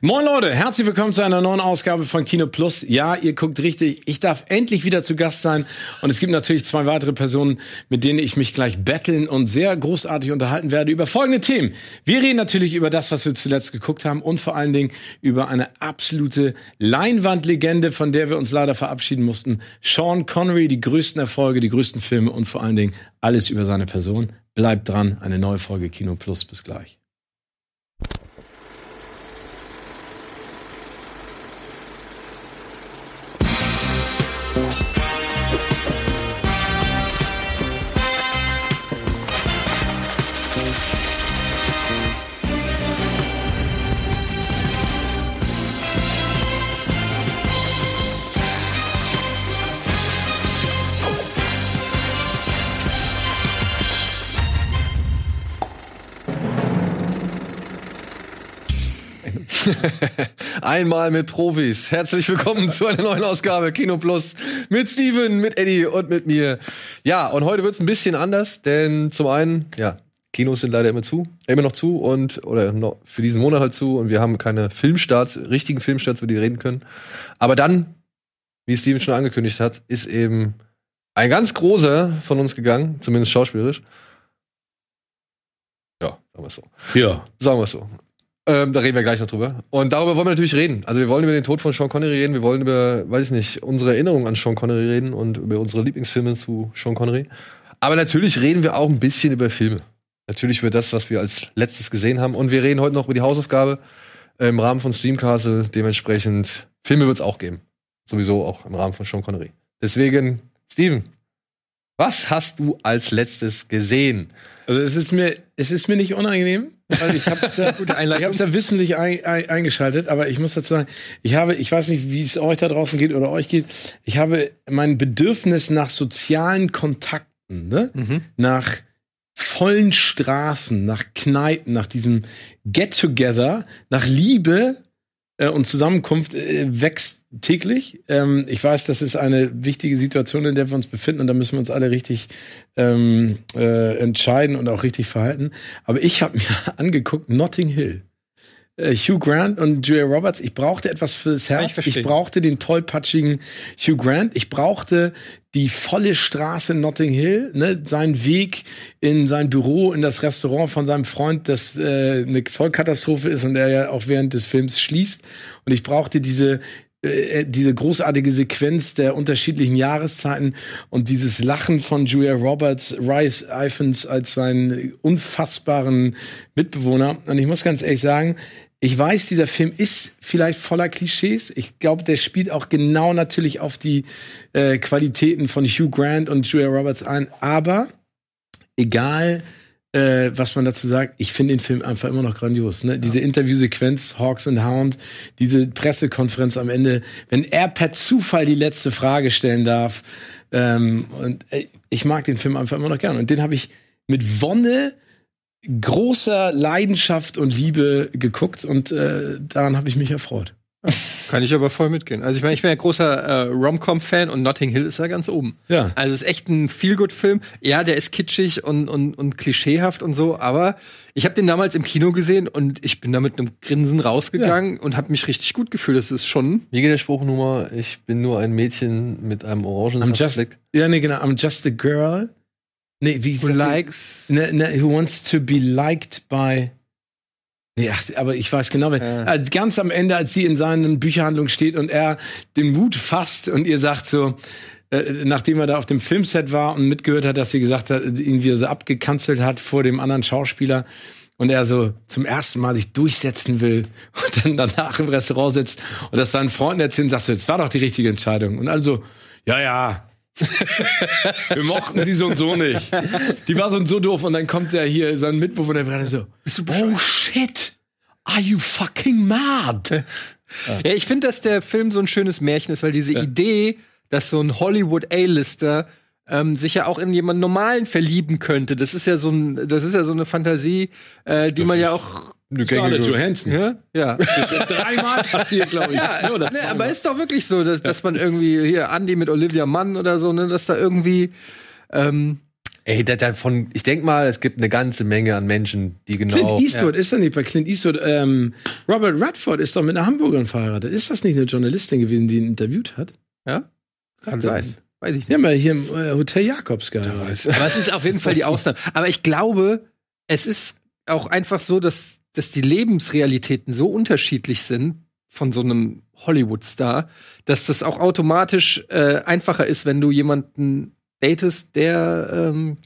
Moin Leute, herzlich willkommen zu einer neuen Ausgabe von Kino Plus. Ja, ihr guckt richtig. Ich darf endlich wieder zu Gast sein. Und es gibt natürlich zwei weitere Personen, mit denen ich mich gleich betteln und sehr großartig unterhalten werde über folgende Themen. Wir reden natürlich über das, was wir zuletzt geguckt haben und vor allen Dingen über eine absolute Leinwandlegende, von der wir uns leider verabschieden mussten. Sean Connery, die größten Erfolge, die größten Filme und vor allen Dingen alles über seine Person. Bleibt dran, eine neue Folge Kino Plus. Bis gleich. Einmal mit Profis. Herzlich willkommen zu einer neuen Ausgabe Kino Plus mit Steven, mit Eddie und mit mir. Ja, und heute wird's ein bisschen anders, denn zum einen, ja, Kinos sind leider immer zu, immer noch zu und oder noch für diesen Monat halt zu und wir haben keine Filmstarts, richtigen Filmstarts, über die reden können. Aber dann, wie Steven schon angekündigt hat, ist eben ein ganz großer von uns gegangen, zumindest schauspielerisch. Ja, sagen wir es so. Ja. Sagen wir es so. Ähm, da reden wir gleich noch drüber. Und darüber wollen wir natürlich reden. Also wir wollen über den Tod von Sean Connery reden, wir wollen über, weiß ich nicht, unsere Erinnerung an Sean Connery reden und über unsere Lieblingsfilme zu Sean Connery. Aber natürlich reden wir auch ein bisschen über Filme. Natürlich über das, was wir als letztes gesehen haben. Und wir reden heute noch über die Hausaufgabe äh, im Rahmen von Streamcastle. Dementsprechend Filme wird es auch geben. Sowieso auch im Rahmen von Sean Connery. Deswegen, Steven, was hast du als letztes gesehen? Also es ist mir, es ist mir nicht unangenehm, weil ich habe es ja, ja wissentlich ein, ein, eingeschaltet, aber ich muss dazu sagen, ich habe, ich weiß nicht, wie es euch da draußen geht oder euch geht, ich habe mein Bedürfnis nach sozialen Kontakten, ne? Mhm. nach vollen Straßen, nach Kneipen, nach diesem Get-Together, nach Liebe und Zusammenkunft äh, wächst täglich. Ähm, ich weiß, das ist eine wichtige Situation, in der wir uns befinden und da müssen wir uns alle richtig ähm, äh, entscheiden und auch richtig verhalten. Aber ich habe mir angeguckt Notting Hill. Äh, Hugh Grant und Julia Roberts. Ich brauchte etwas fürs ich Herz. Ich, verstehen. brauchte den tollpatschigen Hugh Grant. Ich brauchte die volle Straße in Notting Hill, ne, seinen Weg in sein Büro, in das Restaurant von seinem Freund, das äh, eine Vollkatastrophe ist und er ja auch während des Films schließt. Und ich brauchte diese äh, diese großartige Sequenz der unterschiedlichen Jahreszeiten und dieses Lachen von Julia Roberts, Rice Iphans als seinen unfassbaren Mitbewohner. Und ich muss ganz ehrlich sagen, ich weiß, dieser Film ist vielleicht voller Klischees. Ich glaube, der spielt auch genau natürlich auf die äh, Qualitäten von Hugh Grant und Julia Roberts ein. Aber egal, äh, was man dazu sagt, ich finde den Film einfach immer noch grandios. Ne? Diese Interviewsequenz, Hawks and Hound, diese Pressekonferenz am Ende, wenn er per Zufall die letzte Frage stellen darf. Ähm, und äh, ich mag den Film einfach immer noch gern. Und den habe ich mit Wonne großer Leidenschaft und Liebe geguckt und äh, daran habe ich mich erfreut. Kann ich aber voll mitgehen. Also ich meine, ich bin ja großer äh, Rom-Com-Fan und Notting Hill ist ja ganz oben. Ja. Also es ist echt ein Feel-Good-Film. Ja, der ist kitschig und, und, und klischeehaft und so, aber ich habe den damals im Kino gesehen und ich bin da mit einem Grinsen rausgegangen und habe mich richtig gut gefühlt. Das ist schon. Wie geht der Spruchnummer? Ich bin nur ein Mädchen mit einem orangen I'm just, ja, nee, genau. I'm just a girl. Nee, wie Who likes- Ne, ne, who wants to be liked by. Nee, ach, aber ich weiß genau, wenn, Ja. als ganz am Ende, als sie in seinen Bücherhandlung steht und er den Mut fasst und ihr sagt so, äh, nachdem er da auf dem Filmset war und mitgehört hat, dass sie gesagt hat, ihn wieder so abgekanzelt hat vor dem anderen Schauspieler und er so zum ersten Mal sich durchsetzen will und dann danach im Restaurant sitzt und das seinen Freunden erzählt und sagt so, jetzt war doch die richtige Entscheidung. Und also, ja, ja, wir mochten sie so und so nicht. Die war so und so doof und dann kommt der hier, sein Mitbewohner, der so, oh shit, are you fucking mad? Ja, ich finde, dass der Film so ein schönes Märchen ist, weil diese Idee, dass so ein Hollywood A-Lister ähm, sich ja auch in jemanden normalen verlieben könnte, das ist ja so ein, das ist ja so eine Fantasie, äh, die man ja auch Scarlett Johansson. ja, ja. Dreimal passiert, glaube ich. Ja, Oder ne, aber ist doch wirklich so, dass, dass man irgendwie hier Andy mit Olivia Mann oder so, ne, dass da irgendwie ähm, Ey, da, davon, ich denk mal, es gibt eine ganze Menge an Menschen, die genau. Clint Eastwood ist doch nicht bei Clint Eastwood. Ähm, Robert Redford ist doch mit einer Hamburgerin verheiratet. Ist das nicht eine Journalistin gewesen, die ihn interviewt hat? Ja? Kann Ja. sein. Weiß ich nicht. Ja hier im äh, Hotel Jakobs geheiratet. Aber es ist auf jeden Fall die Ausnahme. Aber ich glaube, es ist auch einfach so, dass, dass die Lebensrealitäten so unterschiedlich sind von so einem Hollywood-Star, dass das auch automatisch äh, einfacher ist, wenn du jemanden datest, der ähm,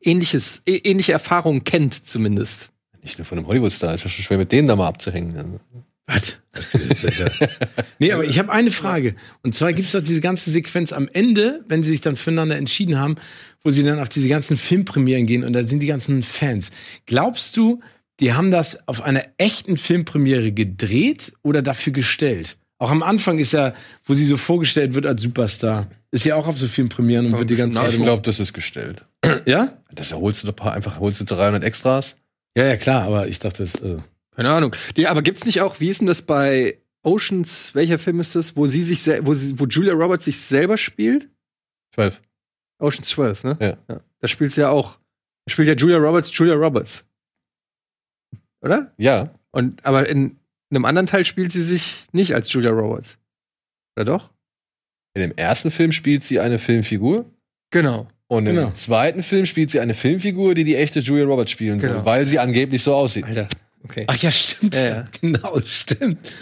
ähnliches, ä- ähnliche Erfahrungen kennt, zumindest. Nicht nur von einem Hollywood-Star, ist ja schon schwer, mit denen da mal abzuhängen. Also. Was? nee, aber ich habe eine Frage. Und zwar gibt es doch diese ganze Sequenz am Ende, wenn sie sich dann füreinander entschieden haben, wo sie dann auf diese ganzen Filmpremieren gehen und da sind die ganzen Fans. Glaubst du, die haben das auf einer echten Filmpremiere gedreht oder dafür gestellt? Auch am Anfang ist ja, wo sie so vorgestellt wird als Superstar, ist ja auch auf so Filmpremieren und wird die ganze Zeit. Ich glaube, das ist gestellt. ja? Das holst du doch paar- einfach, holst du 300 Extras. Ja, ja, klar, aber ich dachte, äh, Keine Ahnung. Die, aber gibt's nicht auch, wie ist denn das bei Oceans, welcher Film ist das, wo sie sich, wo, sie, wo Julia Roberts sich selber spielt? 12. Oceans 12, ne? Ja. Da spielt sie ja auch. Da spielt ja Julia Roberts Julia Roberts. Oder? Ja. Und aber in einem anderen Teil spielt sie sich nicht als Julia Roberts. Oder doch? In dem ersten Film spielt sie eine Filmfigur. Genau. Und im Genau. zweiten Film spielt sie eine Filmfigur, die die echte Julia Roberts spielen soll, Genau. weil sie angeblich so aussieht. Alter. Okay. ach ja, stimmt. Ja, ja. Genau, stimmt.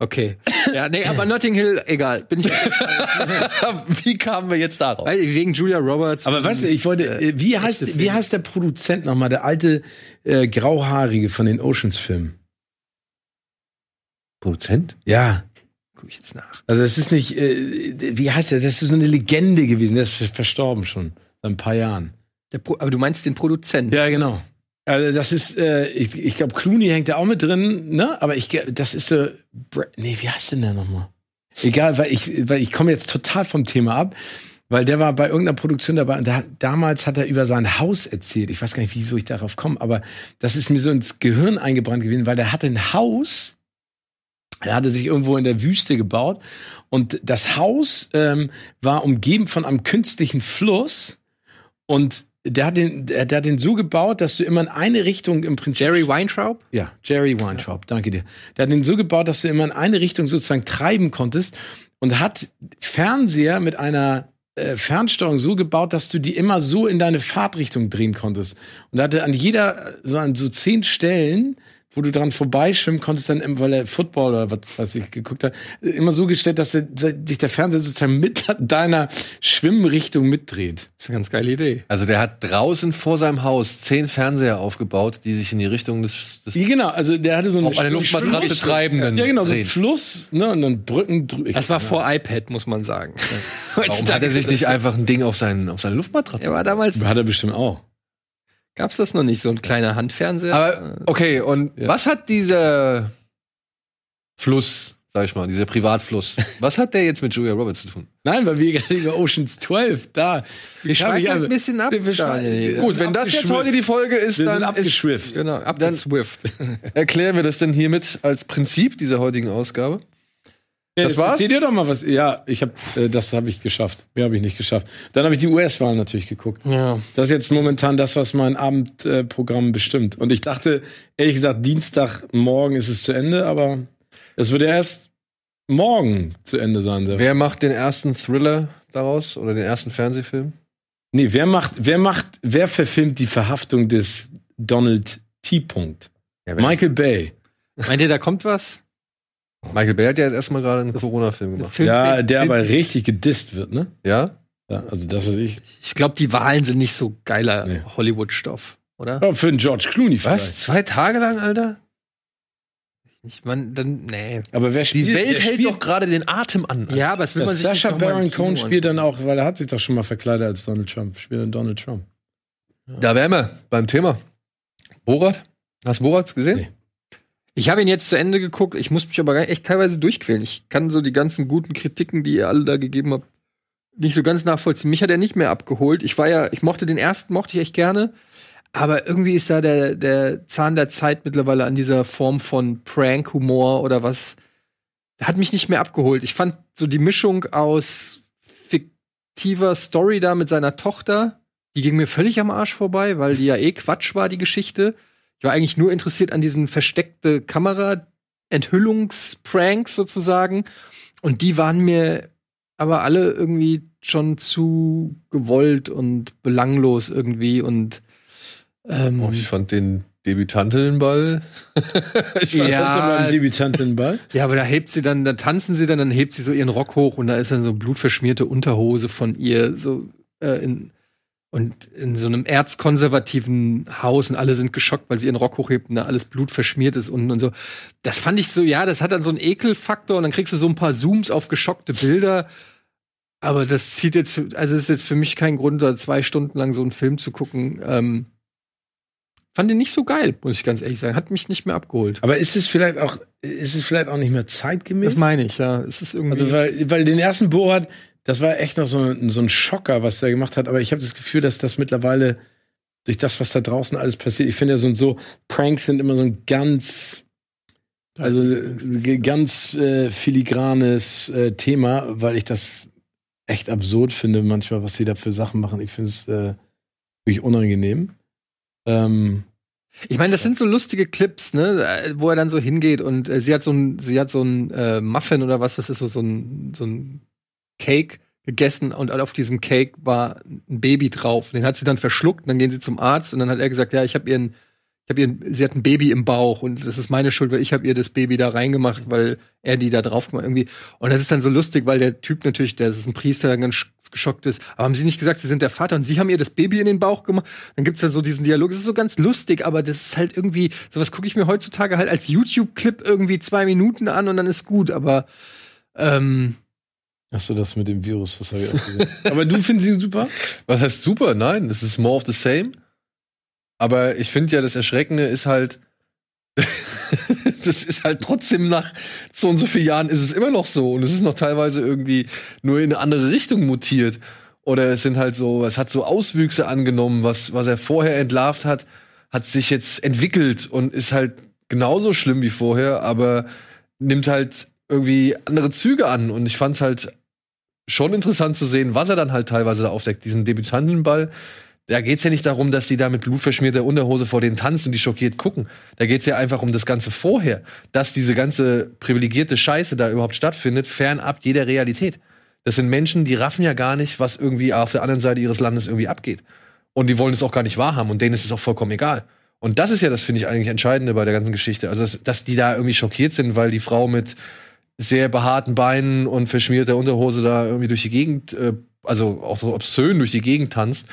Okay. Ja, nee, aber Notting Hill, egal. Bin ich. Wie kamen wir jetzt darauf? Weil, wegen Julia Roberts. Aber weißt du, ich wollte, äh, wie echtes heißt, wie heißt der Produzent nochmal, der alte äh, Grauhaarige von den Oceans-Filmen? Produzent? Ja, Guck ich jetzt nach. also es ist nicht, äh, wie heißt der, das ist so eine Legende gewesen, der ist ver- verstorben schon, seit ein paar Jahren. Der Pro aber du meinst den Produzenten. Ja, genau. Also das ist, äh, ich, ich glaube, Clooney hängt da auch mit drin, ne? Aber ich, das ist so, nee, wie heißt denn der nochmal? Egal, weil ich, weil ich komme jetzt total vom Thema ab, weil der war bei irgendeiner Produktion dabei und da, damals hat er über sein Haus erzählt. Ich weiß gar nicht, wieso ich darauf komme, aber das ist mir so ins Gehirn eingebrannt gewesen, weil der hatte ein Haus, er hatte sich irgendwo in der Wüste gebaut und das Haus ähm, war umgeben von einem künstlichen Fluss und der hat den, der, der hat den so gebaut, dass du immer in eine Richtung im Prinzip Jerry Weintraub? ja, Jerry Weintraub, danke dir. Der hat den so gebaut, dass du immer in eine Richtung sozusagen treiben konntest und hat Fernseher mit einer äh, Fernsteuerung so gebaut, dass du die immer so in deine Fahrtrichtung drehen konntest. Und hatte an jeder, so an so zehn Stellen, wo du dran vorbeischwimmen konntest, dann, im- weil er Football oder was weiß ich geguckt hat, immer so gestellt, dass sich der Fernseher sozusagen mit deiner Schwimmrichtung mitdreht. Das ist eine ganz geile Idee. Also der hat draußen vor seinem Haus zehn Fernseher aufgebaut, die sich in die Richtung des, des Ja, genau, also der hatte so eine auf eine Luftmatratze treibenden Ja, genau, so ein drehen. Fluss, ne, und dann Brücken drüber. Das war vor iPad, muss man sagen. Warum hat er sich nicht einfach ein Ding auf, seinen, auf seine Luftmatratze? Er war damals, Hat er bestimmt auch. Gab's das noch nicht, so ein kleiner Handfernseher? Aber okay, und Ja. was hat dieser Fluss, sag ich mal, dieser Privatfluss, was hat der jetzt mit Julia Roberts zu tun? Nein, weil wir gerade über Oceans 12 da. wir schweifen ein bisschen ab. Wir schweifen- Daniel. Ja. Gut, wenn das jetzt heute die Folge ist, Wir dann ist, abgeschwifft. Genau, ab dann Swift. erklären wir das denn hiermit als Prinzip dieser heutigen Ausgabe. Ja, das war's? Erzähl dir doch mal was. Ja, ich habe, äh, das habe ich geschafft. Mehr habe ich nicht geschafft. Dann habe ich die US-Wahl natürlich geguckt. Ja. Das ist jetzt momentan das, was mein Abendprogramm äh, bestimmt. Und ich dachte, ehrlich gesagt, Dienstagmorgen ist es zu Ende, aber es würde erst morgen zu Ende sein. Wer macht den ersten Thriller daraus oder den ersten Fernsehfilm? Nee, wer macht, wer macht, wer verfilmt die Verhaftung des Donald T. Punkt? Ja, Michael Bay. Meint ihr, da kommt was? Michael Bay hat ja jetzt erstmal gerade einen Corona-Film gemacht. Film- Ja, der Film- aber richtig gedisst wird, ne? Ja? Ja, also das, was ich. Ich glaube, die Wahlen sind nicht so geiler Nee. Hollywood-Stoff, oder? Ja, für einen George Clooney vielleicht. Was? Zwei Tage lang, Alter? Ich meine, dann, nee. Aber wer Die spielt, Welt wer hält spielt, doch gerade den Atem an. Alter. Ja, aber es will man Das sich im Baron Cohen spielt dann auch, weil er hat sich doch schon mal verkleidet als Donald Trump. Spielt dann Donald Trump. Da wären wir beim Thema. Borat? Hast du Borat gesehen? Nee. Ich habe ihn jetzt zu Ende geguckt. Ich muss mich aber echt teilweise durchquälen. Ich kann so die ganzen guten Kritiken, die ihr alle da gegeben habt, nicht so ganz nachvollziehen. Mich hat er nicht mehr abgeholt. Ich war ja, ich mochte den ersten, mochte ich echt gerne. Aber irgendwie ist da der, der Zahn der Zeit mittlerweile an dieser Form von Prank-Humor oder was. Hat mich nicht mehr abgeholt. Ich fand so die Mischung aus fiktiver Story da mit seiner Tochter, die ging mir völlig am Arsch vorbei, weil die ja eh Quatsch war, die Geschichte. Ich war eigentlich nur interessiert an diesen versteckte Kamera-Enthüllungspranks sozusagen. Und die waren mir aber alle irgendwie schon zu gewollt und belanglos irgendwie und ähm, Oh, ich fand den Debütantinnenball. ich Ja. Was beim Debütantenball? Ja, aber da hebt sie dann, da tanzen sie dann, dann hebt sie so ihren Rock hoch und da ist dann so blutverschmierte Unterhose von ihr, so äh, in und in so einem erzkonservativen Haus und alle sind geschockt, weil sie ihren Rock hochhebt und da alles blutverschmiert ist unten und so. Das fand ich so, ja, das hat dann so einen Ekelfaktor und dann kriegst du so ein paar Zooms auf geschockte Bilder. Aber das zieht jetzt, also es ist jetzt für mich kein Grund, da zwei Stunden lang so einen Film zu gucken. Ähm, fand den nicht so geil, muss ich ganz ehrlich sagen. Hat mich nicht mehr abgeholt. Aber ist es vielleicht auch, ist es vielleicht auch nicht mehr zeitgemäß? Das meine ich, ja. Es ist irgendwie. Also, weil, weil den ersten Borat, das war echt noch so, ein- so ein Schocker, was der gemacht hat. Aber ich habe das Gefühl, dass das mittlerweile durch das, was da draußen alles passiert, ich finde ja so und so, Pranks sind immer so ein ganz, also äh, ganz äh, filigranes äh, Thema, weil ich das echt absurd finde, manchmal, was sie da für Sachen machen. Ich finde es äh, wirklich unangenehm. Ähm, Ich meine, das sind so lustige Clips, ne, wo er dann so hingeht und äh, sie hat so ein, sie hat so ein äh, Muffin oder was das ist, so, so ein, so ein Cake gegessen und auf diesem Cake war ein Baby drauf. Den hat sie dann verschluckt, und dann gehen sie zum Arzt und dann hat er gesagt, ja, ich habe ihren, ich habe ihren, sie hat ein Baby im Bauch und das ist meine Schuld, weil ich habe ihr das Baby da reingemacht, weil er die da drauf gemacht irgendwie. Und das ist dann so lustig, weil der Typ natürlich, der ist ein Priester, ganz sch- geschockt ist. Aber haben sie nicht gesagt, sie sind der Vater und sie haben ihr das Baby in den Bauch gemacht? Dann gibt's dann so diesen Dialog. Das ist so ganz lustig, aber das ist halt irgendwie, sowas gucke ich mir heutzutage halt als YouTube-Clip irgendwie zwei Minuten an und dann ist gut. Aber ähm, ach so, das mit dem Virus, das habe ich auch gesehen. Aber du findest ihn super? Was heißt super? Nein, das ist more of the same. Aber ich finde ja, das Erschreckende ist halt, das ist halt trotzdem nach so und so vielen Jahren ist es immer noch so. Und es ist noch teilweise irgendwie nur in eine andere Richtung mutiert. Oder es sind halt so, es hat so Auswüchse angenommen, was, was er vorher entlarvt hat, hat sich jetzt entwickelt und ist halt genauso schlimm wie vorher, aber nimmt halt irgendwie andere Züge an. Und ich fand's halt schon interessant zu sehen, was er dann halt teilweise da aufdeckt. Diesen Debütantenball, da geht's ja nicht darum, dass die da mit blutverschmierter Unterhose vor denen tanzen und die schockiert gucken. Da geht's ja einfach um das Ganze vorher, dass diese ganze privilegierte Scheiße da überhaupt stattfindet, fernab jeder Realität. Das sind Menschen, die raffen ja gar nicht, was irgendwie auf der anderen Seite ihres Landes irgendwie abgeht. Und die wollen es auch gar nicht wahrhaben und denen ist es auch vollkommen egal. Und das ist ja das, finde ich, eigentlich Entscheidende bei der ganzen Geschichte. Also, dass, dass die da irgendwie schockiert sind, weil die Frau mit sehr behaarten Beinen und verschmierter Unterhose da irgendwie durch die Gegend, äh, also auch so obszön durch die Gegend tanzt.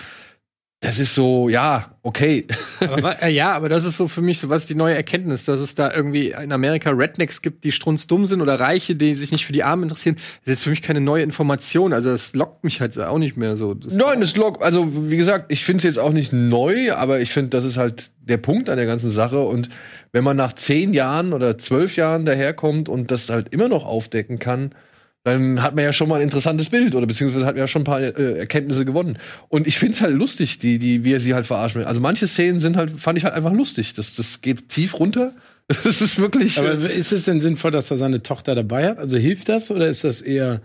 Das ist so, ja, okay. aber, äh, ja, aber das ist so für mich so, was ist die neue Erkenntnis, dass es da irgendwie in Amerika Rednecks gibt, die strunzdumm sind oder Reiche, die sich nicht für die Armen interessieren. Das ist jetzt für mich keine neue Information. Also das lockt mich halt auch nicht mehr so. Das Nein, das Log, also wie gesagt, ich finde es jetzt auch nicht neu, aber ich finde, das ist halt der Punkt an der ganzen Sache. Und wenn man nach zehn Jahren oder zwölf Jahren daherkommt und das halt immer noch aufdecken kann, dann hat man ja schon mal ein interessantes Bild oder beziehungsweise hat man ja schon ein paar äh, Erkenntnisse gewonnen. Und ich finde es halt lustig, die, die, wie er sie halt verarschen will. Also manche Szenen sind halt, fand ich halt einfach lustig. Das, das geht tief runter. Das ist wirklich. Aber äh, ist es denn sinnvoll, dass er seine Tochter dabei hat? Also hilft das oder ist das eher.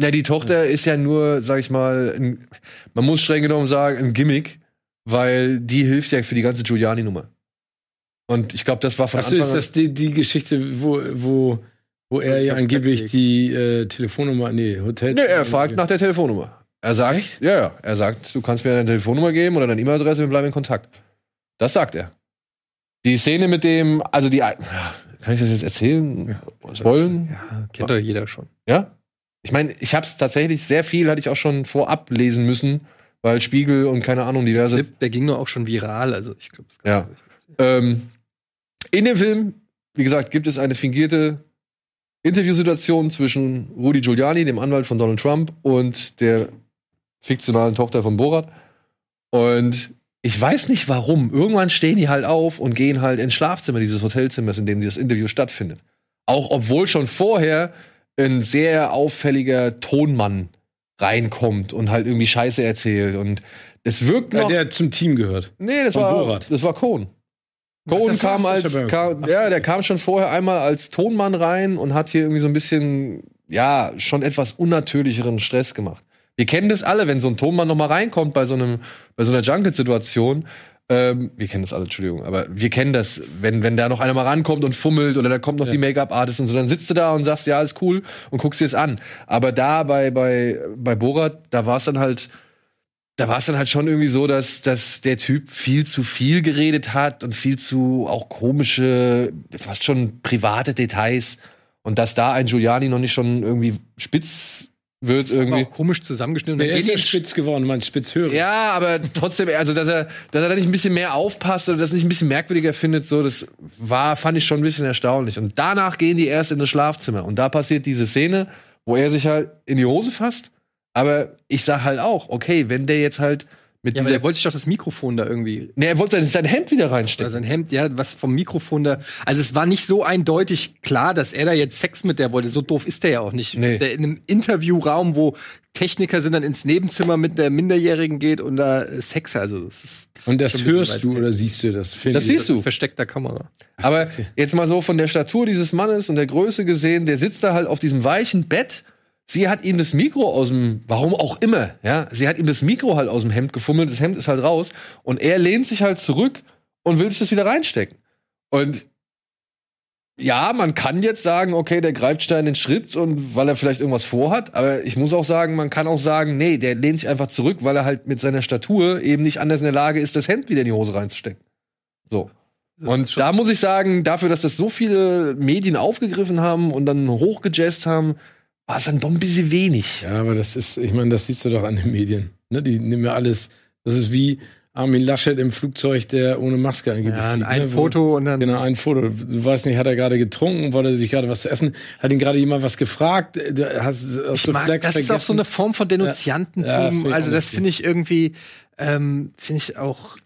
Ja, die Tochter ist ja nur, sag ich mal, ein, man muss streng genommen sagen, ein Gimmick, weil die hilft ja für die ganze Giuliani-Nummer. Und ich glaube, das war von Achso, Anfang ist an. das die, die Geschichte, wo, wo, wo er ich ja angeblich die äh, Telefonnummer, nee, Hotel. Nee, er fragt nach der Telefonnummer. Er sagt, ja, ja, er sagt, du kannst mir deine Telefonnummer geben oder deine E-Mail-Adresse, wir bleiben in Kontakt. Das sagt er. Die Szene mit dem, also die, ja, kann ich das jetzt erzählen? Spoilen? ja, kennt doch jeder schon. Ja? Ich meine, ich habe es tatsächlich sehr viel, hatte ich auch schon vorab lesen müssen, weil Spiegel und keine Ahnung, diverse Clip, der ging nur auch schon viral. Also ich glaube, Ja. Ähm, in dem Film, wie gesagt, gibt es eine fingierte Interviewsituation zwischen Rudy Giuliani, dem Anwalt von Donald Trump, und der fiktionalen Tochter von Borat. Und ich weiß nicht warum. Irgendwann stehen die halt auf und gehen halt ins Schlafzimmer dieses Hotelzimmers, in dem dieses Interview stattfindet. Auch obwohl schon vorher ein sehr auffälliger Tonmann reinkommt und halt irgendwie Scheiße erzählt. Und es wirkt Ja, noch. der zum Team gehört. Nee, das Von war, Borat. das war Cohn. War kam als, kam, ja, der kam schon vorher einmal als Tonmann rein und hat hier irgendwie so ein bisschen, ja, schon etwas unnatürlicheren Stress gemacht. Wir kennen das alle, wenn so ein Tonmann noch mal reinkommt bei so einem, bei so einer Junket-Situation. Ähm, wir kennen das alle, Entschuldigung, aber wir kennen das, wenn, wenn da noch einer mal rankommt und fummelt oder da kommt noch die Make-up-Artist und so, dann sitzt du da und sagst, ja, alles cool und guckst dir es an. Aber da bei, bei, bei Borat, da war es dann halt, da war es dann halt schon irgendwie so, dass, dass der Typ viel zu viel geredet hat und viel zu auch komische, fast schon private Details. Und dass da ein Giuliani noch nicht schon irgendwie spitz wird irgendwie. Auch komisch zusammengeschnitten. Er ist ja spitz geworden, man spitz hören. Ja, aber trotzdem, also dass er, dass er da nicht ein bisschen mehr aufpasst oder das nicht ein bisschen merkwürdiger findet, so, das war, fand ich schon ein bisschen erstaunlich. Und danach gehen die erst in das Schlafzimmer. Und da passiert diese Szene, wo er sich halt in die Hose fasst. Aber ich sag halt auch, okay, wenn der jetzt halt mit Ja, aber dieser. der wollte sich doch das Mikrofon da irgendwie nee, er wollte sein, sein Hemd wieder oder reinstecken. sein Hemd, ja, was vom Mikrofon da. Also es war nicht so eindeutig klar, dass er da jetzt Sex mit der wollte. So doof ist der ja auch nicht. Nee. Dass der in einem Interviewraum, wo Techniker sind, dann ins Nebenzimmer mit der Minderjährigen geht und da Sex, also ist Und das hörst du oder siehst du das? Film? Das siehst du. versteckter Kamera. Aber jetzt mal so von der Statur dieses Mannes und der Größe gesehen, der sitzt da halt auf diesem weichen Bett. Sie hat ihm das Mikro aus dem, warum auch immer, ja, sie hat ihm das Mikro halt aus dem Hemd gefummelt, das Hemd ist halt raus und er lehnt sich halt zurück und will sich das wieder reinstecken. Und ja, man kann jetzt sagen, okay, der greift schnell in den Schritt und weil er vielleicht irgendwas vorhat, aber ich muss auch sagen, man kann auch sagen, nee, der lehnt sich einfach zurück, weil er halt mit seiner Statur eben nicht anders in der Lage ist, das Hemd wieder in die Hose reinzustecken. So. Und da muss ich sagen, dafür, dass das so viele Medien aufgegriffen haben und dann hochgejazzt haben, war es dann doch ein bisschen wenig. Ja, aber das ist, ich meine, das siehst du doch an den Medien. Ne? Die nehmen ja alles. Das ist wie Armin Laschet im Flugzeug, der ohne Maske angeblich Ja, fliegt, ein ne? Foto und dann. Genau, ein Foto. Du weißt nicht, hat er gerade getrunken, wollte er sich gerade was zu essen? Hat ihn gerade jemand was gefragt? Du hast aus Ich mag, Reflex das ist auch so eine Form von Denunziantentum. Ja, also das finde ich irgendwie, ähm, finde ich auch,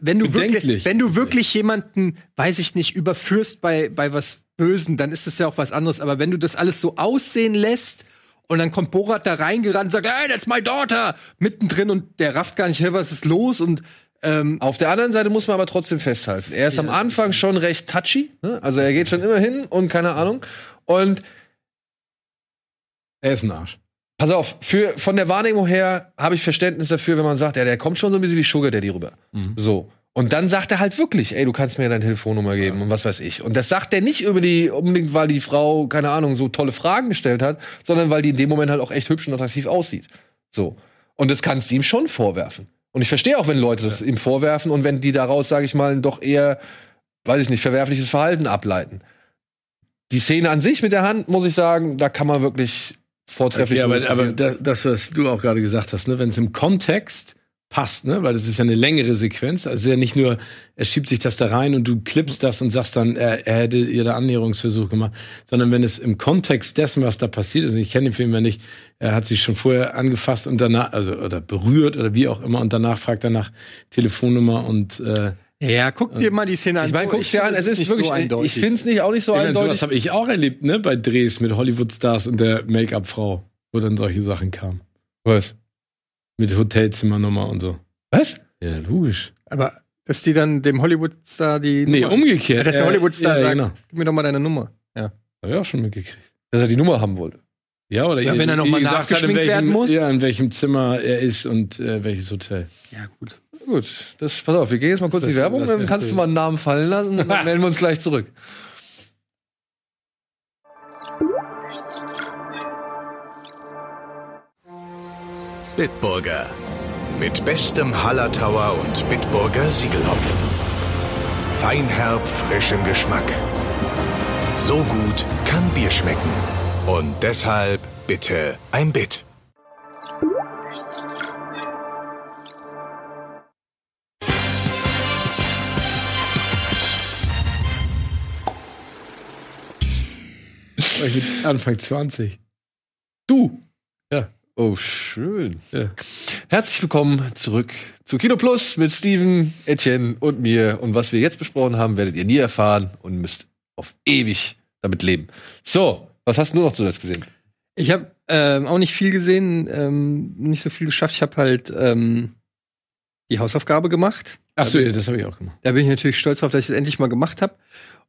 wenn du wirklich, wenn du wirklich jemanden, weiß ich nicht, überführst bei, bei was Bösen, dann ist es ja auch was anderes. Aber wenn du das alles so aussehen lässt und dann kommt Borat da reingerannt und sagt, hey, that's my daughter, mittendrin und der rafft gar nicht, hey, was ist los? Und ähm, Auf der anderen Seite muss man aber trotzdem festhalten. Er ist am Anfang schon recht touchy. Ne? Also er geht schon immer hin und keine Ahnung. Und Er ist ein Arsch. pass auf, für, von der Wahrnehmung her habe ich Verständnis dafür, wenn man sagt, ja, der kommt schon so ein bisschen wie Sugar Daddy rüber. So. Und dann sagt er halt wirklich, ey, du kannst mir deine Telefonnummer geben und was weiß ich. Und das sagt er nicht über die, unbedingt, weil die Frau, keine Ahnung, so tolle Fragen gestellt hat, sondern weil die in dem Moment halt auch echt hübsch und attraktiv aussieht. So. Und das kannst du ihm schon vorwerfen. Und ich verstehe auch, wenn Leute das ihm vorwerfen und wenn die daraus, sage ich mal, doch eher, weiß ich nicht, verwerfliches Verhalten ableiten. Die Szene an sich mit der Hand, muss ich sagen, da kann man wirklich vortrefflich Okay, aber, aber das, was du auch gerade gesagt hast, ne, wenn es im Kontext passt, ne, weil das ist ja eine längere Sequenz, also ja nicht nur, er schiebt sich das da rein und du klippst das und sagst dann, er, er hätte ihr da Annäherungsversuch gemacht, sondern wenn es im Kontext dessen, was da passiert ist, und ich kenne den Film ja nicht, er hat sich schon vorher angefasst und danach, also oder berührt oder wie auch immer und danach fragt er nach Telefonnummer und äh, ja, guck dir mal die Szene an. Ich meine, So, guck's dir finde, an, das es ist nicht wirklich, so ich finde es nicht auch nicht so ich sowas eindeutig. habe ich auch erlebt, ne, bei Drehs mit Hollywood-Stars und der Make-up-Frau, wo dann solche Sachen kamen. Was? Mit Hotelzimmernummer und so. Was? Ja, logisch. Aber dass die dann dem Hollywood-Star die Nee, Nummer- umgekehrt. Ja, dass der Hollywood-Star ja, sagt, Genau. gib mir doch mal deine Nummer. Hab ich auch schon mitgekriegt. Dass er die Nummer haben wollte. Ja, oder Ja, ihr- wenn er noch ihr mal gesagt hat, in nachgeschminkt welchem- werden muss? Ja, in welchem Zimmer er ist und äh, welches Hotel. Ja, gut. Gut, das, pass auf, wir gehen jetzt mal kurz in die Werbung, dann kannst du mal einen Namen fallen lassen und dann melden wir uns gleich zurück. Bitburger. Mit bestem Hallertauer und Bitburger Siegelhopfen. Feinherb, frischem Geschmack. So gut kann Bier schmecken. Und deshalb bitte ein Bit. Anfang 20. Du. Ja. Oh, schön. Ja. Herzlich willkommen zurück zu Kino Plus mit Steven, Etienne und mir. Und was wir jetzt besprochen haben, werdet ihr nie erfahren und müsst auf ewig damit leben. So, was hast du noch zuletzt gesehen? Ich habe ähm, auch nicht viel gesehen, ähm, nicht so viel geschafft. Ich habe halt ähm, die Hausaufgabe gemacht. Achso, ja, das habe ich auch gemacht. Da bin ich natürlich stolz drauf, dass ich es endlich mal gemacht habe.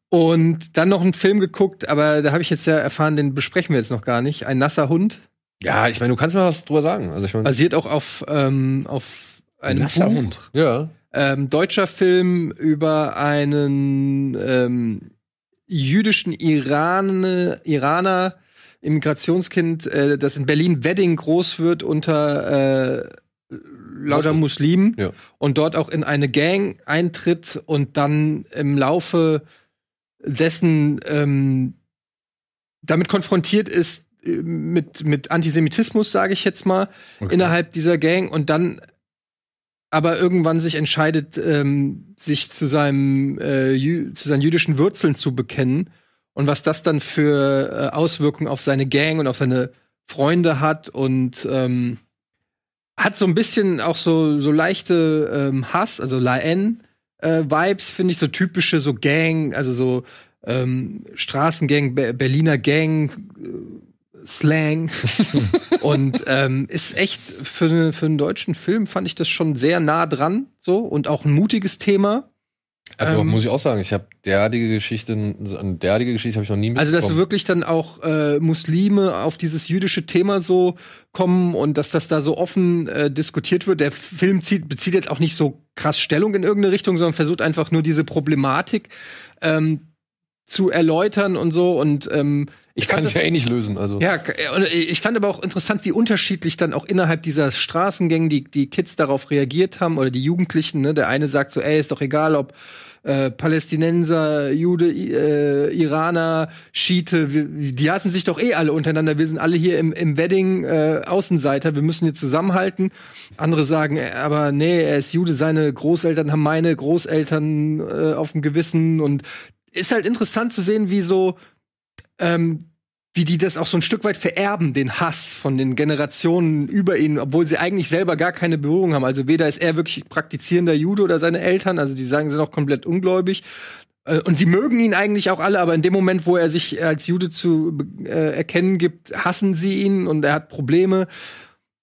Und dann noch einen Film geguckt, aber da habe ich jetzt ja erfahren, den besprechen wir jetzt noch gar nicht. Ein nasser Hund. Ja, ich meine, du kannst mal was drüber sagen. Also ich meine, Basiert auch auf, ähm, auf einem Nasser Buch. Ja. ähm, deutscher Film über einen ähm, jüdischen Iran Iraner, Immigrationskind, äh, das in Berlin Wedding groß wird unter äh, lauter. Muslimen Ja. und dort auch in eine Gang eintritt und dann im Laufe dessen ähm, damit konfrontiert ist mit, mit Antisemitismus, sage ich jetzt mal, Okay. innerhalb dieser Gang und dann aber irgendwann sich entscheidet, ähm, sich zu seinem äh, zu seinen jüdischen Wurzeln zu bekennen und was das dann für äh, Auswirkungen auf seine Gang und auf seine Freunde hat und ähm, hat so ein bisschen auch so so leichte ähm, Hass, also Laen äh, Vibes finde ich so typische so Gang, also so ähm, Straßengang, Be Berliner Gang, äh, Slang und ähm, ist echt für, für einen deutschen Film fand ich das schon sehr nah dran so und auch ein mutiges Thema. Also Ähm, muss ich auch sagen, ich habe derartige Geschichten, eine derartige Geschichte habe ich noch nie Also, dass mitbekommen. wirklich dann auch äh, Muslime auf dieses jüdische Thema so kommen und dass das da so offen äh, diskutiert wird. Der Film zieht, bezieht jetzt auch nicht so krass Stellung in irgendeine Richtung, sondern versucht einfach nur diese Problematik ähm, zu erläutern und so. Und ähm, ich kann es ja eh nicht lösen. Also Ja, äh, und ich fand aber auch interessant, wie unterschiedlich dann auch innerhalb dieser Straßengänge die, die Kids darauf reagiert haben oder die Jugendlichen. Ne? Der eine sagt so, ey, ist doch egal, ob äh, Palästinenser, Jude, äh, Iraner, Schiite, wir, die hassen sich doch eh alle untereinander. Wir sind alle hier im, im Wedding äh, Außenseiter, wir müssen hier zusammenhalten. Andere sagen, äh, aber nee, er ist Jude, seine Großeltern haben meine Großeltern äh, auf dem Gewissen und ist halt interessant zu sehen, wie so ähm, wie die das auch so ein Stück weit vererben, den Hass von den Generationen über ihn, obwohl sie eigentlich selber gar keine Berührung haben. Also weder ist er wirklich praktizierender Jude oder seine Eltern, also die sagen, sie sind auch komplett ungläubig. Äh, Und sie mögen ihn eigentlich auch alle, aber in dem Moment, wo er sich als Jude zu äh, erkennen gibt, hassen sie ihn und er hat Probleme.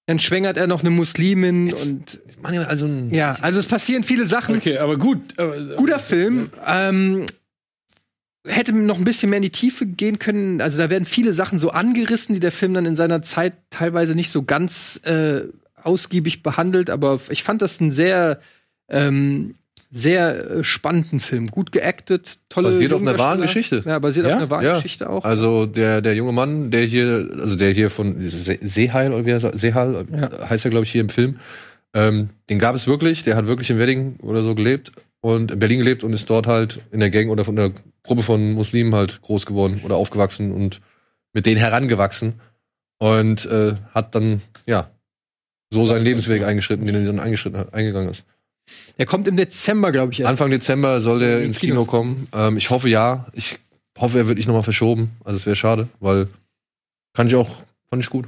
Dann schwängert er noch eine Muslimin und Machen wir also ein ja, also es passieren viele Sachen. Okay, aber gut. Aber, Guter Film. Ähm, hätte noch ein bisschen mehr in die Tiefe gehen können. Also da werden viele Sachen so angerissen, die der Film dann in seiner Zeit teilweise nicht so ganz äh, ausgiebig behandelt. Aber ich fand das einen sehr, ähm, sehr äh, spannenden Film. Gut geactet, tolle Basiert auf einer wahren Geschichte. Ja, basiert Ja? auf einer wahren Ja. Geschichte auch. Also der, der junge Mann, der hier, also der hier von Se- Seeheil oder wie er Seehal Ja. heißt er, glaube ich, hier im Film. Ähm, den gab es wirklich, der hat wirklich in Wedding oder so gelebt und in Berlin gelebt und ist dort halt in der Gang oder von der Gruppe von Muslimen halt groß geworden oder aufgewachsen und mit denen herangewachsen und äh, hat dann, ja, so seinen Lebensweg eingeschritten, den er dann eingeschritten hat, eingegangen ist. Der kommt im Dezember, glaube ich, erst. Anfang Dezember soll der ins Kino Kinos. kommen. Ähm, ich hoffe ja. Ich hoffe, er wird nicht nochmal verschoben. Also es wäre schade, weil kann ich auch, fand ich gut.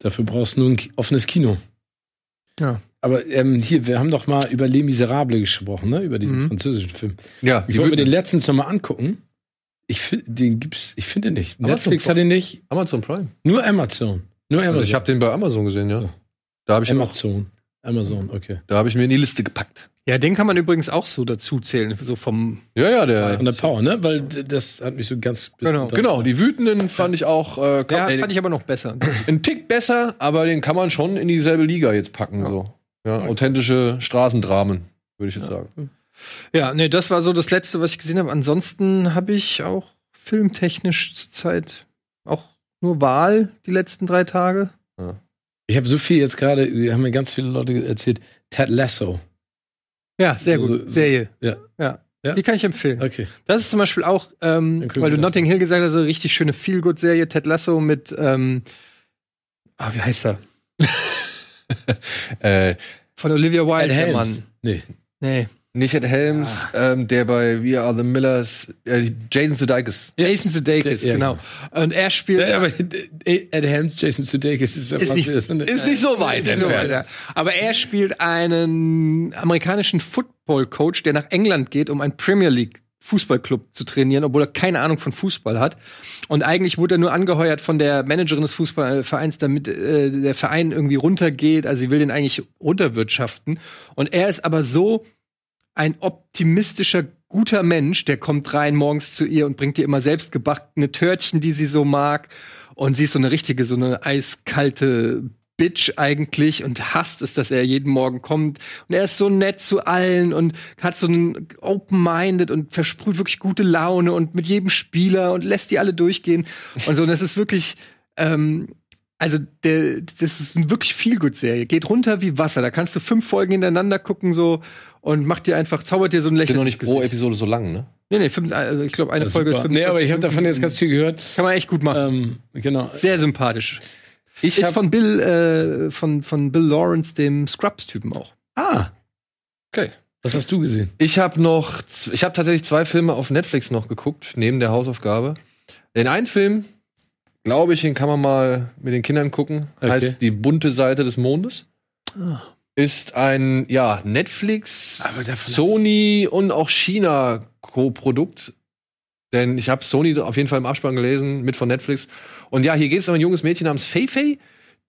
Dafür brauchst du nur ein offenes Kino. Ja. Aber ähm, hier, wir haben doch mal über Les Miserables gesprochen, ne? Über diesen Mhm. französischen Film. Ja, Ich wollte mir den letztens noch mal angucken. Ich find, den gibt's, ich finde nicht. Amazon Netflix Prime. hat ihn nicht. Amazon Prime. Nur Amazon. Nur Amazon. Also ich habe den bei Amazon gesehen, ja. So. Da habe ich, ihn auch- Amazon. Amazon, okay. da habe ich mir in die Liste gepackt. Ja, den kann man übrigens auch so dazu zählen, so vom Ja, ja, der. Von der Power, ne? Weil das hat mich so ganz. Genau. Genau, die Wütenden fand ich auch äh, Ja, kann, fand ich aber noch besser. ein Tick besser, aber den kann man schon in dieselbe Liga jetzt packen. So. Ja, authentische Straßendramen, würde ich jetzt sagen. Ja, nee, das war so das Letzte, was ich gesehen habe. Ansonsten habe ich auch filmtechnisch zurzeit auch nur Wahl die letzten drei Tage. Ich habe so viel jetzt gerade, wir haben mir ganz viele Leute erzählt, Ted Lasso. Ja, sehr Also, gut. Serie. ja. ja. Ja. Die kann ich empfehlen. Okay. Das ist zum Beispiel auch, ähm, weil du Notting Hill gesagt hast, so eine richtig schöne Feel-Good-Serie, Ted Lasso mit, ähm, ah, wie heißt er? Äh, Von Olivia Wilde, Ed der Helms. Mann. Nee. Nee. nicht Ed Helms, ähm, der bei We Are the Millers, äh, Jason Sudeikis. Jason Sudeikis, Ja, genau. Und er spielt. Ja, aber Ed Helms, Jason Sudeikis ist, ja Ist nicht- Ist nicht so weit Ist so, entfernt. ja. Aber er spielt einen amerikanischen Football-Coach, der nach England geht, um einen Premier League Fußballclub zu trainieren, obwohl er keine Ahnung von Fußball hat. Und eigentlich wurde er nur angeheuert von der Managerin des Fußballvereins, damit äh, der Verein irgendwie runtergeht. Also sie will den eigentlich runterwirtschaften. Und er ist aber so ein optimistischer guter Mensch, der kommt rein morgens zu ihr und bringt ihr immer selbstgebackene Törtchen, die sie so mag. Und sie ist so eine richtige, so eine eiskalte Bitch eigentlich und hasst es, dass er jeden Morgen kommt. Und er ist so nett zu allen und hat so einen open-minded und versprüht wirklich gute Laune und mit jedem Spieler und lässt die alle durchgehen. Und so, und das ist wirklich, ähm, also der, das ist eine wirklich viel gut Serie. Geht runter wie Wasser. Da kannst du fünf Folgen hintereinander gucken so und macht dir einfach zaubert dir so ein Sind Lächeln. noch ins nicht pro. Episode so lang, ne? Nee, nee, fünf, also ich glaube eine Folge ist Super. fünf. Nee, aber ich habe davon jetzt ganz viel gehört. kann man echt gut machen. Ähm, genau. Sehr sympathisch. Ich Ist von Bill äh, von von Bill Lawrence, dem Scrubs-Typen auch. Ah, okay. was hast du gesehen? Ich habe noch, ich habe tatsächlich zwei Filme auf Netflix noch geguckt, neben der Hausaufgabe. Den einen Film, glaube ich, den kann man mal mit den Kindern gucken. Okay. Heißt Die bunte Seite des Mondes. Ist ein, ja, Netflix, Sony und auch China Co-Produkt. Denn ich habe Sony auf jeden Fall im Abspann gelesen, mit von Netflix. Und ja, hier geht es um ein junges Mädchen namens Fei Fei,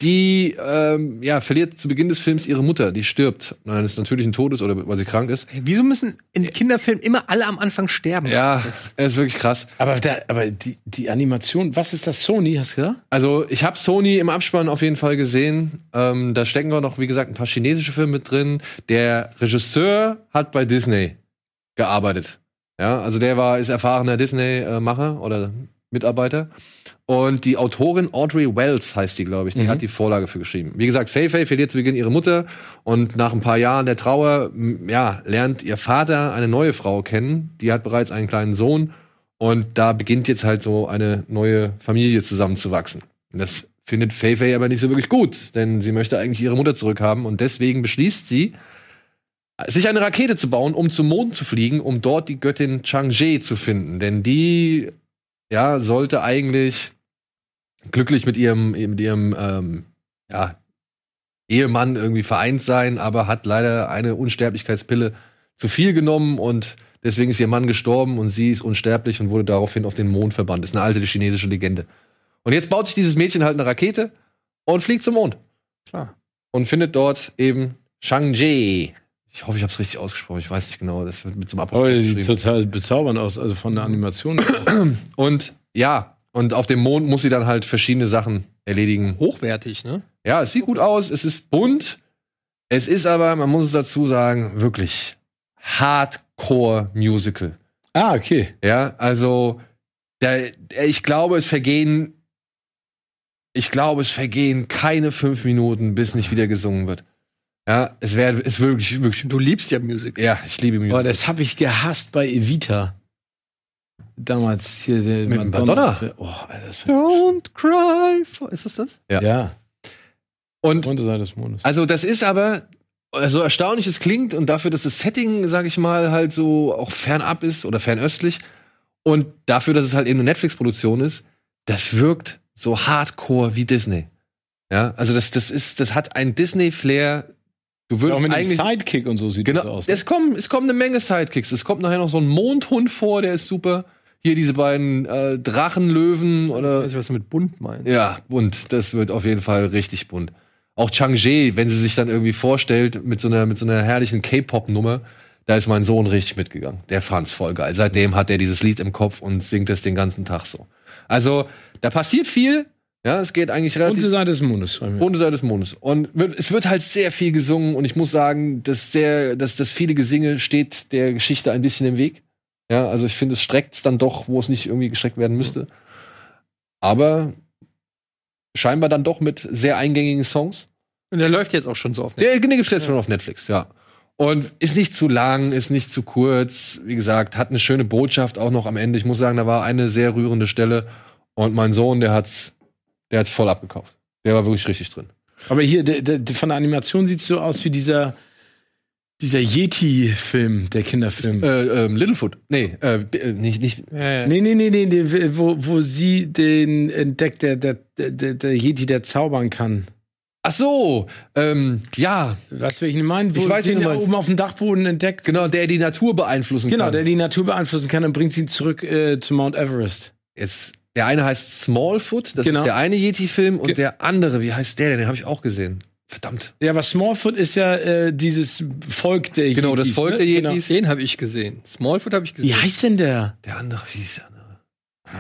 die ähm, ja, verliert zu Beginn des Films ihre Mutter, die stirbt eines natürlichen Todes oder weil sie krank ist. Wieso müssen in Kinderfilmen immer alle am Anfang sterben? Ja, es ist wirklich krass. Aber, da, aber die, die Animation, was ist das? Sony, hast du gesagt? Also ich habe Sony im Abspann auf jeden Fall gesehen. Ähm, da stecken auch noch, wie gesagt, ein paar chinesische Filme mit drin. Der Regisseur hat bei Disney gearbeitet. Ja, also der war ist erfahrener Disney-Macher oder Mitarbeiter. Und die Autorin Audrey Wells heißt die, glaube ich, die hat die Vorlage für geschrieben. Wie gesagt, Fei Fei verliert zu Beginn ihre Mutter und nach ein paar Jahren der Trauer, ja, lernt ihr Vater eine neue Frau kennen. Die hat bereits einen kleinen Sohn und da beginnt jetzt halt so eine neue Familie zusammenzuwachsen. Und das findet Fei Fei aber nicht so wirklich gut, denn sie möchte eigentlich ihre Mutter zurückhaben und deswegen beschließt sie, sich eine Rakete zu bauen, um zum Mond zu fliegen, um dort die Göttin Chang'e zu finden. Denn die, ja, sollte eigentlich glücklich mit ihrem, mit ihrem, ähm, ja, Ehemann irgendwie vereint sein, aber hat leider eine Unsterblichkeitspille zu viel genommen und deswegen ist ihr Mann gestorben und sie ist unsterblich und wurde daraufhin auf den Mond verbannt. ist eine alte chinesische Legende. Und jetzt baut sich dieses Mädchen halt eine Rakete und fliegt zum Mond. Klar. Und findet dort eben Chang'e. Ich hoffe, ich habe es richtig ausgesprochen. Ich weiß nicht genau. Das wird mit Aber Apostroph die sieht total bezaubernd aus, also von der Animation. Und ja, und auf dem Mond muss sie dann halt verschiedene Sachen erledigen. Hochwertig, ne? Ja, es sieht gut aus, es ist bunt. Es ist aber, man muss es dazu sagen, wirklich Hardcore-Musical. ah, okay. Ja, also der, der, ich glaube, es vergehen, ich glaube, es vergehen keine fünf Minuten, bis nicht wieder gesungen wird. Ja, es wäre, es wirklich, wirklich. Du liebst ja Musik. Ja, ich liebe Musik. Boah, das habe ich gehasst bei Evita. Damals hier der Mit dem Madonna? Oh, Alter, das Don't cry. For ist das das? Ja. ja. Und des Mondes. Also das ist aber so erstaunlich es klingt und dafür, dass das Setting, sag ich mal, halt so auch fernab ist oder fernöstlich und dafür, dass es halt eben eine Netflix-Produktion ist, das wirkt so hardcore wie Disney. Ja, also das, das ist, das hat ein Disney-Flair. Du auch würdest mit dem eigentlich Sidekick und so sieht das Genau, aus. ne? es kommen, es kommen eine Menge Sidekicks. Es kommt nachher noch so ein Mondhund vor, der ist super. Hier diese beiden äh, Drachenlöwen Ich oder weiß nicht, was du mit bunt meinst. ja, bunt. Das wird auf jeden Fall richtig bunt. Auch Chang'e, wenn sie sich dann irgendwie vorstellt mit so einer, mit so einer herrlichen K-Pop-Nummer, da ist mein Sohn richtig mitgegangen. Der fand's voll geil. Seitdem hat er dieses Lied im Kopf und singt es den ganzen Tag so. Also, da passiert viel. Ja, es geht eigentlich relativ Runde Seite des Mondes. Runde Seite des Mondes. Und es wird halt sehr viel gesungen und ich muss sagen, dass sehr, dass das viele Gesinge steht der Geschichte ein bisschen im Weg. Ja, also ich finde, es streckt dann doch, wo es nicht irgendwie gestreckt werden müsste. Aber scheinbar dann doch mit sehr eingängigen Songs. Und der läuft jetzt auch schon so oft. Der, den gibt's jetzt schon auf Netflix, ja. Und ist nicht zu lang, ist nicht zu kurz. Wie gesagt, hat eine schöne Botschaft auch noch am Ende. Ich muss sagen, da war eine sehr rührende Stelle. Und mein Sohn, der hat's, der hat's voll abgekauft. Der war wirklich richtig drin. Aber hier, der, der, der, von der Animation sieht so aus wie dieser, dieser Yeti-Film, der Kinderfilm. Äh, ähm, Littlefoot. Nee, äh, äh, nicht, nicht. Ja, ja. Nee, nee, nee, nee, nee, wo, wo sie den entdeckt, der, der, der, der Yeti, der zaubern kann. Ach so, ähm, ja, du, welchen ich meine? Wo Ich weiß, den er oben auf dem Dachboden entdeckt. genau, der die Natur beeinflussen Genau, kann. der die Natur beeinflussen kann und bringt sie zurück äh, zu Mount Everest. Jetzt, der eine heißt Smallfoot, das Genau. ist der eine Yeti-Film, und Ge- der andere, wie heißt der denn? Den habe ich auch gesehen. Verdammt. Ja, aber Smallfoot ist ja äh, dieses Volk der Genau, das Volk ne? der Genau. Yetis. Den habe ich gesehen. Smallfoot habe ich gesehen. Wie heißt denn der? Der andere, wie hieß der andere?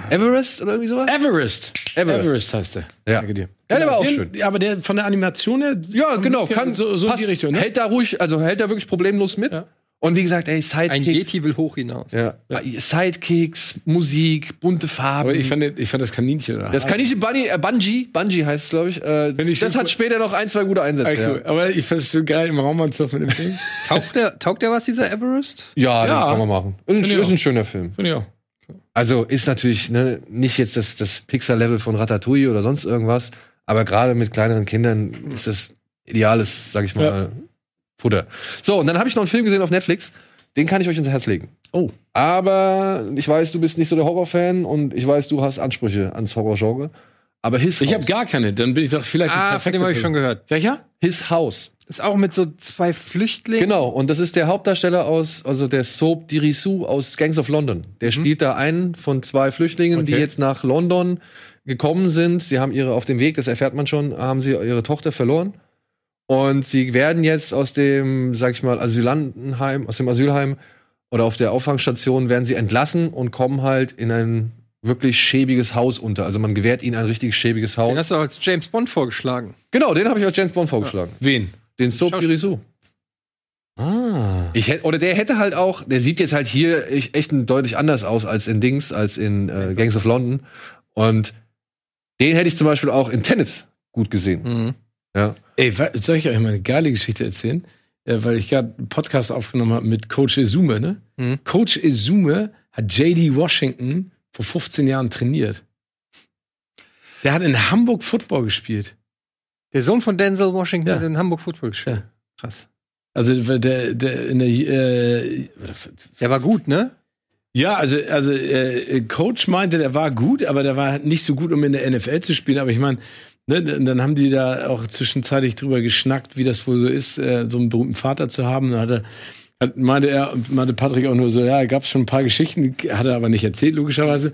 Everest oder irgendwie sowas? Everest. Everest. heißt der. Ja. Danke dir. Ja, der war auch den, schön. Ja, aber der von der Animation her. Ja, genau, kann so, so in passt, die Richtung. Ne? Hält da ruhig, also hält da wirklich problemlos mit. Ja. Und wie gesagt, ey, Ein Sidekicks. Yeti will hoch hinaus. Ja. Sidekicks, Musik, bunte Farben. Aber ich fand, ich fand das Kaninchen. Oder? das Kaninchen Bunny, äh, Bungee, Bungee heißt es, glaube ich. Äh, ich das hat später noch ein, zwei gute Einsätze. Ah, cool. Aber ich fand es so geil im Raumanzug mit dem Ding. Taugt der, taugt der was, dieser Everest? Ja, ja, kann man machen. Ist ein, ist ein schöner Film. Finde ich auch. Also ist natürlich ne, nicht jetzt das, das Pixar-Level von Ratatouille oder sonst irgendwas, aber gerade mit kleineren Kindern ist das ideales, sag ich mal, Ja. Futter. So, und dann habe ich noch einen Film gesehen auf Netflix, den kann ich euch ins Herz legen. Oh. Aber ich weiß, du bist nicht so der Horrorfan und ich weiß, du hast Ansprüche ans Horrorgenre. Aber His Ich House. habe gar keine. Dann bin ich doch vielleicht. die Ah, von dem habe ich schon gehört. Welcher? His House. Ist auch mit so zwei Flüchtlingen. Genau, und das ist der Hauptdarsteller aus, also der Soap Dirisu aus Gangs of London. Der spielt da einen von zwei Flüchtlingen, die Okay. jetzt nach London gekommen sind. Sie haben ihre, auf dem Weg, das erfährt man schon, haben sie ihre Tochter verloren. Und sie werden jetzt aus dem, sag ich mal, Asylantenheim, aus dem Asylheim oder auf der Auffangstation werden sie entlassen und kommen halt in ein wirklich schäbiges Haus unter. Also man gewährt ihnen ein richtig schäbiges Den Haus. hast du als James Bond vorgeschlagen. Genau, den habe ich als James Bond vorgeschlagen. Wen? Den Soap Dirisu. Ah. Ich hätte, oder der hätte halt auch, der sieht jetzt halt hier echt deutlich anders aus als in Dings, als in äh, Gangs of London. Und den hätte ich zum Beispiel auch in Tenet gut gesehen. Mhm. Ja. Ey, soll ich euch mal eine geile Geschichte erzählen? Äh, weil ich gerade einen Podcast aufgenommen habe mit Coach Izume, ne? Mhm. Coach Izume hat JD Washington vor 15 Jahren trainiert. Der hat in Hamburg Football gespielt. Der Sohn von Denzel Washington Ja. hat in Hamburg Football gespielt. Ja. Krass. Also der, der in der äh, Der war gut, ne? ja, also also äh, Coach meinte, der war gut, aber der war halt nicht so gut, um in der NFL zu spielen. Aber ich meine, ne, dann haben die da auch zwischenzeitlich drüber geschnackt, wie das wohl so ist, äh, so einen berühmten Vater zu haben. Da hatte hat, meinte er, meinte Patrick auch nur so, ja, gab es schon ein paar Geschichten, hat er aber nicht erzählt, logischerweise.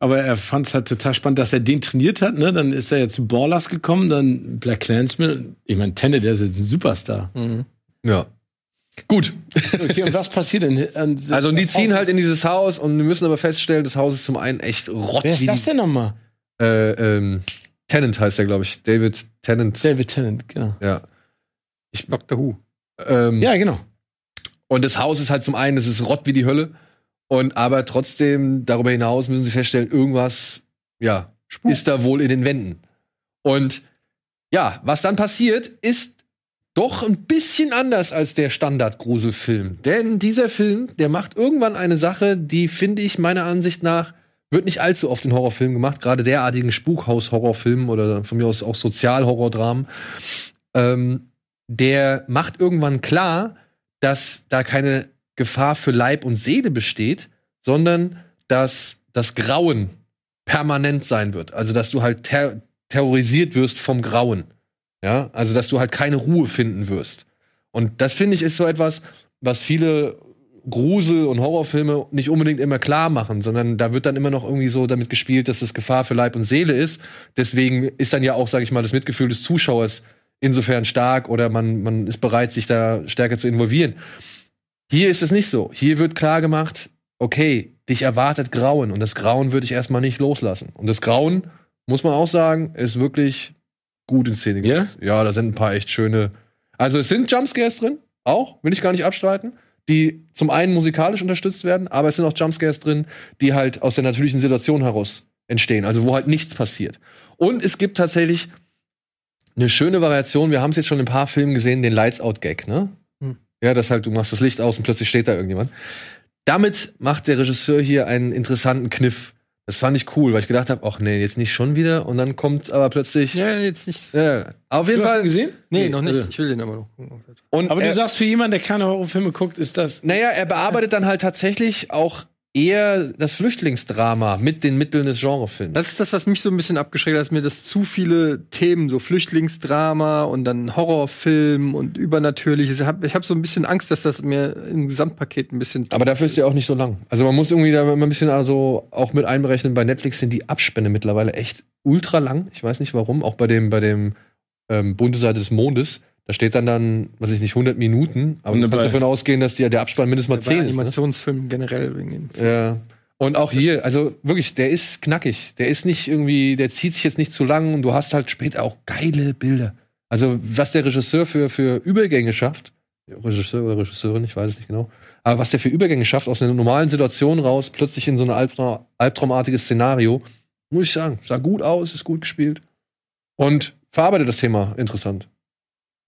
Aber er fand es halt total spannend, dass er den trainiert hat. Ne? Dann ist er ja zu Ballers gekommen, dann Black Clansman. Ich meine, Tenne, der ist jetzt ein Superstar. Ja. Gut. Okay, und was passiert denn? Also und die ziehen Haus halt in dieses Haus und wir müssen aber feststellen, das Haus ist zum einen echt rott. Wer ist das denn nochmal? Äh, ähm, Tennant heißt er, glaube ich. David Tennant. David Tennant, genau. Ja. Dr. Who. Ähm, Ja, genau. Und das Haus ist halt zum einen, es ist rott wie die Hölle. Und aber trotzdem, darüber hinaus müssen sie feststellen, irgendwas, ja, ist da wohl in den Wänden. Und ja, was dann passiert, ist doch ein bisschen anders als der Standard-Gruselfilm. Denn dieser Film, der macht irgendwann eine Sache, die finde ich meiner Ansicht nach wird nicht allzu oft in Horrorfilmen gemacht, gerade derartigen Spukhaus-Horrorfilmen oder von mir aus auch Sozial-Horrordramen. Ähm, der macht irgendwann klar, dass da keine Gefahr für Leib und Seele besteht, sondern dass das Grauen permanent sein wird. Also dass du halt ter terrorisiert wirst vom Grauen. Ja, also dass du halt keine Ruhe finden wirst. Und das finde ich ist so etwas, was viele Grusel- und Horrorfilme nicht unbedingt immer klar machen, sondern da wird dann immer noch irgendwie so damit gespielt, dass das Gefahr für Leib und Seele ist. Deswegen ist dann ja auch, sage ich mal, das Mitgefühl des Zuschauers insofern stark oder man, man ist bereit, sich da stärker zu involvieren. Hier ist es nicht so. Hier wird klar gemacht, okay, dich erwartet Grauen und das Grauen würde ich erstmal nicht loslassen. Und das Grauen, muss man auch sagen, ist wirklich gut in Szene Ja? gesetzt. Ja, da sind ein paar echt schöne. Also es sind Jumpscares drin, auch, will ich gar nicht abstreiten, die zum einen musikalisch unterstützt werden, aber es sind auch Jumpscares drin, die halt aus der natürlichen Situation heraus entstehen, also wo halt nichts passiert. Und es gibt tatsächlich eine schöne Variation, wir haben es jetzt schon in ein paar Filmen gesehen, den Lights Out Gag, ne? Hm. Ja, das halt, du machst das Licht aus und plötzlich steht da irgendjemand. Damit macht der Regisseur hier einen interessanten Kniff. Das fand ich cool, weil ich gedacht habe, ach nee, jetzt nicht schon wieder. Und dann kommt aber plötzlich. Ja, jetzt nicht. Ja, auf jeden Du hast Fall. ihn gesehen? Nee, noch nicht. Also- Ich will den aber noch gucken. Und Aber er, du sagst, für jemanden, der keine Horrorfilme guckt, ist das. naja, er bearbeitet dann halt tatsächlich auch eher das Flüchtlingsdrama mit den Mitteln des Genrefilms. Das ist das, was mich so ein bisschen abgeschreckt hat, dass mir das zu viele Themen, so Flüchtlingsdrama und dann Horrorfilm und Übernatürliches. Ich habe hab so ein bisschen Angst, dass das mir im Gesamtpaket ein bisschen. aber dafür ist ja auch nicht so lang. Also man muss irgendwie da immer ein bisschen also auch mit einberechnen. Bei Netflix sind die Abspänne mittlerweile echt ultra lang. Ich weiß nicht warum. Auch bei dem, bei dem ähm, bunte Seite des Mondes. Da steht dann dann, was weiß ich nicht, 100 Minuten. Aber du Ne, kannst davon ausgehen, dass die, der Abspann mindestens mal Bei 10 ist. Ne? Animationsfilmen generell wegen Ja. Und auch hier, also wirklich, der ist knackig. Der ist nicht irgendwie, der zieht sich jetzt nicht zu lang und du hast halt später auch geile Bilder. Also, was der Regisseur für, für Übergänge schafft, Regisseur oder Regisseurin, ich weiß es nicht genau, aber was der für Übergänge schafft, aus einer normalen Situation raus, plötzlich in so ein Albtra albtraumartiges Szenario, muss ich sagen, sah gut aus, ist gut gespielt und verarbeitet das Thema interessant.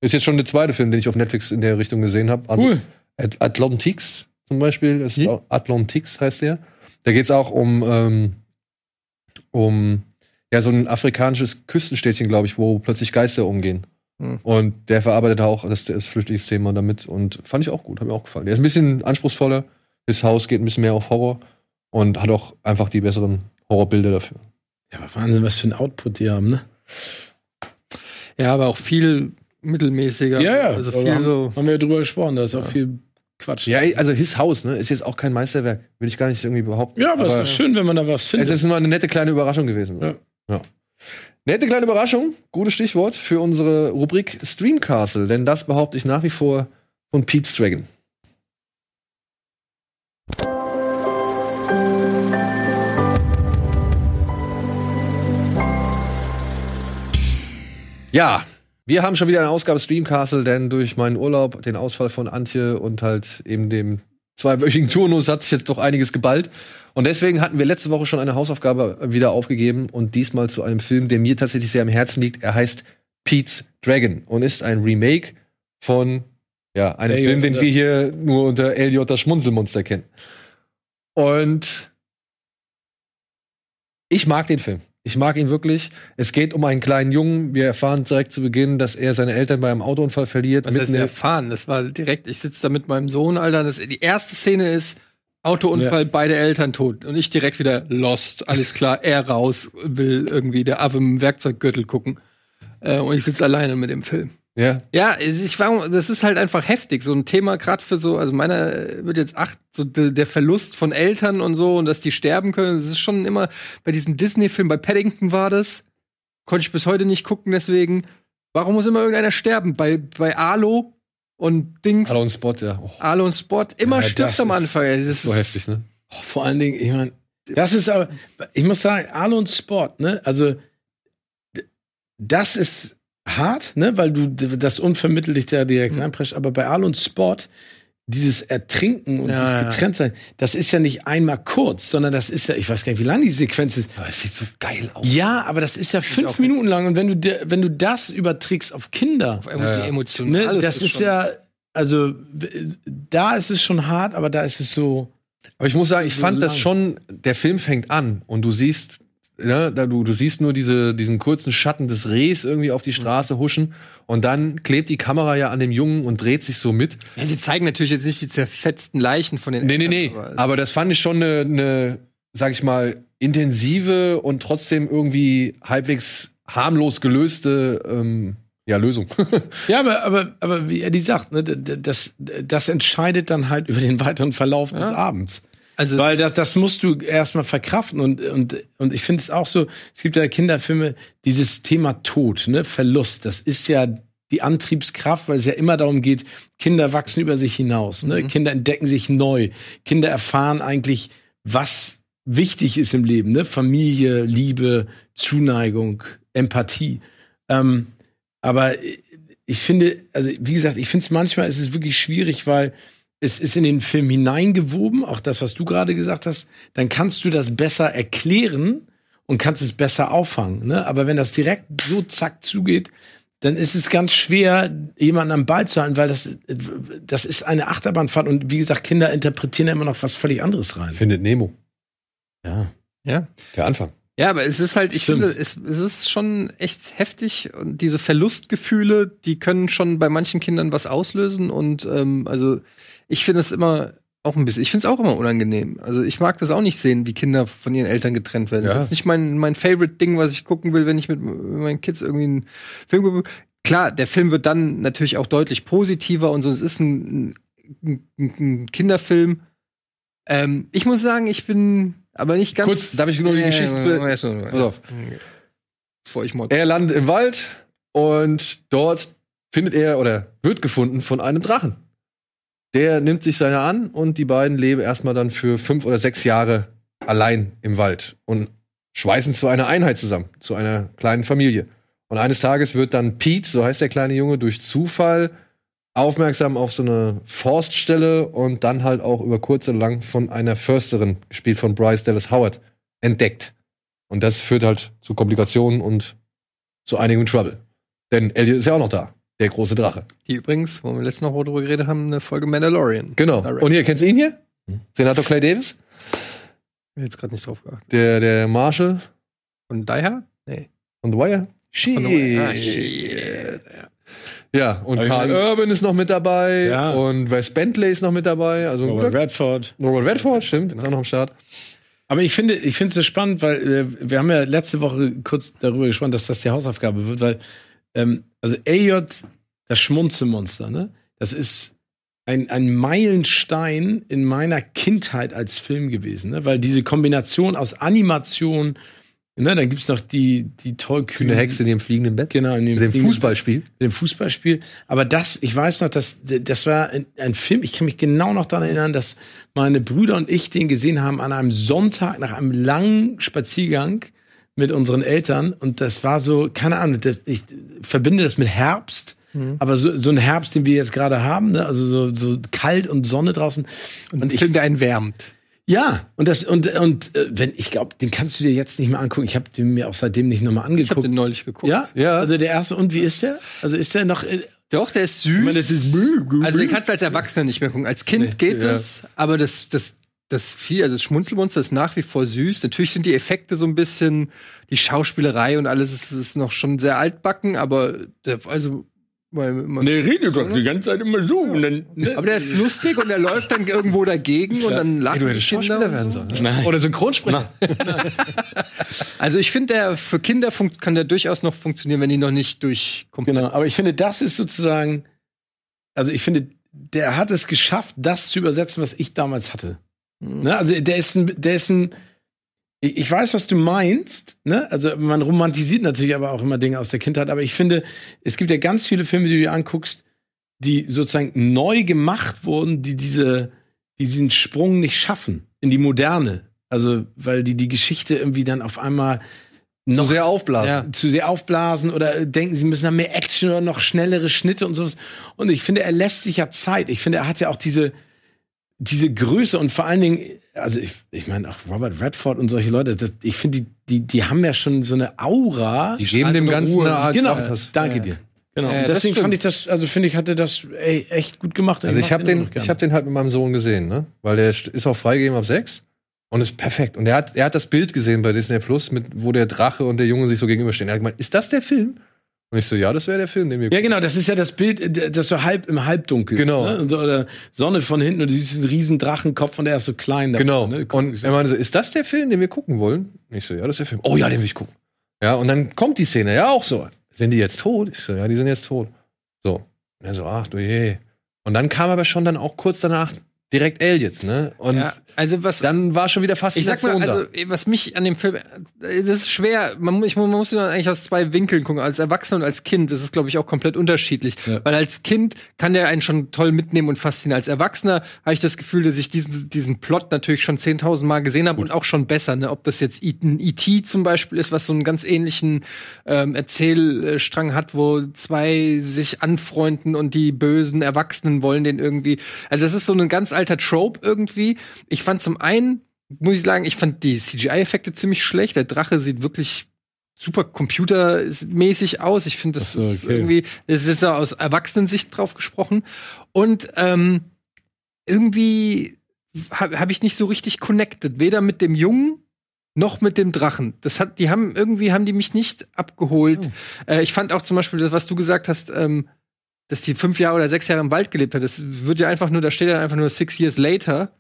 Ist jetzt schon der zweite Film, den ich auf Netflix in der Richtung gesehen habe. Cool. At Atlantics zum Beispiel. Ist Wie? auch Atlantics heißt der. Da geht es auch um, ähm, um ja, so ein afrikanisches Küstenstädtchen, glaube ich, wo plötzlich Geister umgehen. Hm. Und der verarbeitet auch das, das Flüchtlingsthema damit und fand ich auch gut, hat mir auch gefallen. Der ist ein bisschen anspruchsvoller. Das Haus geht ein bisschen mehr auf Horror und hat auch einfach die besseren Horrorbilder dafür. Ja, aber Wahnsinn, was für ein Output die haben, ne? Ja, aber auch viel mittelmäßiger. Also viel haben, so. haben wir ja drüber gesprochen, da ist auch viel Quatsch. Ja, also His House, ne, ist jetzt auch kein Meisterwerk. Will ich gar nicht irgendwie behaupten. ja aber, es ist schön, wenn man da was Es findet. ist nur eine nette kleine Überraschung gewesen. Ja. ja. Nette kleine Überraschung, gutes Stichwort für unsere Rubrik Streamcastle, denn das behaupte ich nach wie vor von Pete's Dragon. Ja, wir haben schon wieder eine Ausgabe Streamcastle, denn durch meinen Urlaub, den Ausfall von Antje und halt eben dem zweiwöchigen Turnus hat sich jetzt doch einiges geballt. Und deswegen hatten wir letzte Woche schon eine Hausaufgabe wieder aufgegeben und diesmal zu einem Film, der mir tatsächlich sehr am Herzen liegt. Er heißt Pete's Dragon und ist ein Remake von ja, einem Film, den wir hier nur unter LJ das Schmunzelmonster kennen. Und ich mag den Film. Ich mag ihn wirklich. Es geht um einen kleinen Jungen. Wir erfahren direkt zu Beginn, dass er seine Eltern bei einem Autounfall verliert. Was heißt wir erfahren? Das war direkt, ich sitze da mit meinem Sohn, Alter. Das, die erste Szene ist Autounfall, beide Eltern tot. Und ich direkt wieder lost. Alles klar, er raus, will irgendwie der Affe im Werkzeuggürtel gucken. Äh, und ich sitze alleine mit dem Film. Ja, Ja, ich war, das ist halt einfach heftig. So ein Thema, gerade für so, also meiner wird jetzt acht, so de, der Verlust von Eltern und so und dass die sterben können. Das ist schon immer bei diesem Disney-Film, bei Paddington war das. Konnte ich bis heute nicht gucken, deswegen. Warum muss immer irgendeiner sterben? Bei, bei Alo und Dings, Hallo und Spot, ja. Oh, Alo und Spot, immer Ja, stirbt am Anfang. Das so ist heftig, ne? Oh, vor allen Dingen, ich meine, das ist aber, ich muss sagen, Alu und Sport, ne? Also, das ist hart, ne? Weil du das unvermittelt dich da direkt reinprescht. Aber bei Alu und Sport, dieses Ertrinken und Ja, dieses. Getrenntsein, das ist ja nicht einmal kurz, sondern das ist ja, ich weiß gar nicht, wie lang die Sequenz ist. Aber es sieht so geil aus. Ja, aber das ist ja fünf auch Minuten lang. Und wenn du, dir- wenn du das überträgst auf Kinder, emo- Ja, ja. emotional. ne? Das ist schon- ja, also, da ist es schon hart, aber da ist es so, Aber ich muss sagen, ich So fand das lang. schon, der Film fängt an und du siehst, ne, da du, du siehst nur diese, diesen kurzen Schatten des Rehs irgendwie auf die Straße huschen und dann klebt die Kamera ja an dem Jungen und dreht sich so mit. Ja, sie zeigen natürlich jetzt nicht die zerfetzten Leichen von den Nee, nee, nee. Eltern, Aber das fand ich schon eine, eine sag ich mal, intensive und trotzdem irgendwie halbwegs harmlos gelöste ähm, ja, Lösung. Ja, aber, aber, aber wie Eddie sagt, ne, das, das entscheidet dann halt über den weiteren Verlauf des Abends. Also Weil das, das musst du erstmal verkraften und, und, und ich finde es auch so, es gibt ja Kinderfilme, dieses Thema Tod, ne, Verlust, das ist ja die Antriebskraft, weil es ja immer darum geht, Kinder wachsen über sich hinaus, ne, Kinder entdecken sich neu, Kinder erfahren eigentlich, was wichtig ist im Leben, ne, Familie, Liebe, Zuneigung, Empathie. Ähm, aber ich finde, also wie gesagt, ich finde es manchmal ist es wirklich schwierig, weil es ist in den Film hineingewoben, auch das, was du gerade gesagt hast, dann kannst du das besser erklären und kannst es besser auffangen. Ne? Aber wenn das direkt so zack zugeht, dann ist es ganz schwer, jemanden am Ball zu halten, weil das, das ist eine Achterbahnfahrt und wie gesagt, Kinder interpretieren ja immer noch was völlig anderes rein. Findet Nemo. Ja. ja. Der Anfang. Ja, aber es ist halt, ich Stimmt. finde, es, es ist schon echt heftig und diese Verlustgefühle, die können schon bei manchen Kindern was auslösen und ähm, also ich finde es immer auch ein bisschen, ich finde es auch immer unangenehm. Also ich mag das auch nicht sehen, wie Kinder von ihren Eltern getrennt werden. Das Ja. ist nicht mein, mein Favorite-Ding, was ich gucken will, wenn ich mit meinen Kids irgendwie einen Film gucke. Klar, der Film wird dann natürlich auch deutlich positiver und so. Es ist ein, ein, ein Kinderfilm. Ähm, ich muss sagen, ich bin aber nicht ganz. Kurz, darf ich nur die Geschichte zu- zu. Pass auf. Bevor ich mod. Er landet im Wald Und dort findet er oder wird gefunden von einem Drachen. Der nimmt sich seiner an und die beiden leben erstmal dann für fünf oder sechs Jahre allein im Wald und schweißen zu einer Einheit zusammen, zu einer kleinen Familie. Und eines Tages wird dann Pete, so heißt der kleine Junge, durch Zufall aufmerksam auf so eine Forststelle und dann halt auch über kurz oder lang von einer Försterin, gespielt von Bryce Dallas Howard, entdeckt. Und das führt halt zu Komplikationen und zu einigem Trouble. Denn Elliot ist ja auch noch da, der große Drache. Die übrigens, wo wir letztes Mal drüber geredet haben, eine Folge Mandalorian. Genau. Direct. Und hier, kennst du ihn hier? Hm. Senator Clay Davis? Ich hab jetzt gerade nicht drauf geachtet. Der, der Marshall Und Die Hard? Nee. von The Wire? Shit. Von The Wire. Ah, shit. Ja, und Aber ich mein- Urban ist noch mit dabei Ja. und Wes Bentley ist noch mit dabei. Also Robert Redford. Robert Redford, stimmt, ist auch noch am Start. Aber ich finde, ich finde es so spannend, weil äh, wir haben ja letzte Woche kurz darüber gesprochen, dass das die Hausaufgabe wird, weil ähm, also AJ, das Schmunzelmonster, ne, das ist ein, ein Meilenstein in meiner Kindheit als Film gewesen, ne, weil diese Kombination aus Animation, ne, dann gibt's noch die die tollkühne Hexe in ihrem fliegenden Bett. genau, in dem fliegenden- Fußballspiel. dem Fußballspiel. Aber das, ich weiß noch, dass das war ein, ein Film. Ich kann mich genau noch daran erinnern, dass meine Brüder und ich den gesehen haben an einem Sonntag nach einem langen Spaziergang mit unseren Eltern. Und das war so, keine Ahnung, das, ich verbinde das mit Herbst. Aber so, so ein Herbst, den wir jetzt gerade haben, ne? also so, so kalt und Sonne draußen. Und ich Film, der einen wärmt. Ja, und das und und äh, wenn ich glaube, den kannst du dir jetzt nicht mehr angucken. Ich habe den mir auch seitdem nicht nochmal Ich habe angeguckt. den neulich geguckt. ja, Ja. Also der erste und wie ist der? Also ist der noch? Äh, Doch, der ist süß. ich meine, das ist also den kannst du als Erwachsener nicht mehr gucken. Als Kind geht ja. das, aber das, das, das viel, also das Schmunzelmonster ist nach wie vor süß. Natürlich sind die Effekte so ein bisschen, die Schauspielerei und alles ist, ist noch schon sehr altbacken, aber der, also weil man, Ne, rede doch die ganze Zeit immer so. Und dann, ne? aber der ist lustig und der läuft dann irgendwo dagegen und dann lachen Ey, du die hättest Kinder. Schauspieler werden so. sollen. ne? Nein. Oder Synchronsprecher. Also ich finde, der für Kinder kann der durchaus noch funktionieren, wenn die noch nicht durch Genau, aber ich finde, das ist sozusagen, also ich finde, der hat es geschafft, das zu übersetzen, was ich damals hatte. Ne? Also der ist ein, der ist ein, ich weiß, was du meinst, ne? Also man romantisiert natürlich aber auch immer Dinge aus der Kindheit, aber ich finde, es gibt ja ganz viele Filme, die du dir anguckst, die sozusagen neu gemacht wurden, die diese, die diesen Sprung nicht schaffen in die Moderne. Also, weil die die Geschichte irgendwie dann auf einmal So sehr aufblasen. Ja. zu sehr aufblasen oder denken, sie müssen da mehr Action oder noch schnellere Schnitte und sowas. Und ich finde, er lässt sich ja Zeit. Ich finde, er hat ja auch diese, diese Größe und vor allen Dingen, also ich, ich meine, auch Robert Redford und solche Leute, das, ich finde, die, die, die haben ja schon so eine Aura. Die geben dem Ganzen Ruhe. eine Art genau, Kraft. danke Ja. dir. Genau. Das deswegen fand ich das, also finde ich, hatte das ey, echt gut gemacht. Also ich mag habe den, ich habe den halt mit meinem Sohn gesehen, ne? Weil der ist ist auch freigegeben ab sechs und ist perfekt. Und er hat, er hat das Bild gesehen bei Disney Plus, mit wo der Drache und der Junge sich so gegenüberstehen. Er hat gemeint, ist das der Film? Und ich so, ja, das wäre der Film, den wir Ja, genau, das ist ja das Bild, äh, das so halb im Halbdunkel Genau. ist. Ne? Und so, oder Sonne von hinten und du siehst einen riesen Drachenkopf und der ist so klein. davon, Genau. Ne? Und er meinte so, ist das der Film, den wir gucken wollen? Und ich so, ja, das ist der Film. Oh ja, den will ich gucken. Ja, und dann kommt die Szene, ja, auch so. Sind die jetzt tot? Ich so, ja, die sind jetzt tot. So. Und er so, ach du je. Und dann kam aber schon dann auch kurz danach direkt Elliot, ne? Und Ja, also was dann war schon wieder Ich sag mal, also was mich an dem Film, das ist schwer. Man, ich, man muss ihn eigentlich aus zwei Winkeln gucken. Als Erwachsener und als Kind, das ist glaube ich auch komplett unterschiedlich. Ja. Weil als Kind kann der einen schon toll mitnehmen und faszinieren. Als Erwachsener habe ich das Gefühl, dass ich diesen diesen Plot natürlich schon 10.000 Mal gesehen habe und auch schon besser. Ne? Ob das jetzt E- ein E.T. zum Beispiel ist, was so einen ganz ähnlichen ähm, Erzählstrang hat, wo zwei sich anfreunden und die bösen Erwachsenen wollen den irgendwie. Also das ist so ein ganz alter Trope irgendwie. Ich fand zum einen, muss ich sagen, ich fand die CGI-Effekte ziemlich schlecht. Der Drache sieht wirklich super computermäßig aus. Ich finde, das so, ist okay. irgendwie, das ist ja aus Erwachsenensicht drauf gesprochen. Und ähm, irgendwie habe hab ich nicht so richtig connected, weder mit dem Jungen noch mit dem Drachen. Das hat, die haben irgendwie haben die mich nicht abgeholt. Äh, ich fand auch zum Beispiel, das, was du gesagt hast, ähm, dass die fünf Jahre oder sechs Jahre im Wald gelebt hat. Das wird ja einfach nur, da steht ja einfach nur six years later.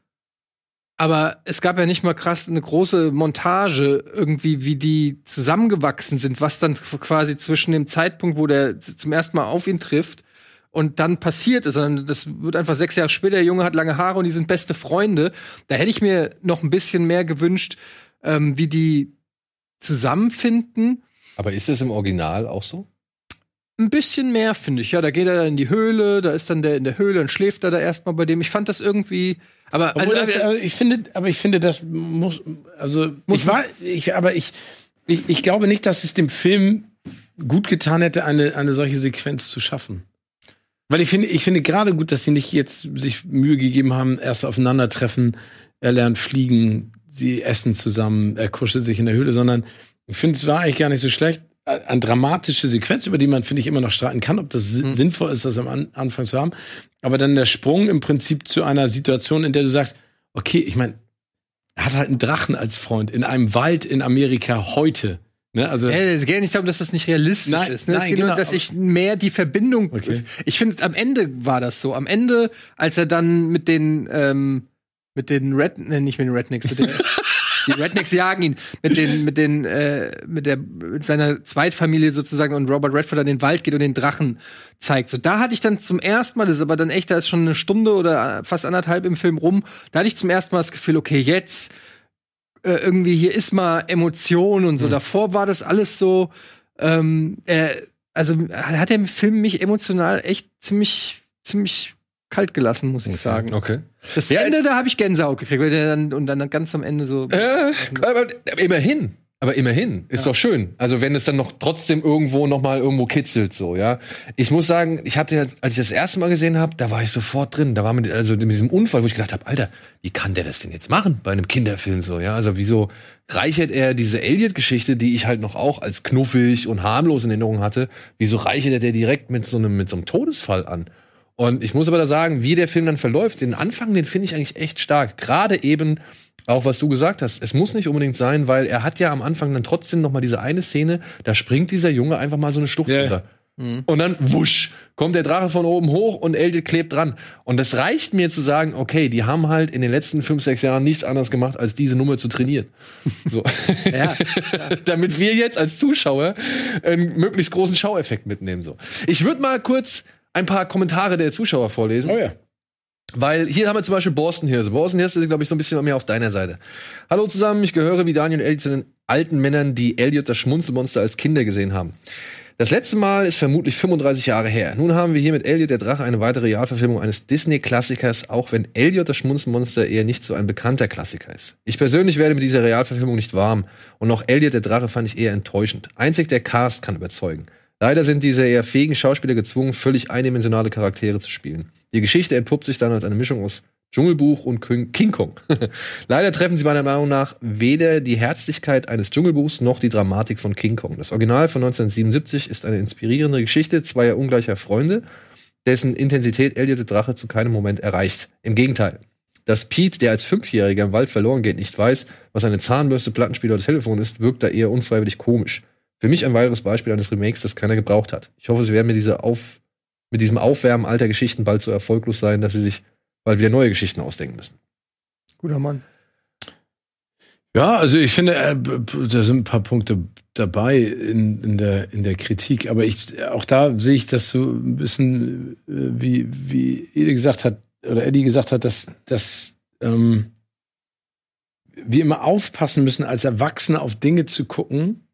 Aber es gab ja nicht mal krass eine große Montage irgendwie, wie die zusammengewachsen sind, was dann quasi zwischen dem Zeitpunkt, wo der zum ersten Mal auf ihn trifft und dann passiert ist, sondern das wird einfach sechs Jahre später, der Junge hat lange Haare und die sind beste Freunde. Da hätte ich mir noch ein bisschen mehr gewünscht, ähm, wie die zusammenfinden. Aber ist das im Original auch so? Ein bisschen mehr, finde ich. Ja, da geht er in die Höhle, da ist dann der in der Höhle, dann schläft er da erstmal bei dem. Ich fand das irgendwie. Aber also, das, also, ich finde, aber ich finde, das muss, also ich war, ich, aber ich, ich, ich glaube nicht, dass es dem Film gut getan hätte, eine, eine solche Sequenz zu schaffen. Weil ich finde, ich finde gerade gut, dass sie nicht jetzt sich Mühe gegeben haben, erst aufeinandertreffen, er lernt fliegen, sie essen zusammen, er kuschelt sich in der Höhle, sondern ich finde, es war eigentlich gar nicht so schlecht. Eine dramatische Sequenz, über die man, finde ich, immer noch streiten kann, ob das si- sinnvoll ist, das am An Anfang zu haben. Aber dann der Sprung im Prinzip zu einer Situation, in der du sagst, okay, ich meine, er hat halt einen Drachen als Freund in einem Wald in Amerika heute. Ne? Also, Äh, es geht nicht darum, dass das nicht realistisch Nein, ist. Ne? es nein, geht nur, genau, dass ich mehr die Verbindung. Okay. Ich finde, am Ende war das so. Am Ende, als er dann mit den ähm, mit den Red, ne, nicht mit den Rednecks, mit den, die Rednecks jagen ihn mit den mit den äh, mit der mit seiner Zweitfamilie sozusagen und Robert Redford an den Wald geht und den Drachen zeigt. So da hatte ich dann zum ersten Mal, das ist aber dann echt, da ist schon eine Stunde oder fast anderthalb im Film rum, da hatte ich zum ersten Mal das Gefühl, okay, jetzt äh, irgendwie hier ist mal Emotion und so. Davor war das alles so, ähm, äh, also hat der Film mich emotional echt ziemlich, ziemlich kalt gelassen, muss ich sagen. Okay. Das Ja, Ende, da habe ich Gänsehaut gekriegt, weil der dann und dann ganz am Ende so. Äh, aber immerhin. Aber immerhin ist doch schön. Also wenn es dann noch trotzdem irgendwo noch mal irgendwo kitzelt so, ja. Ich muss sagen, ich den als ich das erste Mal gesehen habe, da war ich sofort drin. Da war mit also mit diesem Unfall, wo ich gedacht habe, Alter, wie kann der das denn jetzt machen bei einem Kinderfilm so, ja? Also wieso reichert er diese Elliot Geschichte, die ich halt noch auch als knuffig und harmlos in Erinnerung hatte, wieso reichert er der direkt mit so einem mit so einem Todesfall an? Und ich muss aber da sagen, wie der Film dann verläuft, den Anfang, den finde ich eigentlich echt stark. Gerade eben auch was du gesagt hast, es muss nicht unbedingt sein, weil er hat ja am Anfang dann trotzdem noch mal diese eine Szene, da springt dieser Junge einfach mal so eine Schlucht Ja. runter. Und dann wusch, kommt der Drache von oben hoch und Elliot klebt dran. Und das reicht mir zu sagen, okay, die haben halt in den letzten fünf, sechs Jahren nichts anderes gemacht, als diese Nummer zu trainieren. So. Ja. Damit wir jetzt als Zuschauer einen möglichst großen Schaueffekt mitnehmen. So. Ich würde mal kurz ein paar Kommentare der Zuschauer vorlesen. oh ja. Weil hier haben wir zum Beispiel Borsten Hirse. Borsten Hirse ist, glaube ich, so ein bisschen mehr auf deiner Seite. Hallo zusammen, ich gehöre wie Daniel und Elliot zu den alten Männern, die Elliot das Schmunzelmonster als Kinder gesehen haben. Das letzte Mal ist vermutlich 35 Jahre her. Nun haben wir hier mit Elliot der Drache eine weitere Realverfilmung eines Disney-Klassikers, auch wenn Elliot das Schmunzelmonster eher nicht so ein bekannter Klassiker ist. Ich persönlich werde mit dieser Realverfilmung nicht warm und auch Elliot der Drache fand ich eher enttäuschend. Einzig der Cast kann überzeugen. Leider sind diese eher fähigen Schauspieler gezwungen, völlig eindimensionale Charaktere zu spielen. Die Geschichte entpuppt sich dann als eine Mischung aus Dschungelbuch und King Kong. Leider treffen sie meiner Meinung nach weder die Herzlichkeit eines Dschungelbuchs noch die Dramatik von King Kong. Das Original von 1977 ist eine inspirierende Geschichte zweier ungleicher Freunde, dessen Intensität Elliot der Drache zu keinem Moment erreicht. Im Gegenteil. Dass Pete, der als Fünfjähriger im Wald verloren geht, nicht weiß, was eine Zahnbürste, Plattenspieler oder Telefon ist, wirkt da eher unfreiwillig komisch. Für mich ein weiteres Beispiel eines Remakes, das keiner gebraucht hat. Ich hoffe, sie werden mit, dieser Auf, mit diesem Aufwärmen alter Geschichten bald so erfolglos sein, dass sie sich bald wieder neue Geschichten ausdenken müssen. Guter Mann. Ja, also ich finde, äh, da sind ein paar Punkte dabei in, in, der, in der Kritik, aber ich, auch da sehe ich das so ein bisschen, äh, wie, wie Ede gesagt hat, oder Eddie gesagt hat, dass, dass ähm, wir immer aufpassen müssen, als Erwachsene auf Dinge zu gucken,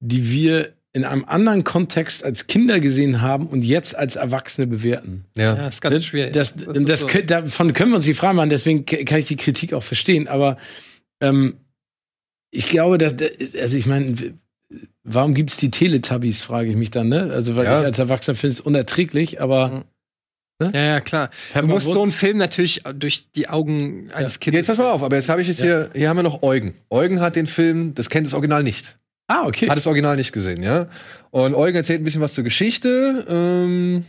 die wir in einem anderen Kontext als Kinder gesehen haben und jetzt als Erwachsene bewerten. Ja. Ja, ist ganz schwierig. Das, ist das, so. davon können wir uns die Frage machen, deswegen kann ich die Kritik auch verstehen. Aber ähm, ich glaube, dass, also ich meine, warum gibt's die Teletubbies, frage ich mich dann, ne? Also, weil Ja. ich als Erwachsener finde es unerträglich, aber Ja, ja, klar. Du musst so einen. Film natürlich durch die Augen eines Kindes. Jetzt pass mal auf, aber jetzt habe ich jetzt hier, hier haben wir noch Eugen. Eugen hat den Film, das kennt das Original nicht. Ah, okay. Hat das Original nicht gesehen, ja. Und Eugen erzählt ein bisschen was zur Geschichte. Ähm,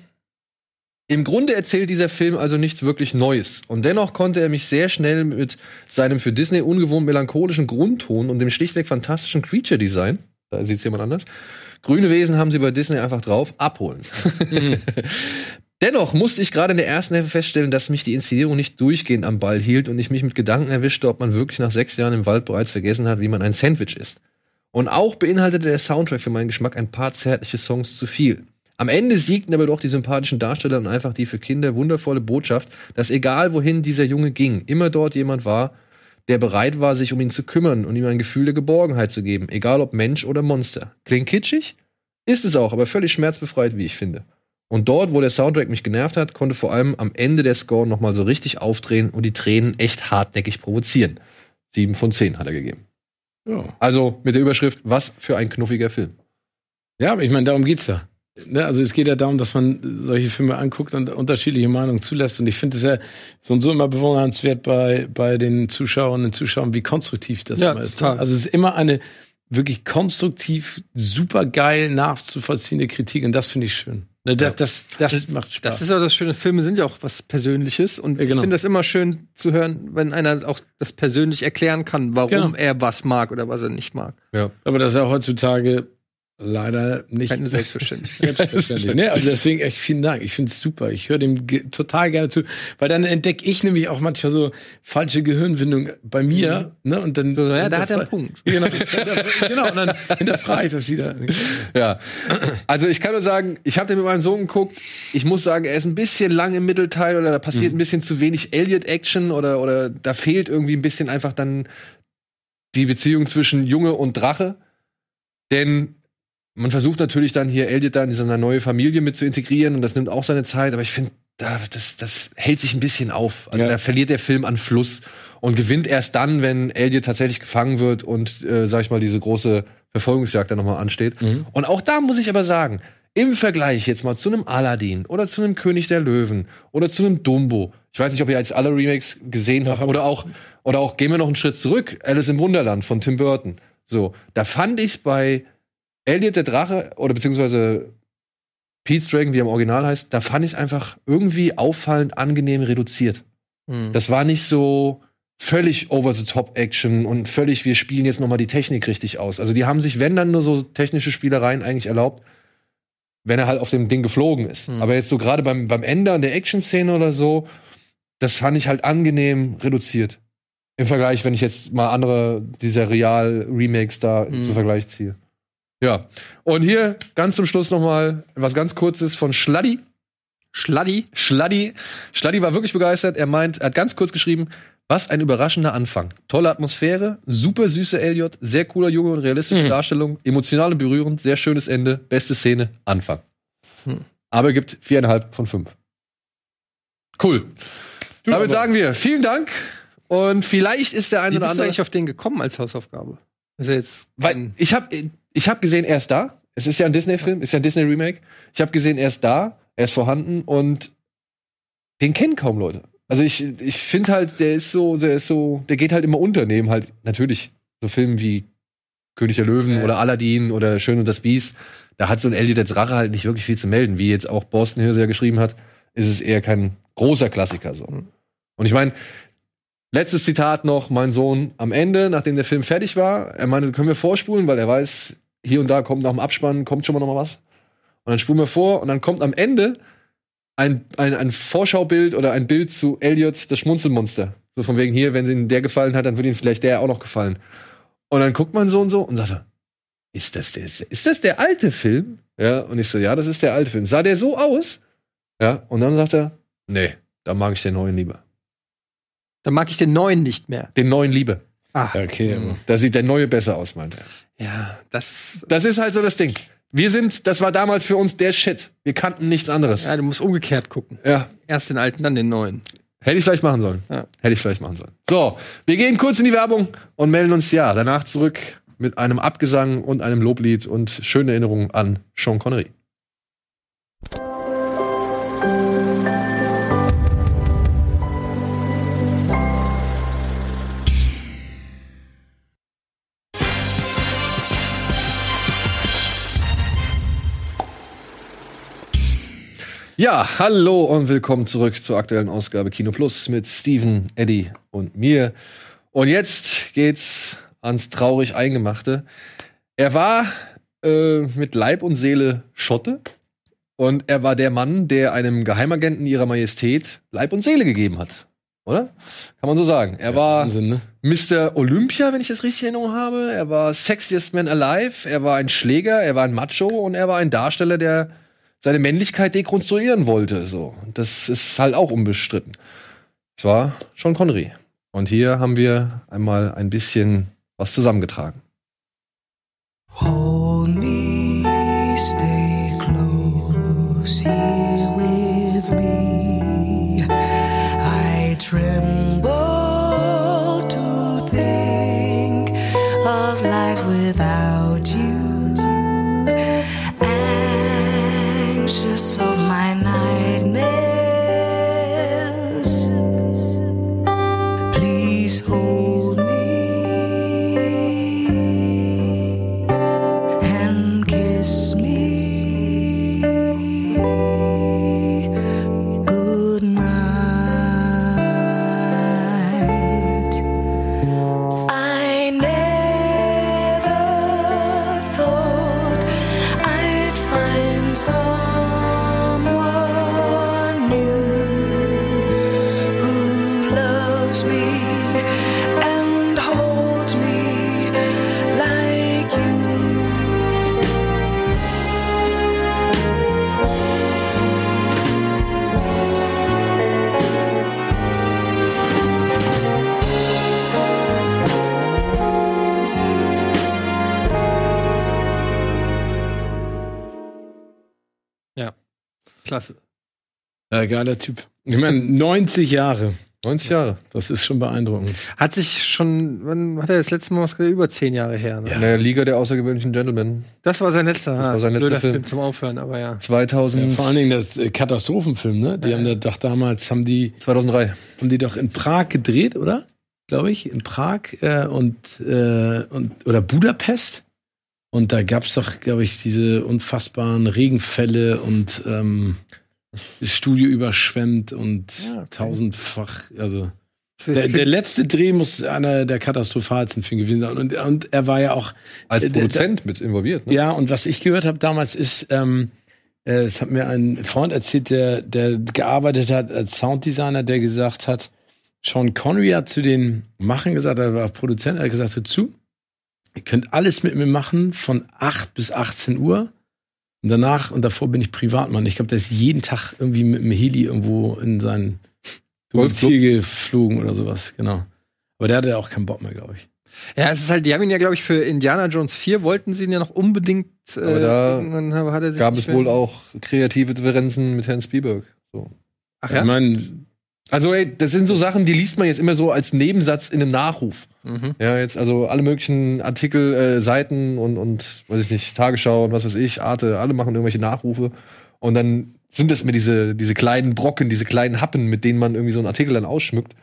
Im Grunde erzählt dieser Film also nichts wirklich Neues. Und dennoch konnte er mich sehr schnell mit seinem für Disney ungewohnt melancholischen Grundton und dem schlichtweg fantastischen Creature-Design, da sieht's jemand anders, grüne Wesen haben sie bei Disney einfach drauf, abholen. Dennoch musste ich gerade in der ersten Hälfte feststellen, dass mich die Inszenierung nicht durchgehend am Ball hielt und ich mich mit Gedanken erwischte, ob man wirklich nach sechs Jahren im Wald bereits vergessen hat, wie man ein Sandwich isst. Und auch beinhaltete der Soundtrack für meinen Geschmack ein paar zärtliche Songs zu viel. Am Ende siegten aber doch die sympathischen Darsteller und einfach die für Kinder wundervolle Botschaft, dass egal wohin dieser Junge ging, immer dort jemand war, der bereit war, sich um ihn zu kümmern und ihm ein Gefühl der Geborgenheit zu geben, egal ob Mensch oder Monster. Klingt kitschig? Ist es auch, aber völlig schmerzbefreit, wie ich finde. Und dort, wo der Soundtrack mich genervt hat, konnte vor allem am Ende der Score noch mal so richtig aufdrehen und die Tränen echt hartnäckig provozieren. Sieben von zehn hat er gegeben. Ja. Also mit der Überschrift, was für ein knuffiger Film. Ja, aber ich meine, darum geht's ja. Ne? Also es geht ja darum, dass man solche Filme anguckt und unterschiedliche Meinungen zulässt. Und ich finde es ja so und so immer bewundernswert bei, bei den Zuschauerinnen und Zuschauern, wie konstruktiv das Ja, immer ist. total. Also es ist immer eine wirklich konstruktiv, super geil nachzuvollziehende Kritik und das finde ich schön. Ne, das, das, das, macht Spaß. Das ist auch das Schöne. Filme sind ja auch was Persönliches. Und Ja, genau. ich finde das immer schön zu hören, wenn einer auch das persönlich erklären kann, warum Genau. er was mag oder was er nicht mag. Ja. aber das ist ja heutzutage leider nicht Keine Selbstverständlichkeit. Selbstverständlich. ne? Also deswegen echt vielen Dank. Ich finde es super. Ich höre dem ge- total gerne zu, weil dann entdecke ich nämlich auch manchmal so falsche Gehirnwindung bei mir. Ne? Und dann So, ja, da hat er einen Punkt. Genau, genau. Und dann hinterfrage ich das wieder. Ja. Also ich kann nur sagen, ich habe den mit meinem Sohn geguckt. Ich muss sagen, er ist ein bisschen lang im Mittelteil oder da passiert ein bisschen zu wenig Elliot-Action oder, oder da fehlt irgendwie ein bisschen einfach dann die Beziehung zwischen Junge und Drache. Denn man versucht natürlich dann hier Elliot dann in seine neue Familie mit zu integrieren und das nimmt auch seine Zeit, aber ich finde, da, das, das hält sich ein bisschen auf. Also Ja. da verliert der Film an Fluss und gewinnt erst dann, wenn Elliot tatsächlich gefangen wird und, äh, sag ich mal, diese große Verfolgungsjagd dann nochmal ansteht. Und auch da muss ich aber sagen, im Vergleich jetzt mal zu einem Aladdin oder zu einem König der Löwen oder zu einem Dumbo. Ich weiß nicht, ob ihr jetzt alle Remakes gesehen habt oder auch, oder auch gehen wir noch einen Schritt zurück. Alice im Wunderland von Tim Burton. So, da fand ich's bei Elliot der Drache oder beziehungsweise Pete's Dragon, wie er im Original heißt, da fand ich's einfach irgendwie auffallend angenehm reduziert. Hm. Das war nicht so völlig over the top Action und völlig wir spielen jetzt noch mal die Technik richtig aus. Also die haben sich wenn dann nur so technische Spielereien eigentlich erlaubt, wenn er halt auf dem Ding geflogen ist. Hm. Aber jetzt so gerade beim beim Ende an der Action Szene oder so, das fand ich halt angenehm reduziert. Im Vergleich, wenn ich jetzt mal andere dieser Real Remakes da Hm. zum Vergleich ziehe. Ja. Und hier ganz zum Schluss noch mal was ganz kurzes von Schladdi. Schladdi. Schladdi. Schladdi war wirklich begeistert. Er meint, er hat ganz kurz geschrieben, was ein überraschender Anfang. Tolle Atmosphäre, super süße Elliot, sehr cooler Junge und realistische Mhm. Darstellung, emotionale Berührung, sehr schönes Ende, beste Szene, Anfang. Hm. Aber er gibt viereinhalb von fünf. Cool. Damit aber- sagen wir vielen Dank und vielleicht ist der eine Wie oder bist du andere. eigentlich auf den gekommen als Hausaufgabe? Er jetzt Weil ich habe ich hab gesehen, er ist da. Es ist ja ein Disney-Film, ist ja ein Disney-Remake. Ich habe gesehen, er ist da, er ist vorhanden und den kennen kaum Leute. Also ich, ich finde halt, der ist so, der ist so, der geht halt immer unter, neben halt natürlich so Filmen wie König der Löwen Ja. oder Aladdin oder Schön und das Biest. Da hat so ein Elliot der Drache halt nicht wirklich viel zu melden. Wie jetzt auch Boston Hirse ja geschrieben hat, ist es eher kein großer Klassiker so. Und ich meine, letztes Zitat noch, mein Sohn am Ende, nachdem der Film fertig war, er meinte, können wir vorspulen, weil er weiß, hier und da kommt nach dem Abspann, kommt schon mal noch mal was. Und dann spulen wir vor und dann kommt am Ende ein, ein, ein Vorschaubild oder ein Bild zu Elliot, das Schmunzelmonster. So von wegen hier, wenn Ihnen der gefallen hat, dann würde Ihnen vielleicht der auch noch gefallen. Und dann guckt man so und so und sagt, ist das der, ist das der alte Film? Ja, und ich so, ja, das ist der alte Film. Sah der so aus? Ja, und dann sagt er, nee, da mag ich den neuen lieber. Dann mag ich den neuen nicht mehr. Den neuen lieber. Ah, Okay. Da sieht der neue besser aus, meint er. Ja, das. Das ist halt so das Ding. Wir sind, das war damals für uns der Shit. Wir kannten nichts anderes. Ja, du musst umgekehrt gucken. Ja. Erst den alten, dann den neuen. Hätte ich vielleicht machen sollen. Ja. Hätte ich vielleicht machen sollen. So, wir gehen kurz in die Werbung und melden uns ja danach zurück mit einem Abgesang und einem Loblied und schöne Erinnerungen an Sean Connery. Ja, hallo und willkommen zurück zur aktuellen Ausgabe Kino Plus mit Steven, Eddie und mir. Und jetzt geht's ans traurig Eingemachte. Er war äh, mit Leib und Seele Schotte und er war der Mann, der einem Geheimagenten ihrer Majestät Leib und Seele gegeben hat. Oder? Kann man so sagen. Er war Wahnsinn, ne? Mr. Olympia, wenn ich das richtig in Erinnerung habe. Er war Sexiest Man Alive. Er war ein Schläger, er war ein Macho und er war ein Darsteller, der seine Männlichkeit dekonstruieren wollte. So, das ist halt auch unbestritten. Es war Sean Connery. Und hier haben wir einmal ein bisschen was zusammengetragen. Hold Klasse. Ja, geiler Typ. Ich meine, 90 Jahre. 90 Jahre. Das ist schon beeindruckend. Hat sich schon, wann hat er das letzte Mal was gesagt? Über zehn Jahre her. Ne? In der Liga der außergewöhnlichen Gentlemen. Das war sein letzter, Das war ah, sein letzter blöder Film. Film. zum Aufhören, aber ja. 2000, Vor allen Dingen das äh, Katastrophenfilm, ne? Die haben da doch damals, haben die, 2003. haben die doch in Prag gedreht, oder? Glaube ich, in Prag äh, und, äh, und oder Budapest. Und da gab's doch, glaube ich, diese unfassbaren Regenfälle und ähm, das Studio überschwemmt und Ja, okay. tausendfach, also der, der letzte Dreh muss einer der katastrophalsten Filme gewesen sein. Und, und er war ja auch Als Äh, Produzent mit involviert. Ne? Ja, und was ich gehört habe damals ist, ähm, äh, es hat mir ein Freund erzählt, der, der gearbeitet hat als Sounddesigner, der gesagt hat, Sean Connery hat zu den Machen gesagt, er war Produzent, er hat gesagt, hör zu, ihr könnt alles mit mir machen von 8 bis 18 Uhr. Und danach und davor bin ich Privatmann. Ich glaube, der ist jeden Tag irgendwie mit dem Heli irgendwo in sein. Ziel geflogen oder sowas, genau. Aber der hatte auch keinen Bock mehr, glaube ich. Ja, es ist halt, die haben ihn ja, glaube ich, für Indiana Jones 4 wollten sie ihn ja noch unbedingt. Äh, Aber da irgendwann hat er sich Gab es wohl auch kreative Differenzen mit Herrn Spielberg. So. Ach Ich ja? meine, Also, ey, das sind so Sachen, die liest man jetzt immer so als Nebensatz in einem Nachruf. Mhm. Ja, jetzt also alle möglichen Artikel, äh, Seiten und, und, weiß ich nicht, Tagesschau und was weiß ich, Arte, alle machen irgendwelche Nachrufe. Und dann sind es mir diese, diese kleinen Brocken, diese kleinen Happen, mit denen man irgendwie so einen Artikel dann ausschmückt.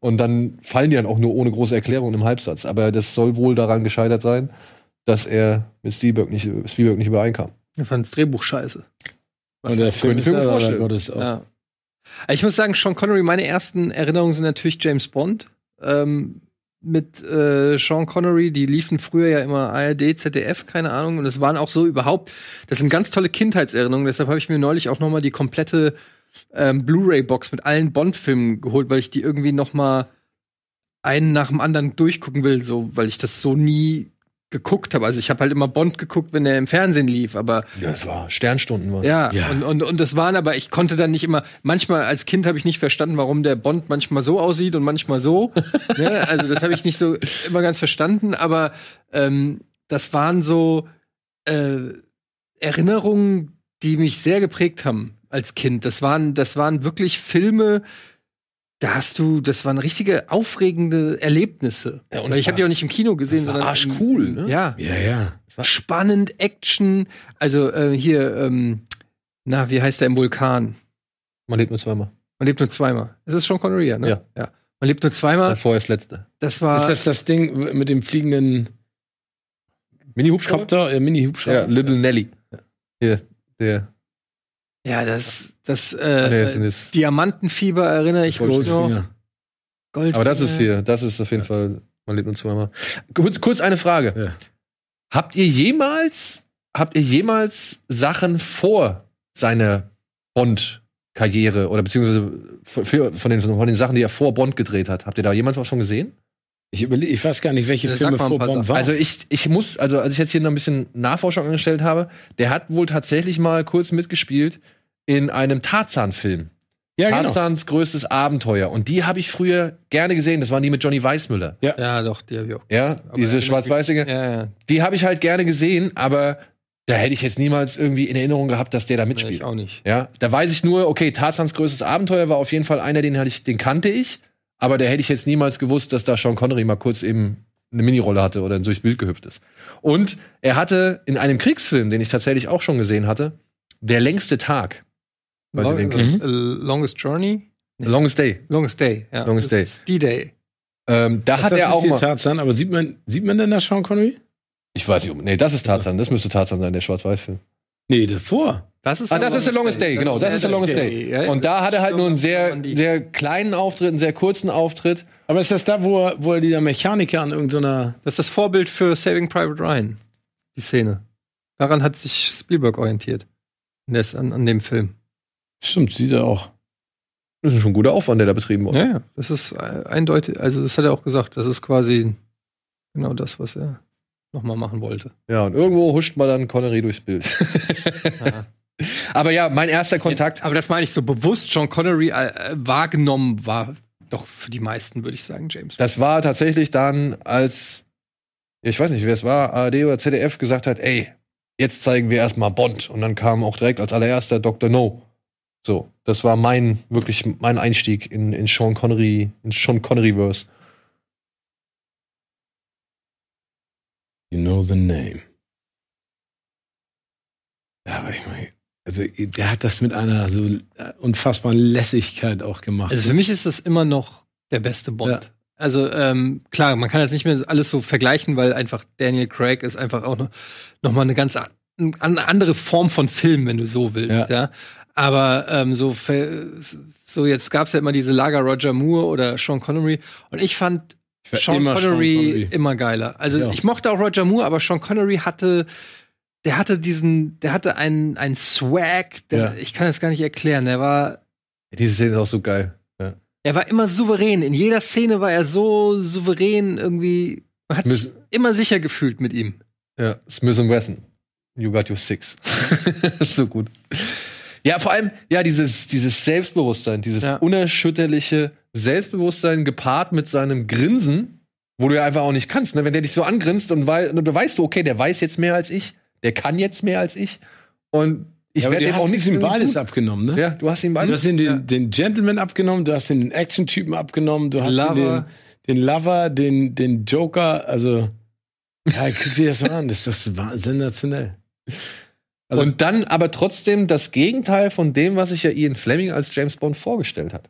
Und dann fallen die dann auch nur ohne große Erklärung im Halbsatz. Aber das soll wohl daran gescheitert sein, dass er mit Spielberg nicht, Spielberg nicht übereinkam. Ich fand das Drehbuch scheiße. und der Film Könnte ist mir vorstellen. Gottes auch. Ja. Ich muss sagen, Sean Connery, meine ersten Erinnerungen sind natürlich James Bond. Ähm, mit äh, Sean Connery, die liefen früher ja immer ARD, ZDF, keine Ahnung. Und es waren auch so überhaupt, das sind ganz tolle Kindheitserinnerungen. Deshalb habe ich mir neulich auch noch mal die komplette ähm, Blu-ray-Box mit allen Bond-Filmen geholt, weil ich die irgendwie noch mal einen nach dem anderen durchgucken will, so, weil ich das so nie geguckt habe. Also ich habe halt immer Bond geguckt, wenn er im Fernsehen lief, aber Ja, es war Sternstunden. War. ja, Ja. Und, und, und das waren aber, ich konnte dann nicht immer, manchmal als Kind habe ich nicht verstanden, warum der Bond manchmal so aussieht und manchmal so. ne? Also das habe ich nicht so immer ganz verstanden, aber ähm, das waren so äh, Erinnerungen, die mich sehr geprägt haben als Kind. Das waren, das waren wirklich Filme, da hast du, das waren richtige aufregende Erlebnisse. Ja, und ich habe die auch nicht im Kino gesehen, war sondern arschcool, ne? Ja, Ja, ja. spannend, Action. Also äh, hier, ähm, na, wie heißt der im Vulkan? Man lebt nur zweimal. Man lebt nur zweimal. Das ist schon Connery, ne? Ja. ja. Man lebt nur zweimal. Davor ist letzte. Das war. Ist das das Ding mit dem fliegenden Mini-Hubschrauber? Äh, Mini-Hubschrauber? Ja, Little Nelly. Hier, der. Ja, das, das Ah, nee, das äh, ist- Diamantenfieber erinnere ich mich noch. Gold Aber das ist hier, das ist auf jeden Fall, man lebt nur zweimal. Kurz, kurz eine Frage. Ja. Habt ihr jemals, habt ihr jemals Sachen vor seiner Bond-Karriere oder beziehungsweise für, für, von, den, von den Sachen, die er vor Bond gedreht hat, habt ihr da jemals was von gesehen? Ich, überleg, ich weiß gar nicht, welche Ja, Filme sag mal ein vor Sachen. waren. Also ich, ich muss, also als ich jetzt hier noch ein bisschen Nachforschung angestellt habe, der hat wohl tatsächlich mal kurz mitgespielt in einem Tarzan-Film. ja, genau. Tarzans größtes Abenteuer. Und die habe ich früher gerne gesehen. Das waren die mit Johnny Weissmüller. Ja, doch, die habe ich auch. Ja, diese Aber- schwarz-weißige. Ja, ja. Die habe ich halt gerne gesehen, aber da hätte ich jetzt niemals irgendwie in Erinnerung gehabt, dass der da Nee, mitspielt. ich auch nicht. Ja, da weiß ich nur, okay, Tarzans größtes Abenteuer war auf jeden Fall einer, den hatte ich, den kannte ich, aber da hätte ich jetzt niemals gewusst, dass da Sean Connery mal kurz eben eine Minirolle hatte oder durchs Bild gehüpft ist. Und er hatte in einem Kriegsfilm, den ich tatsächlich auch schon gesehen hatte, der längste Tag. Weil sie den Long, äh, Longest Journey? Longest Day. Longest Day, ja. Longest das Day. Ist D-Day. Ähm, da hat das er auch mal. Tarzan, aber sieht man, sieht man denn da Sean Connery? Ich weiß nicht, nee, das ist Tarzan. Das müsste Tarzan sein, der Schwarz-Weiß-Film. Nee, davor. Das ist Ah, das ist The Longest Day, genau, das ist The Longest Day. Ja. Und da hat er halt nur einen sehr, sehr kleinen Auftritt, einen sehr kurzen Auftritt. Aber ist das da, wo er, wo er dieser Mechaniker an irgendeiner. Das ist das Vorbild für Saving Private Ryan. Die Szene. Daran hat sich Spielberg orientiert. Und der ist an, an dem Film. Stimmt, sieht er auch. Das ist schon ein guter Aufwand, der da betrieben wurde. Ja, ja. Das ist eindeutig, also das hat er auch gesagt. Das ist quasi genau das, was er nochmal machen wollte. Ja, und irgendwo huscht man dann Connery durchs Bild. Ja. Aber ja, mein erster Kontakt. Aber das meine ich so bewusst, Sean Connery äh, wahrgenommen war doch für die meisten, würde ich sagen, James. Das war tatsächlich dann, als, ich weiß nicht, wer es war, ARD oder ZDF gesagt hat, ey, jetzt zeigen wir erstmal Bond. Und dann kam auch direkt als allererster Dr. No. So, das war mein, wirklich mein Einstieg in, in Sean Connery, in Sean Connery-Verse. You know the name. Ja, aber ich meine, also der hat das mit einer so äh, unfassbaren Lässigkeit auch gemacht. Also für mich ist das immer noch der beste Bond. Ja. Also ähm, klar, man kann jetzt nicht mehr alles so vergleichen, weil einfach Daniel Craig ist einfach auch noch, noch mal eine ganz eine andere Form von Film, wenn du so willst, ja. Ja. Aber ähm, so so jetzt gab's ja immer diese Lager Roger Moore oder Sean Connery und ich fand Sean Connery, Sean Connery. immer geiler. Also Ja. ich mochte auch Roger Moore, aber Sean Connery hatte der hatte diesen, der hatte einen, einen Swag, der, Ja. ich kann das gar nicht erklären. Der war, Diese Szene ist auch so geil. er war immer souverän. In jeder Szene war er so souverän irgendwie. Man hat sich immer sicher gefühlt mit ihm. Ja, Smith Wesson. You got your six. ist so gut. Ja, vor allem, ja, dieses, dieses Selbstbewusstsein, dieses Ja. unerschütterliche Selbstbewusstsein gepaart mit seinem Grinsen, wo du ja einfach auch nicht kannst. Ne? Wenn der dich so angrinst und wei du weißt du, okay, der weiß jetzt mehr als ich, der kann jetzt mehr als ich. Und ich ja, werde du dem hast auch nichts ihm beides tun. abgenommen, ne? Ja, du hast ihm Du beides. hast ihn den, den Gentleman abgenommen, du hast ihn den Action-Typen abgenommen, du hast ihn Lover. den, den Lover, den, den Joker, also ja, guck dir das mal an, das ist sensationell. Also- und dann aber trotzdem das Gegenteil von dem, was sich ja Ian Fleming als James Bond vorgestellt hat.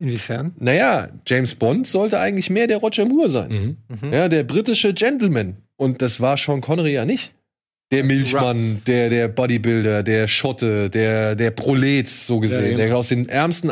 Inwiefern? Naja, James Bond sollte eigentlich mehr der Roger Moore sein. Mhm. Ja, der britische Gentleman. Und das war Sean Connery ja nicht. Der Milchmann, der, der Bodybuilder, der Schotte, der, der Prolet, so gesehen. Ja. Der aus den ärmsten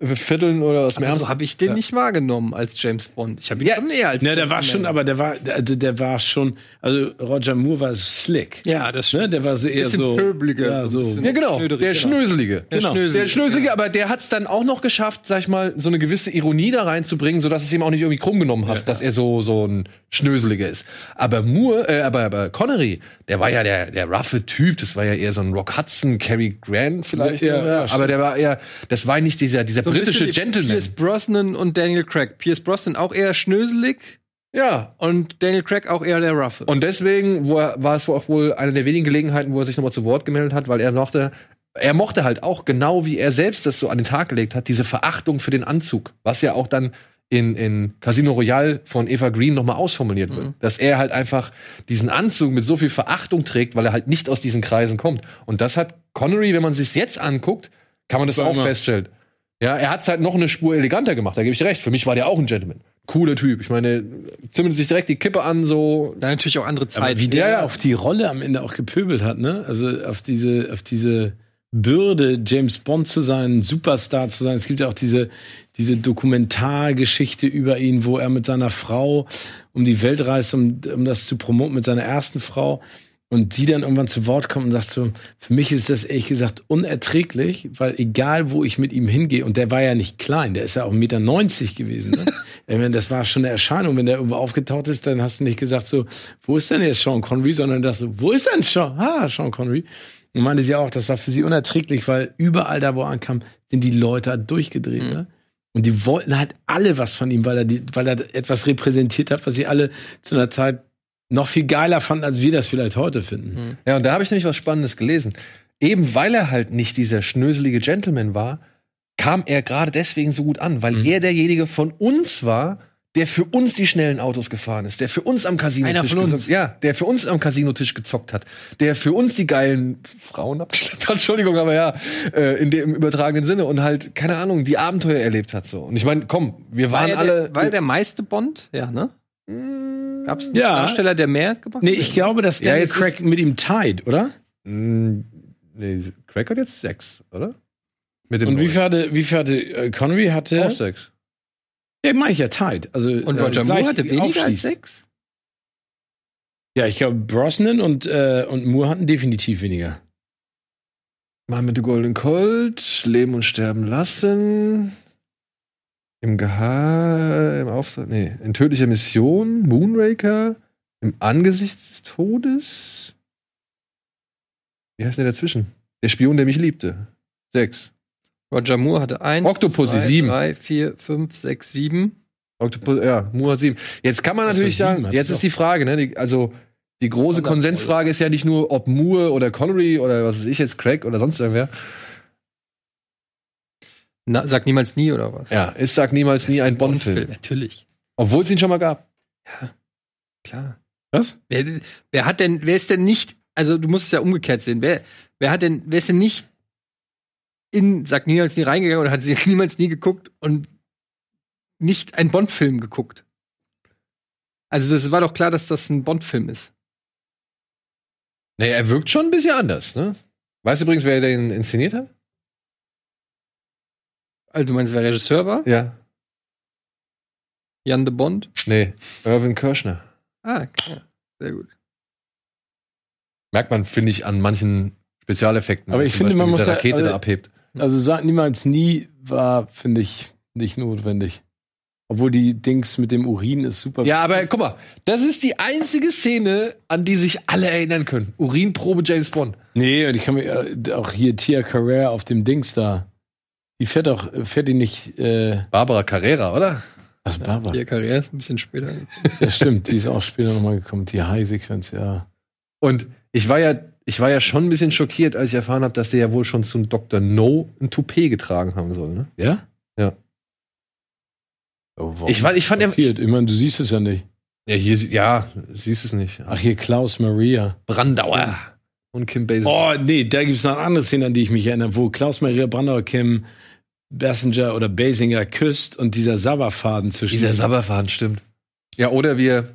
Arbeitervierteln oder aus dem Aber so ärmsten. habe ich den nicht wahrgenommen als James Bond. Ich habe ihn Ja. schon eher als Ja, der war schon, aber der war, der, der war schon, also Roger Moore war slick. Ja, das Ne? Der war so eher Bisschen so. pöbeliger, Ja, so ja, genau. Der genau. Schnöselige. Der Genau. Schnöselige. Der Schnöselige, aber der hat es dann auch noch geschafft, sag ich mal, so eine gewisse Ironie da reinzubringen, sodass es ihm auch nicht irgendwie krumm genommen hast, dass er so, so ein Schnöseliger ist. Aber Moore, äh, aber, aber Connery, der war ja der, der roughe Typ, das war ja eher so ein Rock Hudson, Cary Grant vielleicht. Ja, ja, aber der war eher, das war nicht dieser, dieser So britische Gentleman. Pierce Brosnan und Daniel Craig. Pierce Brosnan auch eher schnöselig Ja. und Daniel Craig auch eher der Roughe. Und deswegen war es auch wohl eine der wenigen Gelegenheiten, wo er sich nochmal zu Wort gemeldet hat, weil er mochte, er mochte halt auch, genau wie er selbst das so an den Tag gelegt hat, diese Verachtung für den Anzug, was ja auch dann in, in Casino Royale von Eva Green nochmal ausformuliert wird. Dass er halt einfach diesen Anzug mit so viel Verachtung trägt, weil er halt nicht aus diesen Kreisen kommt. Und das hat Connery, wenn man sich jetzt anguckt, kann man das auch feststellen. Ja, er hat es halt noch eine Spur eleganter gemacht, da gebe ich dir recht. Für mich war der auch ein Gentleman. Cooler Typ. Ich meine, zündet sich direkt die Kippe an, so. da natürlich auch andere Aber Zeiten. wie der Ja, ja. auf die Rolle am Ende auch gepöbelt hat, ne? Also auf diese, auf diese Bürde, James Bond zu sein, Superstar zu sein. Es gibt ja auch diese, diese Dokumentargeschichte über ihn, wo er mit seiner Frau um die Welt reist, um, um das zu promoten mit seiner ersten Frau. Und die dann irgendwann zu Wort kommt und sagt so, für mich ist das ehrlich gesagt unerträglich, weil egal wo ich mit ihm hingehe, und der war ja nicht klein, der ist ja auch 1,90 Meter gewesen. Ne? ich meine, das war schon eine Erscheinung, wenn der irgendwo aufgetaucht ist, dann hast du nicht gesagt so, wo ist denn jetzt Sean Connery, sondern dachte so, wo ist denn Sean? Ah, Sean Connery. Und meinte sie auch, das war für sie unerträglich, weil überall da, wo er ankam, sind die Leute halt durchgedreht. Ne? Und die wollten halt alle was von ihm, weil er, die, weil er etwas repräsentiert hat, was sie alle zu einer Zeit noch viel geiler fanden, als wir das vielleicht heute finden. Ja, und da habe ich nämlich was Spannendes gelesen. Eben weil er halt nicht dieser schnöselige Gentleman war, kam er gerade deswegen so gut an, weil Mhm. er derjenige von uns war, der für uns die schnellen Autos gefahren ist, der für uns am Casino Einer von uns. gezockt, ja, der für uns am Casinotisch gezockt hat, der für uns die geilen Frauen abgeschleppt hat, Entschuldigung, aber ja, äh, in dem übertragenen Sinne und halt keine Ahnung, die Abenteuer erlebt hat so. Und ich meine, komm, wir war, waren er alle der, war er der meiste Bond? Ja, ne? Gab es einen Ja. Darsteller, der mehr gemacht Nee, ich glaube, dass Ja, Daniel jetzt Craig mit ihm tied, oder? Mm, nee, Craig hat jetzt sechs, oder? Mit dem Und wie viel hatte, wie viel hatte äh, Connery hatte? Auch sechs. Ja, meine ich ja tied. Also, Und äh, Roger Moore hatte weniger als sechs? Ja, ich glaube, Brosnan und, äh, und Moore hatten definitiv weniger. Mann mit dem Golden Colt, Leben und Sterben lassen. Im Geheim, im Auftrag, nee, in tödlicher Mission, Moonraker, im Angesicht des Todes. Wie heißt der dazwischen? Der Spion, der mich liebte. Sechs. Roger Moore hatte eins, Octopussy, zwei, sieben. drei, vier, fünf, sechs, sieben. Octopus, ja, Moore hat sieben. Jetzt kann man natürlich sagen, jetzt ist die Frage, ne? Die, also die große. Konsensfrage ist ja nicht nur, ob Moore oder Connery oder was weiß ich jetzt, Craig oder sonst irgendwer. Na, sag niemals nie oder was? Ja, ist Sag niemals nie ein Bond-Film. Natürlich. Obwohl es ihn schon mal gab. Klar. Was? Wer, wer hat denn, wer ist denn nicht, also du musst es ja umgekehrt sehen, wer, wer hat denn, wer ist denn nicht in Sag niemals nie reingegangen oder hat sie niemals nie geguckt und nicht einen Bond-Film geguckt? Also das war doch klar, dass das ein Bond-Film ist. Nee, er wirkt schon ein bisschen anders, ne? Weißt du übrigens, wer den inszeniert hat? Also du meinst, wer Regisseur war? Ja. Jan de Bond? Nee, Irvin Kirschner. Ah, klar. Sehr gut. Merkt man, finde ich, an manchen Spezialeffekten. Aber ich finde, man Beispiel muss diese ja- Rakete also- da abhebt. Also sag niemals nie war, finde ich, nicht notwendig. Obwohl die Dings mit dem Urin ist super. Ja, aber guck mal, das ist die einzige Szene, an die sich alle erinnern können. Urinprobe James Bond. Nee, und ich kann mir äh, auch hier Tia Carrere auf dem Dings da. Die fährt auch, fährt die nicht, äh, Barbara Carrera, oder? was Barbara? Die Karriere ist ein bisschen später. Ja, stimmt, die ist auch später nochmal gekommen. Die High-Sequenz, ja. Und ich war ja, ich war ja schon ein bisschen schockiert, als ich erfahren habe, dass der ja wohl schon zum Dr. No ein Toupet getragen haben soll. Ne? Ja? Ja. Oh? Ich, war, ich fand, Schockiert. Ich meine, du siehst es ja nicht. ja, hier, ja, siehst es nicht. Ach, hier Klaus Maria. Brandauer und Kim Basinger. Oh, nee, da gibt's noch eine andere Szene, an die ich mich erinnere, wo Klaus Maria Brandauer Kim Basinger oder Basinger küsst und dieser Sabberfaden zwischen Dieser Sabberfahren, stimmt. Ja, oder wie er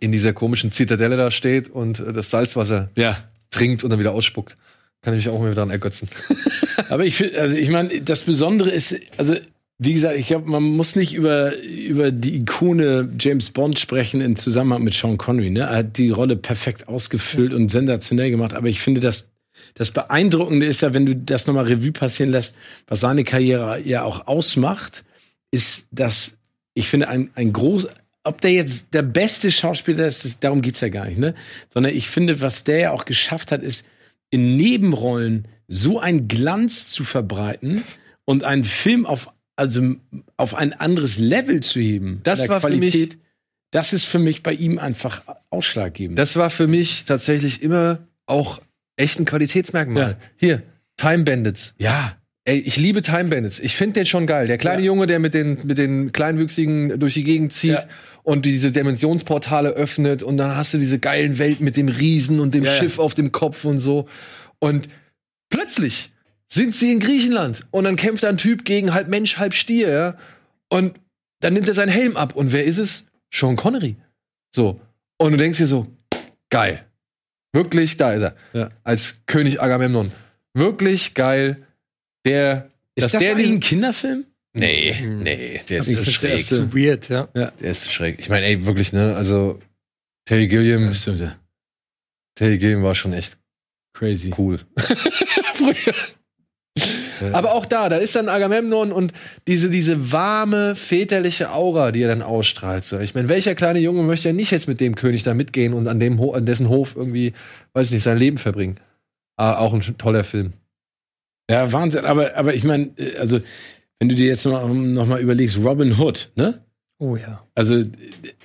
in dieser komischen Zitadelle da steht und äh, das Salzwasser Ja. trinkt und dann wieder ausspuckt. Kann ich mich auch mal dran ergötzen. Aber ich finde, also ich meine, das Besondere ist, also wie gesagt, ich glaube, man muss nicht über, über die Ikone James Bond sprechen in Zusammenhang mit Sean Connery. Ne? Er hat die Rolle perfekt ausgefüllt und sensationell gemacht. Aber ich finde, das, das Beeindruckende ist ja, wenn du das nochmal Revue passieren lässt, was seine Karriere ja auch ausmacht, ist, dass ich finde, ein, ein groß, ob der jetzt der beste Schauspieler ist, das, darum geht's ja gar nicht, ne? Sondern ich finde, was der ja auch geschafft hat, ist, in Nebenrollen so einen Glanz zu verbreiten und einen Film auf, also auf ein anderes Level zu heben. Das war für mich- das ist für mich bei ihm einfach ausschlaggebend. Das war für mich tatsächlich immer auch echt ein Qualitätsmerkmal. Ja. Hier, Time Bandits. ja, Ey, ich liebe Time Bandits. Ich finde den schon geil. Der kleine Ja. Junge, der mit den, mit den Kleinwüchsigen durch die Gegend zieht Ja. und diese Dimensionsportale öffnet und dann hast du diese geilen Welten mit dem Riesen und dem Ja. Schiff auf dem Kopf und so. Und plötzlich sind sie in Griechenland und dann kämpft ein Typ gegen halb Mensch, halb Stier. Und dann nimmt er seinen Helm ab. Und wer ist es? Sean Connery. So. Und du denkst dir so, geil. Wirklich, da ist er. Ja. Als König Agamemnon. Wirklich geil. Der, ist dass das der diesen ein Kinderfim? Nee, nee, der ist Ich so schräg. erst so- Zu weird, ja. Der ist so schräg. Ich meine, ey, wirklich, ne? Also, Terry Gilliam, stimmt, ja. Terry Gilliam war schon echt Crazy. cool. Früher. Aber auch da, da ist dann Agamemnon und diese, diese warme, väterliche Aura, die er dann ausstrahlt. So. Ich meine, welcher kleine Junge möchte ja nicht jetzt mit dem König da mitgehen und an, dem Ho an dessen Hof irgendwie, weiß ich nicht, sein Leben verbringen? Ah, auch ein toller Film. Ja, Wahnsinn. Aber, aber ich meine, äh, also, wenn du dir jetzt noch, noch mal überlegst, Robin Hood, ne? Oh ja. Also, äh,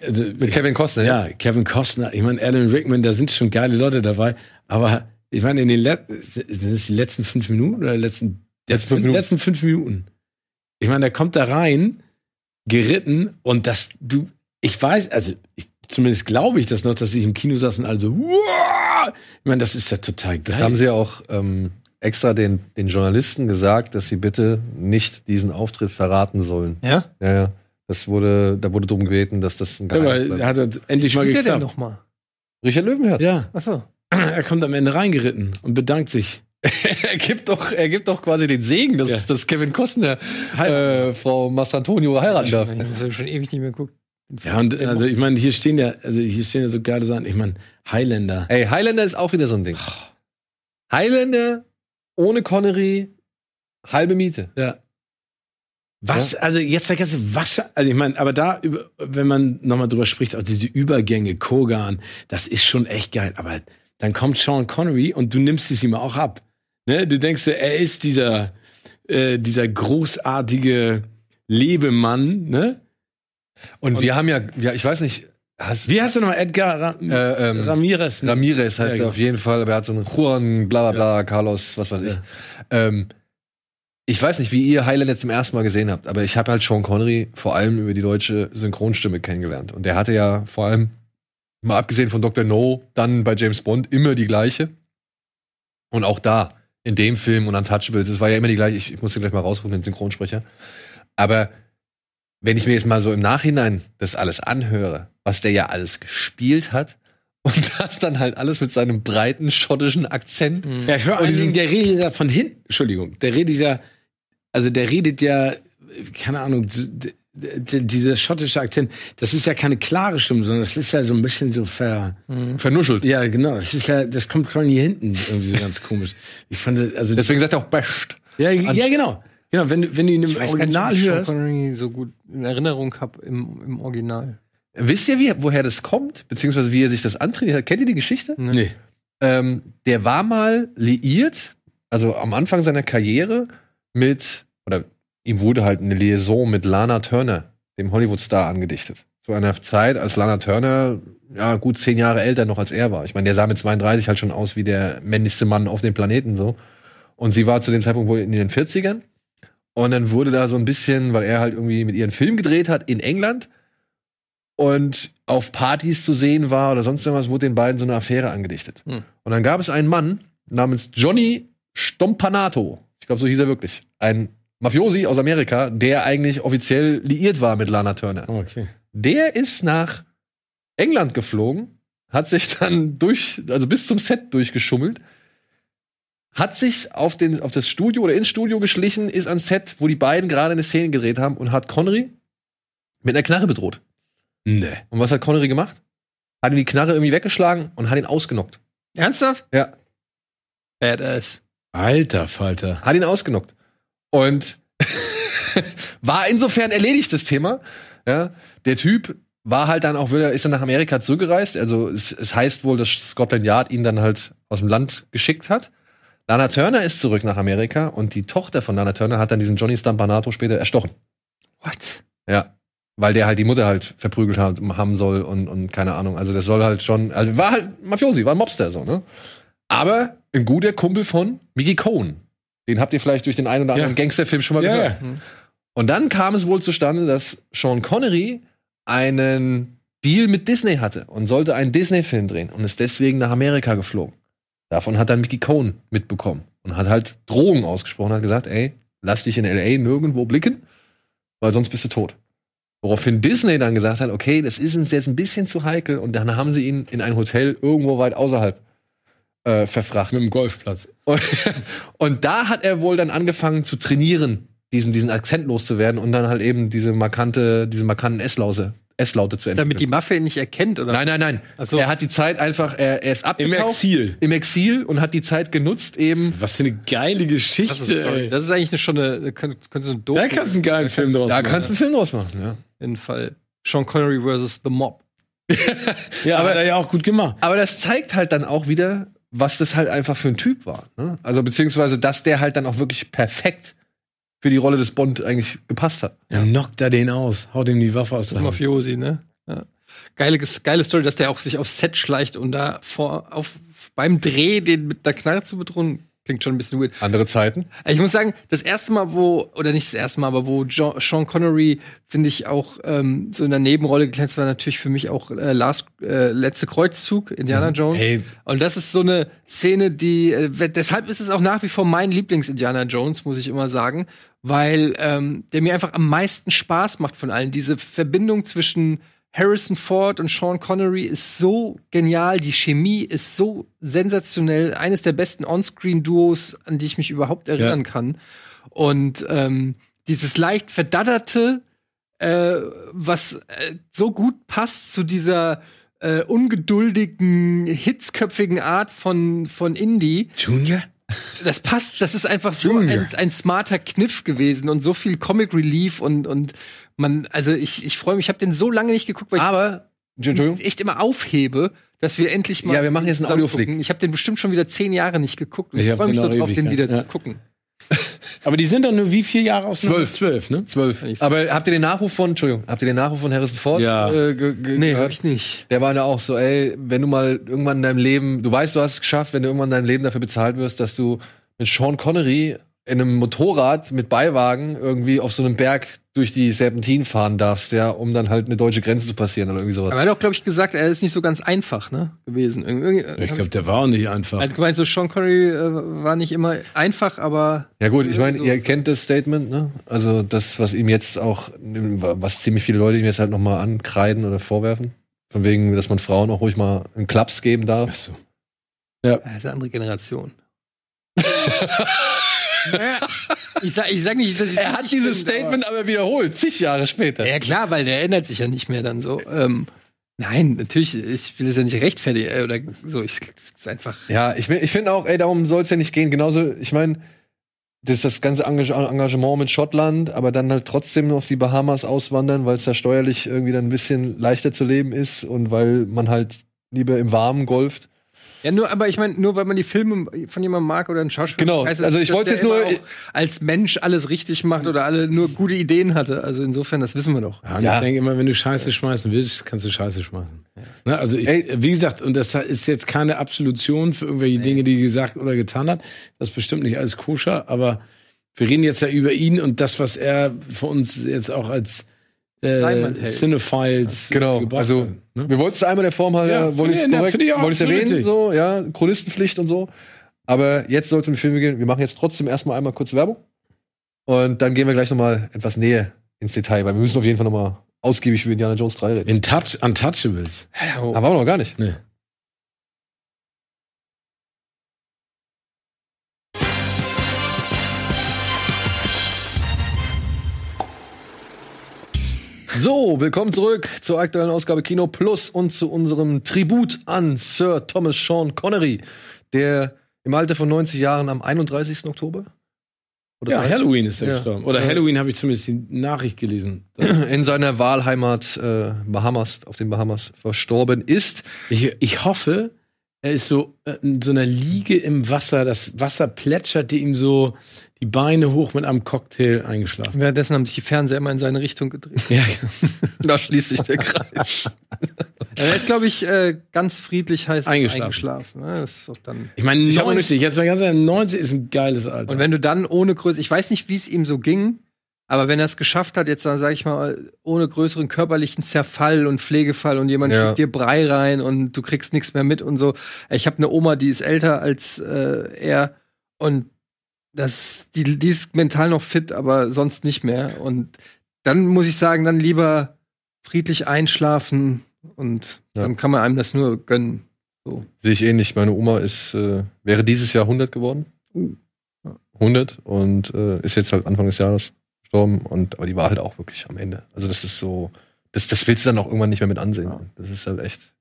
also Mit Kevin Costner. Ja, Kevin Costner, ich meine, Alan Rickman, da sind schon geile Leute dabei, aber ich meine, in den Let sind es die letzten fünf Minuten oder letzten, Letzten fünf Minuten. letzten fünf Minuten. Ich meine, der kommt da rein, geritten und das, du, ich weiß, also ich, zumindest glaube ich das noch, dass ich im Kino saß und also, wow! ich meine, das ist ja total geil. Das haben sie ja auch ähm, extra den, den Journalisten gesagt, dass sie bitte nicht diesen Auftritt verraten sollen. Ja? Ja, ja. Das wurde, da wurde darum gebeten, dass das ein ja, Geheimnis aber bleibt. hat er endlich mal geklappt. nochmal? Richard Löwenherz. Ja, Achso. er kommt am Ende reingeritten und bedankt sich. Er gibt doch, er gibt doch quasi den Segen, dass, Ja. dass Kevin Costner äh, Frau Massantonio heiraten darf. Ich habe schon ewig nicht mehr geguckt. Ja, und also ich meine, hier stehen ja, also hier stehen ja so geile Sachen. Ich meine, Highlander. Ey, Highlander ist auch wieder so ein Ding. Highlander ohne Connery, halbe Miete. Ja. Was, also jetzt vergesse, was, also ich meine, aber da, wenn man nochmal drüber spricht, auch diese Übergänge, Kogan, das ist schon echt geil. Aber dann kommt Sean Connery und du nimmst es ihm auch ab. Ne? Du denkst, dir, er ist dieser, äh, dieser großartige Lebemann, ne? Und, wir haben ja, ja, ich weiß nicht, hast, Wie heißt er nochmal? Edgar Ra äh, ähm, Ramirez? ne? Ramirez heißt Ja, er genau. auf jeden Fall, aber er hat so einen Juan, bla bla bla, Carlos, was weiß ich. Ja. Ähm, ich weiß nicht, wie ihr Highlander zum ersten Mal gesehen habt, aber ich habe halt Sean Connery vor allem über die deutsche Synchronstimme kennengelernt. Und der hatte ja vor allem, mal abgesehen von Dr. No, dann bei James Bond immer die gleiche. Und auch da, in dem Film und Untouchables, es war ja immer die gleiche, ich, ich muss den gleich mal rausrufen, den Synchronsprecher. Aber wenn ich mir jetzt mal so im Nachhinein das alles anhöre, was der ja alles gespielt hat, und das dann halt alles mit seinem breiten schottischen Akzent. Ja, vor allen Dingen, der redet ja von hinten, Entschuldigung, der redet ja, also der redet ja, keine Ahnung, dieser schottische Akzent, das ist ja keine klare Stimme, sondern das ist ja so ein bisschen so ver, Vernuschelt. ja, genau, das ist ja, das kommt von hier hinten irgendwie so ganz komisch. Ich fand, also, Deswegen sagt er auch Best. ja, ja, genau. Genau, wenn, du- wenn du ihn im Ich Original nicht, ich hörst. Connery so gut in Erinnerung habe im, im Original. Wisst ihr, wie, woher das kommt? Beziehungsweise wie er sich das antrainiert hat? Kennt ihr die Geschichte? Nee. Ähm, der war mal liiert, also am Anfang seiner Karriere mit, oder ihm wurde halt eine Liaison mit Lana Turner, dem Hollywood-Star, angedichtet. Zu einer Zeit, als Lana Turner ja gut zehn Jahre älter noch als er war. Ich meine, der sah mit 32 halt schon aus wie der männlichste Mann auf dem Planeten so. Und sie war zu dem Zeitpunkt wohl in den 40ern. Und dann wurde da so ein bisschen, weil er halt irgendwie mit ihren Film gedreht hat in England und auf Partys zu sehen war oder sonst irgendwas, wurde den beiden so eine Affäre angedichtet. Hm. Und dann gab es einen Mann namens Johnny Stompanato. Ich glaube, so hieß er wirklich. Ein Mafiosi aus Amerika, der eigentlich offiziell liiert war mit Lana Turner. Oh, okay. Der ist nach England geflogen, hat sich dann durch, also bis zum Set durchgeschummelt, hat sich auf, den, auf das Studio oder ins Studio geschlichen, ist ans Set, wo die beiden gerade eine Szene gedreht haben und hat Connery mit einer Knarre bedroht. Nee. Und was hat Connery gemacht? Hat ihm die Knarre irgendwie weggeschlagen und hat ihn ausgenockt. Ernsthaft? Ja, Badass. Alter Falter. hat ihn ausgenockt. Und war insofern erledigt das Thema. Ja, der Typ war halt dann auch wieder, ist dann nach Amerika zurückgereist. Also es, es heißt wohl, dass Scotland Yard ihn dann halt aus dem Land geschickt hat. Lana Turner ist zurück nach Amerika und die Tochter von Lana Turner hat dann diesen Johnny Stampanato später erstochen. What? Ja. Weil der halt die Mutter halt verprügelt hat, haben soll und, und keine Ahnung. Also das soll halt schon, also war halt Mafiosi, war ein Mobster so, ne? Aber ein guter Kumpel von Mickey Cohen. Den habt ihr vielleicht durch den einen oder anderen Ja. Gangsterfilm schon mal Ja, gehört. ja. Und dann kam es wohl zustande, dass Sean Connery einen Deal mit Disney hatte und sollte einen Disney-Film drehen und ist deswegen nach Amerika geflogen. Davon hat dann Mickey Cohen mitbekommen und hat halt Drohungen ausgesprochen, hat gesagt, ey, lass dich in L.A. nirgendwo blicken, weil sonst bist du tot. Woraufhin Disney dann gesagt hat, okay, das ist uns jetzt ein bisschen zu heikel und dann haben sie ihn in ein Hotel irgendwo weit außerhalb äh, verfrachtet. Mit dem Golfplatz. Und, und da hat er wohl dann angefangen zu trainieren, diesen, diesen Akzent loszuwerden und dann halt eben diese markante, diese markanten S-Laute, S-Laute zu entwickeln. Damit die Mafia ihn nicht erkennt, oder? nein, nein, nein. So. Er hat die Zeit einfach, er, er ist Im abgetaucht. Exil. Im Exil und hat die Zeit genutzt, eben. Was für eine geile Das ist, Geschichte, ey. das ist eigentlich eine, schon eine, könnte könnte so ein Doku Da kannst du einen geilen Film draus Da machen. kannst du einen Film draus machen, ja. jeden Fall. Sean Connery versus The Mob. Ja, aber hat er ja auch gut gemacht. Aber das zeigt halt dann auch wieder, was das halt einfach für ein Typ war. Ne? Also beziehungsweise, dass der halt dann auch wirklich perfekt für die Rolle des Bond eigentlich gepasst hat. Dann knockt er den aus, haut ihm die Waffe aus der Hand. Mafiosi, ne? Ja. Geile, geile Story, dass der auch sich aufs Set schleicht und da vor, auf, beim Dreh den mit der Knarre zu bedrohen. Klingt schon ein bisschen weird. Andere Zeiten. Ich muss sagen, das erste Mal, wo, oder nicht das erste Mal, aber wo jo Sean Connery, finde ich, auch ähm, so in der Nebenrolle glänzt, war natürlich für mich auch äh, Last, äh, letzte Kreuzzug, Indiana Jones. Hey. Und das ist so eine Szene, die, äh, deshalb ist es auch nach wie vor mein Lieblings-Indiana Jones, muss ich immer sagen, weil ähm, der mir einfach am meisten Spaß macht von allen. Diese Verbindung zwischen Harrison Ford und Sean Connery ist so genial, die Chemie ist so sensationell, eines der besten On-Screen-Duos, an die ich mich überhaupt erinnern kann. Und ähm, dieses leicht verdatterte, äh, was äh, so gut passt zu dieser äh, ungeduldigen, hitzköpfigen Art von, von Indie. Junior? Das passt, das ist einfach so ein, ein smarter Kniff gewesen und so viel Comic Relief und, und man, also ich, ich freue mich, ich habe den so lange nicht geguckt, weil Aber, ich echt immer aufhebe, dass wir endlich mal. Ja, wir machen jetzt einen Audioflick. Ich habe den bestimmt schon wieder zehn Jahre nicht geguckt. Und Ich Ich, freue mich drauf, ewig, den wieder Ja. zu gucken. Aber die sind doch nur wie vier Jahre aus? Zwölf. Zwölf, ne? Zwölf. Aber habt ihr den Nachruf von, Entschuldigung, habt ihr den Nachruf von Harrison Ford Ja. äh, ge ge Nee, gehört? hab ich nicht. Der war ja auch so, ey, wenn du mal irgendwann in deinem Leben, du weißt, du hast es geschafft, wenn du irgendwann in deinem Leben dafür bezahlt wirst, dass du mit Sean Connery in einem Motorrad mit Beiwagen irgendwie auf so einem Berg durch die Serpentin fahren darfst, ja, um dann halt eine deutsche Grenze zu passieren oder irgendwie sowas. Aber er hat auch, glaube ich, gesagt, er ist nicht so ganz einfach, ne, gewesen. Irgendwie, Ich glaube, der war auch nicht einfach. er hat gemeint, so Sean Connery äh, war nicht immer einfach, aber Ja gut, ich meine, So. ihr kennt das Statement, ne? Also das, was ihm jetzt auch, was ziemlich viele Leute ihm jetzt halt noch mal ankreiden oder vorwerfen. Von wegen, dass man Frauen auch ruhig mal einen Klaps geben darf. Ach so. er ist eine andere Generation. Naja, ich, sag, ich sag nicht, dass ich Er hat dieses Statement aber wiederholt, zig Jahre später. Ja klar, weil der ändert sich ja nicht mehr dann so. Ähm, nein, natürlich, ich will es ja nicht rechtfertigen äh, oder so. Ich, es ist einfach. Ja, ich, ich finde auch, ey, darum soll es ja nicht gehen. Genauso, ich meine, das ist das ganze Engage- Engagement mit Schottland, aber dann halt trotzdem noch auf die Bahamas auswandern, weil es da steuerlich irgendwie dann ein bisschen leichter zu leben ist und weil man halt lieber im Warmen golft. Ja, nur, aber ich meine, nur weil man die Filme von jemandem mag oder einen Schauspieler, Genau, heißt also ich wollte jetzt nur- als Mensch alles richtig macht oder alle nur gute Ideen hatte. Also insofern, das wissen wir doch. Ja, und Ja. ich denke immer, wenn du Scheiße schmeißen willst, kannst du Scheiße schmeißen. Ne, also, ich, Ey. wie gesagt, und das ist jetzt keine Absolution für irgendwelche Dinge, die er gesagt oder getan hat. Das ist bestimmt nicht alles koscher, aber wir reden jetzt ja über ihn und das, was er für uns jetzt auch als äh. Cinephiles Genau, also ne? wir wollten es einmal der Form halt, Ja, ja, wollte ich ich- korrekt, ich wollte absolut erwähnen, so, ja, Chronistenpflicht und so. Aber jetzt soll es um die Filme gehen. Wir machen jetzt trotzdem erstmal einmal kurz Werbung. Und dann gehen wir gleich nochmal etwas näher ins Detail, weil wir müssen auf jeden Fall nochmal ausgiebig über Indiana Jones 3 reden. In Touch, Untouchables. Aber auch noch gar nicht. Nee. So, willkommen zurück zur aktuellen Ausgabe Kino Plus und zu unserem Tribut an Sir Thomas Sean Connery, der im Alter von 90 Jahren am 31. Oktober oder Ja, 30? Halloween ist er Ja. gestorben. Oder Ja. Halloween habe ich zumindest die Nachricht gelesen. in seiner Wahlheimat äh, Bahamas, auf den Bahamas verstorben ist. Ich, ich hoffe, er ist so äh, in so einer Liege im Wasser. Das Wasser plätscherte ihm so die Beine hoch mit einem Cocktail eingeschlafen. Währenddessen haben sich die Fernseher immer in seine Richtung gedreht. Ja, Da schließt sich der Kreis. er ist, glaube ich, äh, ganz friedlich heißt es Eingeschlafen. eingeschlafen. ne? Das ist doch dann. ich meine, Ich hab auch 90, jetzt mal ganz ehrlich, 90 ist ein geiles Alter. Und wenn du dann ohne Größe, ich weiß nicht, wie es ihm so ging, aber wenn er es geschafft hat, jetzt dann sage ich mal, ohne größeren körperlichen Zerfall und Pflegefall und jemand Ja. schiebt dir Brei rein und du kriegst nichts mehr mit und so. Ich habe eine Oma, die ist älter als äh, er und das, die, die ist mental noch fit, aber sonst nicht mehr. Und dann muss ich sagen, dann lieber friedlich einschlafen und Ja. dann kann man einem das nur gönnen. So. Sehe ich ähnlich. Meine Oma ist, äh, wäre dieses Jahr 100 geworden. 100 und äh, ist jetzt halt Anfang des Jahres gestorben. Und, aber die war halt auch wirklich am Ende. Also das ist so, das, das willst du dann auch irgendwann nicht mehr mit ansehen. Das ist halt echt.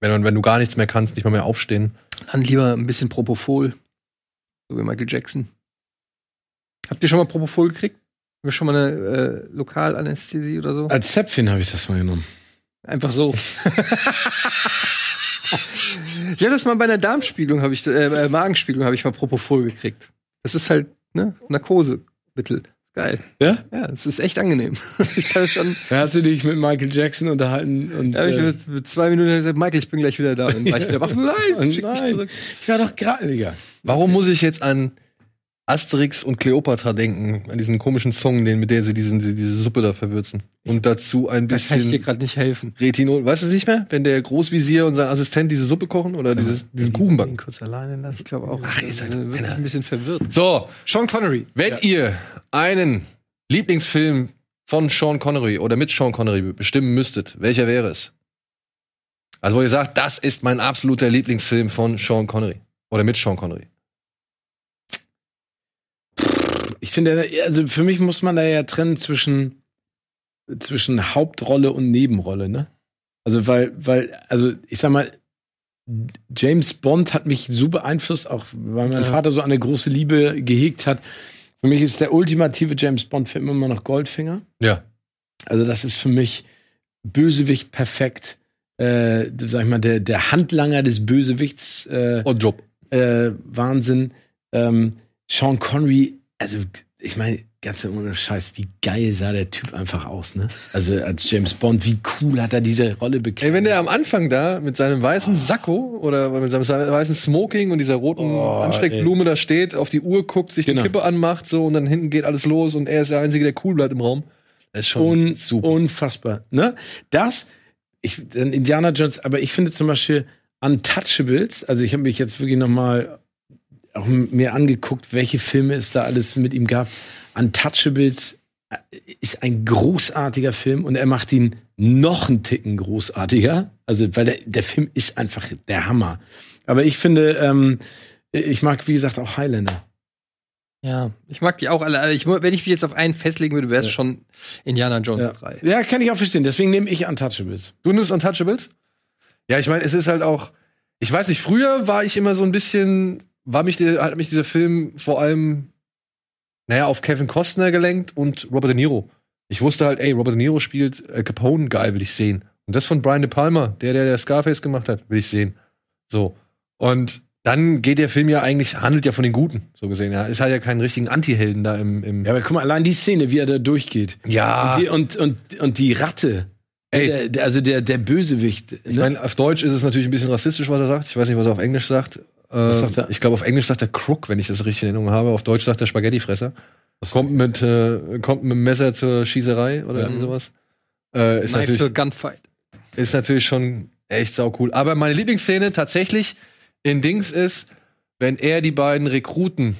Wenn, man, wenn du gar nichts mehr kannst, nicht mal mehr aufstehen. Dann lieber ein bisschen Propofol. So wie Michael Jackson. Habt ihr schon mal Propofol gekriegt? Haben wir schon mal eine äh, Lokalanästhesie oder so? Als Zäpfchen habe ich das mal genommen. Einfach so. ich hatte das mal bei einer Darmspiegelung, habe ich, äh, äh, Magenspiegelung habe ich mal Propofol gekriegt. Das ist halt, ne, Narkosemittel. Geil. Ja? Ja, es ist echt angenehm. ich kann es schon, Da hast du dich mit Michael Jackson unterhalten und. da habe ich äh, mit, mit zwei Minuten gesagt, Michael, ich bin gleich wieder da. Und war ich wieder wach. Nein, und schick mich nein, zurück. ich war doch gerade, Digga. Warum muss ich jetzt an Asterix und Cleopatra denken? An diesen komischen Song, den, mit der sie diesen, diese, Suppe da verwürzen. Und dazu ein Da kann ich dir bisschen gerade nicht helfen. Retinol. Weißt du es nicht mehr? Wenn der Großvisier und sein Assistent diese Suppe kochen oder dieses, diesen Kuchen ihn backen? kurz alleine lassen. Ich glaube auch. Ach, ihr seid äh, ein bisschen verwirrt. So, Sean Connery. wenn ihr einen Lieblingsfilm von Sean Connery oder mit Sean Connery bestimmen müsstet, welcher wäre es? Also, wo ihr sagt, das ist mein absoluter Lieblingsfilm von Sean Connery. Oder mit Sean Connery. Ich finde, also für mich muss man da ja trennen zwischen, zwischen Hauptrolle und Nebenrolle, ne? Also, weil, weil, also ich sag mal, James Bond hat mich so beeinflusst, auch weil mein Ja. Vater so eine große Liebe gehegt hat. Für mich ist der ultimative James Bond-Film immer noch Goldfinger. Ja. Also, das ist für mich Bösewicht perfekt. Äh, sag ich mal, der, der Handlanger des Bösewichts. Äh, Und Job. äh, Wahnsinn. Ähm, Sean Connery, also ich meine, ganz ohne Scheiß, wie geil sah der Typ einfach aus, ne? Also als James Bond, wie cool hat er diese Rolle bekommen. Ey, wenn der am Anfang da mit seinem weißen Sakko oder mit seinem weißen Smoking und dieser roten Oh, Ansteckblume da steht, auf die Uhr guckt, sich Genau. die Kippe anmacht, so und dann hinten geht alles los und er ist der Einzige, der cool bleibt im Raum. Das ist schon Un super. Unfassbar. Ne? Das, ich, dann Indiana Jones, aber ich finde zum Beispiel Untouchables, also ich habe mich jetzt wirklich noch mal auch mir angeguckt, welche Filme es da alles mit ihm gab. Untouchables äh, ist ein großartiger Film und er macht ihn noch einen Ticken großartiger. Also, weil der, der Film ist einfach der Hammer. Aber ich finde, ähm, ich mag, wie gesagt, auch Highlander. Ja, ich mag die auch alle. aber Ich, wenn ich mich jetzt auf einen festlegen würde, wäre es Ja. schon Indiana Jones Ja. 3. ja, kann ich auch verstehen. Deswegen nehme ich Untouchables. Du nimmst Untouchables? Ja, ich meine, es ist halt auch, ich weiß nicht, früher war ich immer so ein bisschen, war mich, hat mich dieser Film vor allem, naja, auf Kevin Costner gelenkt und Robert De Niro. Ich wusste halt, ey, Robert De Niro spielt äh, Capone, geil, will ich sehen. Und das von Brian De Palma, der, der, der Scarface gemacht hat, will ich sehen. So. Und dann geht der Film ja eigentlich, handelt ja von den Guten, so gesehen. Ja. Es hat ja keinen richtigen Anti-Helden da im, im Ja, aber guck mal, allein die Szene, wie er da durchgeht. Ja. Und, die, und, und, und die Ratte. Ey. Der, also der, der Bösewicht. Ich Ne? meine, auf Deutsch ist es natürlich ein bisschen rassistisch, was er sagt. Ich weiß nicht, was er auf Englisch sagt. Äh, er? Ich glaube, auf Englisch sagt er Crook, wenn ich das richtig in Erinnerung habe. Auf Deutsch sagt er Spaghettifresser. Kommt mit, äh, kommt mit dem Messer zur Schießerei oder irgendwie sowas. Äh, ist, Knife natürlich, Gunfight. ist natürlich schon echt sau cool. Aber meine Lieblingsszene tatsächlich in Dings ist, wenn er die beiden Rekruten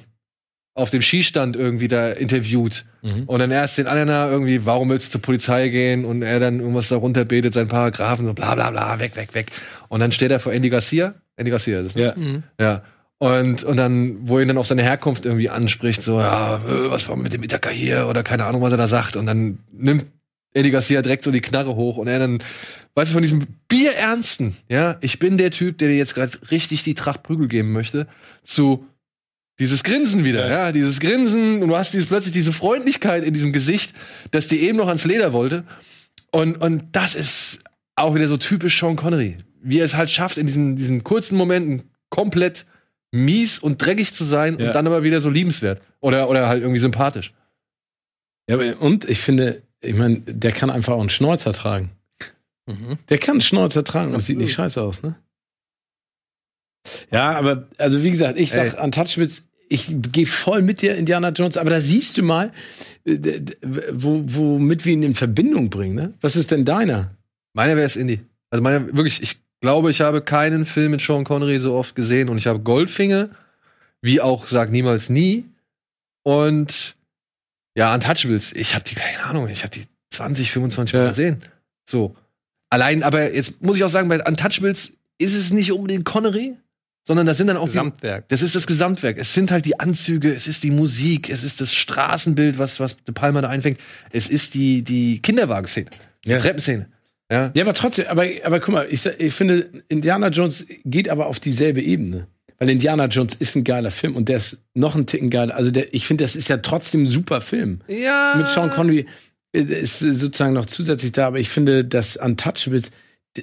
auf dem Skistand irgendwie da interviewt Mhm. und dann erst den anderen irgendwie, warum willst du zur Polizei gehen? Und er dann irgendwas da runterbetet, seinen Paragraphen, so bla bla bla, weg, weg, weg. Und dann steht er vor Andy Garcia. Andy Garcia ist es. ne? Ja. Mhm. Ja. Und, und dann, wo er ihn dann auf seine Herkunft irgendwie anspricht, so, ja, äh, was war mit dem Ithaka hier oder keine Ahnung, was er da sagt. Und dann nimmt Eddie Garcia direkt so die Knarre hoch und er dann, weißt du, von diesem Bierernsten, ja, ich bin der Typ, der dir jetzt gerade richtig die Tracht Prügel geben möchte, zu dieses Grinsen wieder, ja. dieses Grinsen und du hast dieses, plötzlich diese Freundlichkeit in diesem Gesicht, dass die eben noch ans Leder wollte. Und, und das ist auch wieder so typisch Sean Connery. Wie er es halt schafft, in diesen, diesen kurzen Momenten komplett mies und dreckig zu sein Ja. und dann aber wieder so liebenswert. Oder, oder halt irgendwie sympathisch. ja, und ich finde, ich meine, der kann einfach auch einen Schnäuzer tragen. Mhm. Der kann einen Schnäuzer tragen und das sieht nicht scheiße aus, ne? Ja, aber, also wie gesagt, ich sag Ey. Untouchables, ich gehe voll mit dir, Indiana Jones, aber da siehst du mal, äh, wo, womit wir ihn in Verbindung bringen, ne? Was ist denn deiner? Meiner wäre es Indie. Also meiner, wirklich, ich glaube, ich habe keinen Film mit Sean Connery so oft gesehen und ich habe Goldfinger, wie auch Sag niemals nie. Und ja, Untouchables, ich habe die, keine Ahnung, ich habe die 20, 25 Mal Ja. gesehen. So. Allein, aber jetzt muss ich auch sagen, bei Untouchables ist es nicht unbedingt Connery, sondern das sind dann auch die, Gesamtwerk. das ist das Gesamtwerk. Es sind halt die Anzüge, es ist die Musik, es ist das Straßenbild, was, was De Palma da einfängt. Es ist die, die Kinderwagenszene, die Ja. Treppenszene. Ja. Ja, aber trotzdem, aber, aber guck mal, ich, ich finde, Indiana Jones geht aber auf dieselbe Ebene. Weil Indiana Jones ist ein geiler Film und der ist noch ein Ticken geiler. Also der, ich finde, das ist ja trotzdem ein super Film. Ja. Mit Sean Connery äh, ist sozusagen noch zusätzlich da, aber ich finde, dass Untouchables,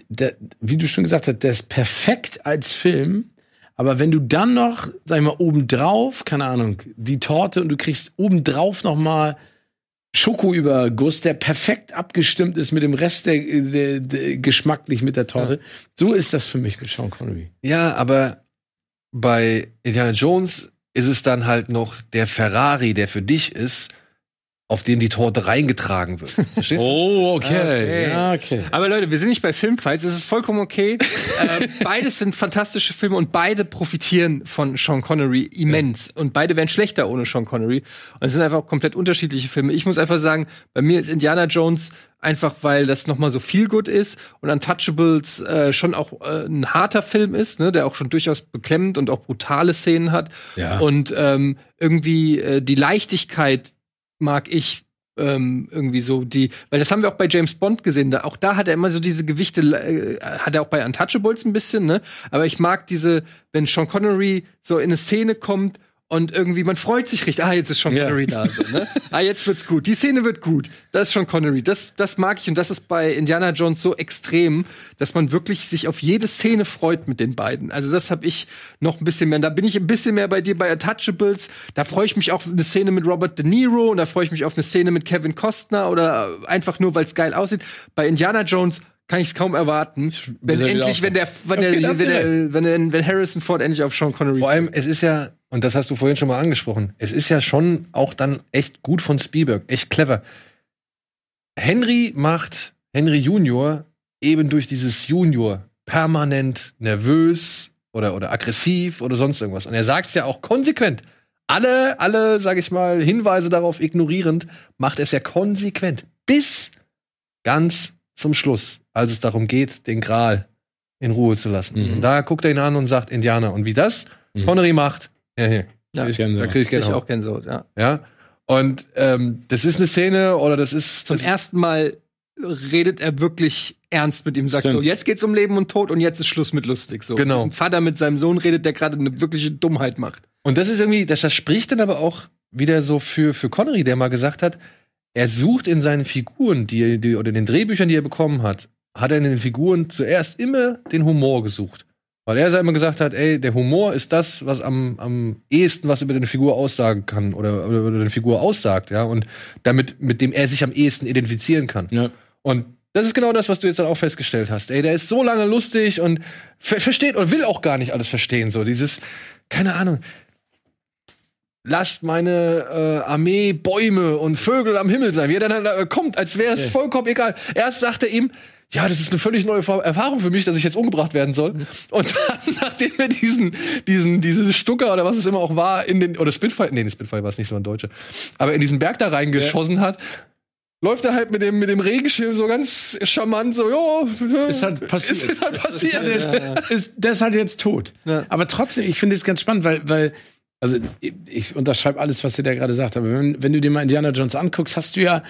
der, wie du schon gesagt hast, der ist perfekt als Film. Aber wenn du dann noch, sag ich mal, obendrauf, keine Ahnung, die Torte und du kriegst obendrauf noch mal Schokoüberguss, der perfekt abgestimmt ist mit dem Rest der, der, der geschmacklich mit der Torte. So ist das für mich mit Sean Connery. Ja, aber bei Indiana Jones ist es dann halt noch der Ferrari, der für dich ist, auf dem die Torte reingetragen wird. Verstehst du? Oh, okay. Okay. Ja, okay. Aber Leute, wir sind nicht bei Filmfights, es ist vollkommen okay. äh, beides sind fantastische Filme und beide profitieren von Sean Connery immens. Und beide wären schlechter ohne Sean Connery. Und es sind einfach komplett unterschiedliche Filme. Ich muss einfach sagen, bei mir ist Indiana Jones einfach, weil das noch mal so viel gut ist und Untouchables äh, schon auch äh, ein harter Film ist, ne, der auch schon durchaus beklemmend und auch brutale Szenen hat. Ja. Und ähm, irgendwie äh, die Leichtigkeit mag ich ähm, irgendwie so die, weil das haben wir auch bei James Bond gesehen. Da, auch da hat er immer so diese Gewichte, äh, hat er auch bei Untouchables ein bisschen, ne? Aber ich mag diese, wenn Sean Connery so in eine Szene kommt Und irgendwie, man freut sich richtig. Ah, jetzt ist Sean Ja. Connery da. So, ne? ah, jetzt wird's gut. Die Szene wird gut. Das ist Sean Connery. Das, das mag ich. Und das ist bei Indiana Jones so extrem, dass man wirklich sich auf jede Szene freut mit den beiden. Also das habe ich noch ein bisschen mehr. Und da bin ich ein bisschen mehr bei dir bei Untouchables. Da freue ich mich auch auf eine Szene mit Robert De Niro. Und da freue ich mich auf eine Szene mit Kevin Costner. Oder einfach nur, weil es geil aussieht. Bei Indiana Jones kann ich es kaum erwarten, wenn endlich, wenn der, wenn, Okay, der, wenn, der, wenn, der, wenn Harrison Ford endlich auf Sean Connery Vor allem, es ist ja, und das hast du vorhin schon mal angesprochen, es ist ja schon auch dann echt gut von Spielberg, echt clever. Henry macht Henry Junior eben durch dieses Junior permanent nervös oder, oder aggressiv oder sonst irgendwas. Und er sagt es ja auch konsequent. Alle, alle, sag ich mal, Hinweise darauf ignorierend, macht es ja konsequent. Bis ganz zum Schluss, als es darum geht, den Gral in Ruhe zu lassen. Mhm. Und da guckt er ihn an und sagt Indianer. Und wie das Mhm. Connery macht, ja, hier, Ja, ich, da krieg ich Krieg ich auch Gänsehaut, ja. Ja. Und ähm, das ist eine Szene oder das ist Zum das, ersten Mal redet er wirklich ernst mit ihm, sagt Stimmt. so, jetzt geht's um Leben und Tod und jetzt ist Schluss mit lustig. So. Genau. Ein Vater mit seinem Sohn redet, der gerade eine wirkliche Dummheit macht. Und das ist irgendwie, das, das spricht dann aber auch wieder so für, für Connery, der mal gesagt hat, er sucht in seinen Figuren, die, er- die oder in den Drehbüchern, die er bekommen hat, hat er in den Figuren zuerst immer den Humor gesucht. Weil er immer gesagt hat, ey, der Humor ist das, was am, am ehesten was über eine Figur aussagen kann oder, oder über eine Figur aussagt, ja, und damit, mit dem er sich am ehesten identifizieren kann. Ja. Und das ist genau das, was du jetzt dann auch festgestellt hast. Ey, der ist so lange lustig und ver versteht und will auch gar nicht alles verstehen. So dieses, keine Ahnung. Lasst meine äh, Armee Bäume und Vögel am Himmel sein. Wie er dann äh, kommt, als wäre es Ja. vollkommen egal. Erst sagt er ihm, ja, das ist eine völlig neue Erfahrung für mich, dass ich jetzt umgebracht werden soll. Und dann, nachdem er diesen, diesen, diese Stucker oder was es immer auch war, in den, oder Spitfire, nee, Spitfire war es nicht so ein Deutsche, aber in diesen Berg da reingeschossen hat, läuft er halt mit dem, mit dem Regenschirm so ganz charmant so, ja, Ist halt passiert. Ist halt passiert. Ist, ist, ist, der ist halt jetzt tot. Ja. Aber trotzdem, ich finde es ganz spannend, weil, weil also ich, ich unterschreibe alles, was ihr da gerade sagt, aber wenn, wenn du dir mal Indiana Jones anguckst, hast du ja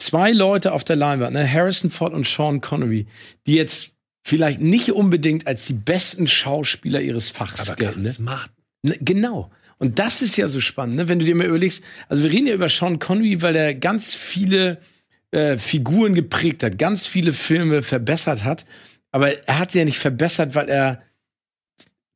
zwei Leute auf der Leinwand, ne? Harrison Ford und Sean Connery, die jetzt vielleicht nicht unbedingt als die besten Schauspieler ihres Fachs gelten. Ne? smart. Ne, Genau. Und das ist ja so spannend, ne? wenn du dir mal überlegst, also wir reden ja über Sean Connery, weil er ganz viele äh, Figuren geprägt hat, ganz viele Filme verbessert hat, aber er hat sie ja nicht verbessert, weil er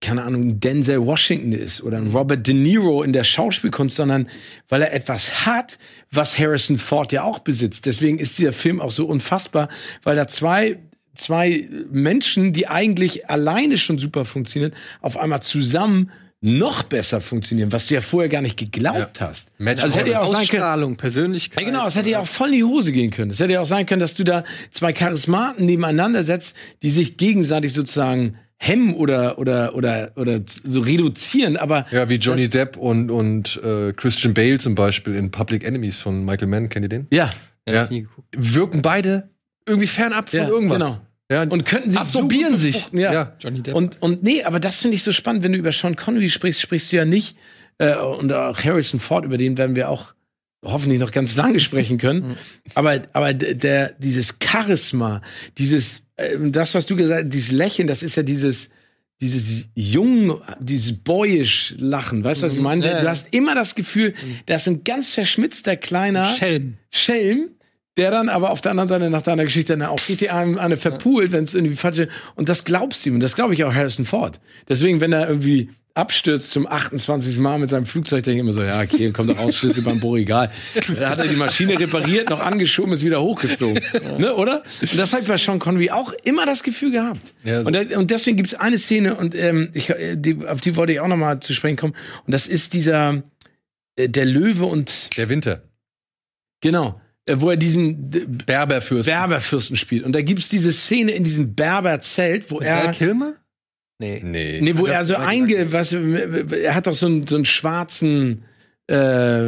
keine Ahnung, Denzel Washington ist oder ein Robert De Niro in der Schauspielkunst, sondern weil er etwas hat, was Harrison Ford ja auch besitzt. Deswegen ist dieser Film auch so unfassbar, weil da zwei zwei Menschen, die eigentlich alleine schon super funktionieren, auf einmal zusammen noch besser funktionieren, was du ja vorher gar nicht geglaubt hast. Match also hätte ja auch können, Ausstrahlung, Persönlichkeit. ja, genau, es hätte ja auch voll in die Hose gehen können. Es hätte ja auch sein können, dass du da zwei Charismaten nebeneinander setzt, die sich gegenseitig sozusagen hemmen oder oder oder oder so reduzieren, aber Ja, wie Johnny Depp und, und äh, Christian Bale zum Beispiel in Public Enemies von Michael Mann, kennt ihr den? ja, Ja. Wirken beide irgendwie fernab von Ja, irgendwas. genau. Ja, und könnten sich absorbieren so sich. ja. Ja. Johnny Depp. Und und nee, aber das finde ich so spannend, wenn du über Sean Connery sprichst, sprichst du ja nicht äh, und auch Harrison Ford, über den werden wir auch hoffentlich noch ganz lange sprechen können. aber aber d- der dieses Charisma, dieses das was du gesagt, hast, dieses Lächeln, das ist ja dieses dieses jung, dieses boyish Lachen, weißt du, was ich meine? Ja, Du hast immer das Gefühl, da ist ein ganz verschmitzter kleiner Schelm. Schelm, der dann aber auf der anderen Seite nach deiner Geschichte dann auch einem eine verpult, wenn es irgendwie falsche und das glaubst du ihm. Und das glaube ich auch Harrison Ford. Deswegen, wenn er irgendwie abstürzt zum 28. Mal mit seinem Flugzeug, denke ich immer so, ja, okay, kommt doch raus, Schlüssel beim Bohr, egal. Da hat er die Maschine repariert, noch angeschoben, ist wieder hochgeflogen. Ne, oder? Und das ich bei Sean Connery auch immer das Gefühl gehabt. Ja, so. und, da, und deswegen gibt es eine Szene, und ähm, ich, äh, die, auf die wollte ich auch noch mal zu sprechen kommen. Und das ist dieser, äh, der Löwe und, Der Winter. genau, äh, wo er diesen d- Berberfürst. Berberfürsten spielt. Und da gibt's diese Szene in diesem Berberzelt, wo Val er, Kilmer? Nee. nee. nee, wo Das- er so einge, du, er hat doch so einen, so einen schwarzen, äh,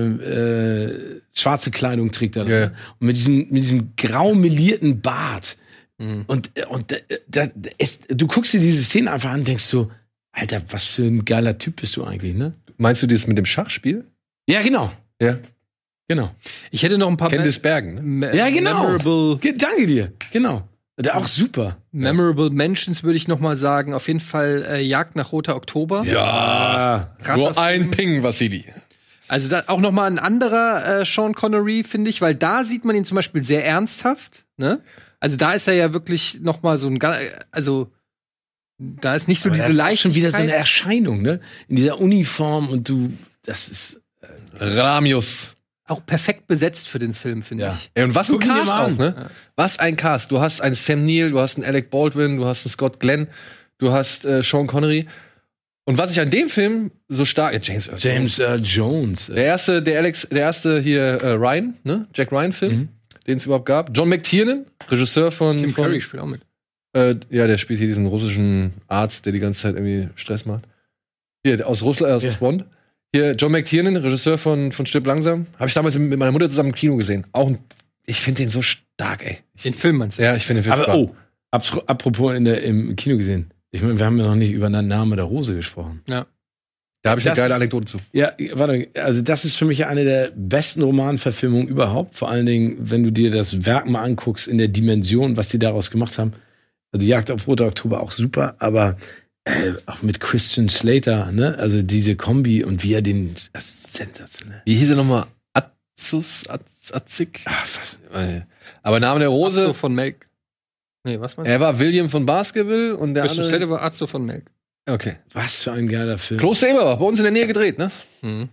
äh, schwarze Kleidung trägt er. ja. Und mit diesem, mit diesem grau melierten Bart. Und, und da, da, es, du guckst dir diese Szene einfach an und denkst so, Alter, was für ein geiler Typ bist du eigentlich, ne? Meinst du das mit dem Schachspiel? Ja, genau. Ja. Genau. Ich hätte noch ein paar Candice Bergen. Ne? Ja, genau. Memorable, Ge- Danke dir. Genau. Der auch super. memorable Mentions würde ich noch mal sagen. Auf jeden Fall äh, Jagd nach Roter Oktober. Ja. Ja. krasser Nur ein Film. Ping, Vassili. Also da auch noch mal ein anderer äh, Sean Connery, finde ich, weil da sieht man ihn zum Beispiel sehr ernsthaft. Ne? Also da ist er ja wirklich noch mal so ein, also da ist nicht so Aber diese das ist schon wieder so eine Erscheinung, ne? In dieser Uniform und du, das ist. Ramius. Auch perfekt besetzt für den Film, finde Ja. ich. Ey, und was ein Guck dir Cast auch, ne? Was ein Cast. Du hast einen Sam Neill, du hast einen Alec Baldwin, du hast einen Scott Glenn, du hast äh, Sean Connery. Und was ich an dem Film so stark, ja, James, Earl James Earl Jones. Der erste, der Alex, der erste hier äh, Ryan, ne? Jack Ryan Film, den es überhaupt gab. John McTiernan, Regisseur von, Tim von Curry spielt auch mit. äh, ja, der spielt hier diesen russischen Arzt, der die ganze Zeit irgendwie Stress macht. Hier aus Russland, aus Ja. Bond. Hier John McTiernan, Regisseur von von Stirb langsam, habe ich damals mit meiner Mutter zusammen im Kino gesehen. Auch ein, ich finde den so stark, ey. Den Film meinst du? Ja, ich finde den Film Aber stark. oh, apro- apropos in der, im Kino gesehen. Ich meine, wir haben ja noch nicht über den Namen der Rose gesprochen. Da habe ich eine Das geile ist- Anekdote zu. Ja, warte, also das ist für mich eine der besten Romanverfilmungen überhaupt. Vor allen Dingen, wenn du dir das Werk mal anguckst in der Dimension, was die daraus gemacht haben. Also die Jagd auf Roter Oktober auch super, aber äh, auch mit Christian Slater, ne? Also diese Kombi und wie er den, das ist sensationell. Wie hieß er nochmal? Azus, Az, Azik? Ach, was, Äh, Aber Name der Rose, Azzo von Melk. Nee, was meinst du? er war William von Basketball und der Christian andere. Slater war Azzo von Melk. Okay. was für ein geiler Film. Kloster Eberbach, bei uns in der Nähe gedreht, ne? Mhm.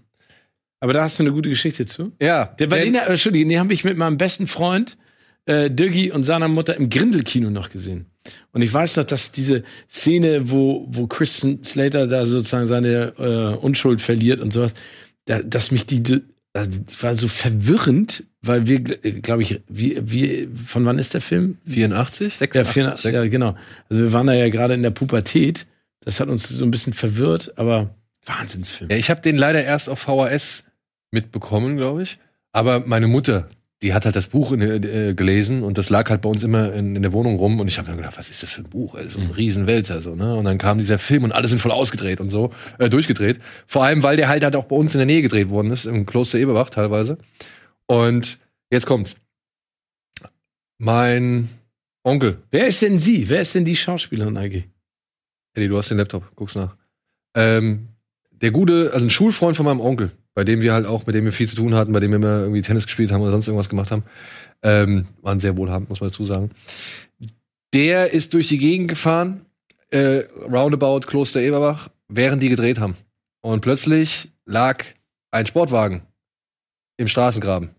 Aber da hast du eine gute Geschichte zu. Ja. Der war den, Entschuldigung, den habe ich mit meinem besten Freund äh, Dirgi und seiner Mutter im Grindelkino noch gesehen. Und ich weiß noch, dass diese Szene, wo, wo Christian Slater da sozusagen seine äh, Unschuld verliert und sowas, da, dass mich die, die war so verwirrend, weil wir, glaube ich, wie, wie, von wann ist der Film? 84? Ja, 84, ja, genau. Also wir waren da ja gerade in der Pubertät. Das hat uns so ein bisschen verwirrt, aber Wahnsinnsfilm. Ja, ich habe den leider erst auf VHS mitbekommen, glaube ich. Aber meine Mutter, die hat halt das Buch in, äh, gelesen und das lag halt bei uns immer in, in der Wohnung rum und ich habe mir gedacht, was ist das für ein Buch? Ey, so ein Riesenwälzer so, ne? Und dann kam dieser Film und alle sind voll ausgedreht und so, äh, durchgedreht. Vor allem, weil der halt halt auch bei uns in der Nähe gedreht worden ist, im Kloster Eberbach teilweise. Und jetzt kommt's. Mein Onkel, Wer ist denn sie? Wer ist denn die Schauspielerin eigentlich? Eddie, du hast den Laptop, guck's nach. Ähm, der gute, also ein Schulfreund von meinem Onkel, bei dem wir halt auch, mit dem wir viel zu tun hatten, bei dem wir immer irgendwie Tennis gespielt haben oder sonst irgendwas gemacht haben, ähm, waren sehr wohlhabend, muss man dazu sagen. Der ist durch die Gegend gefahren, äh, roundabout Kloster Eberbach, während die gedreht haben. Und plötzlich lag ein Sportwagen im Straßengraben.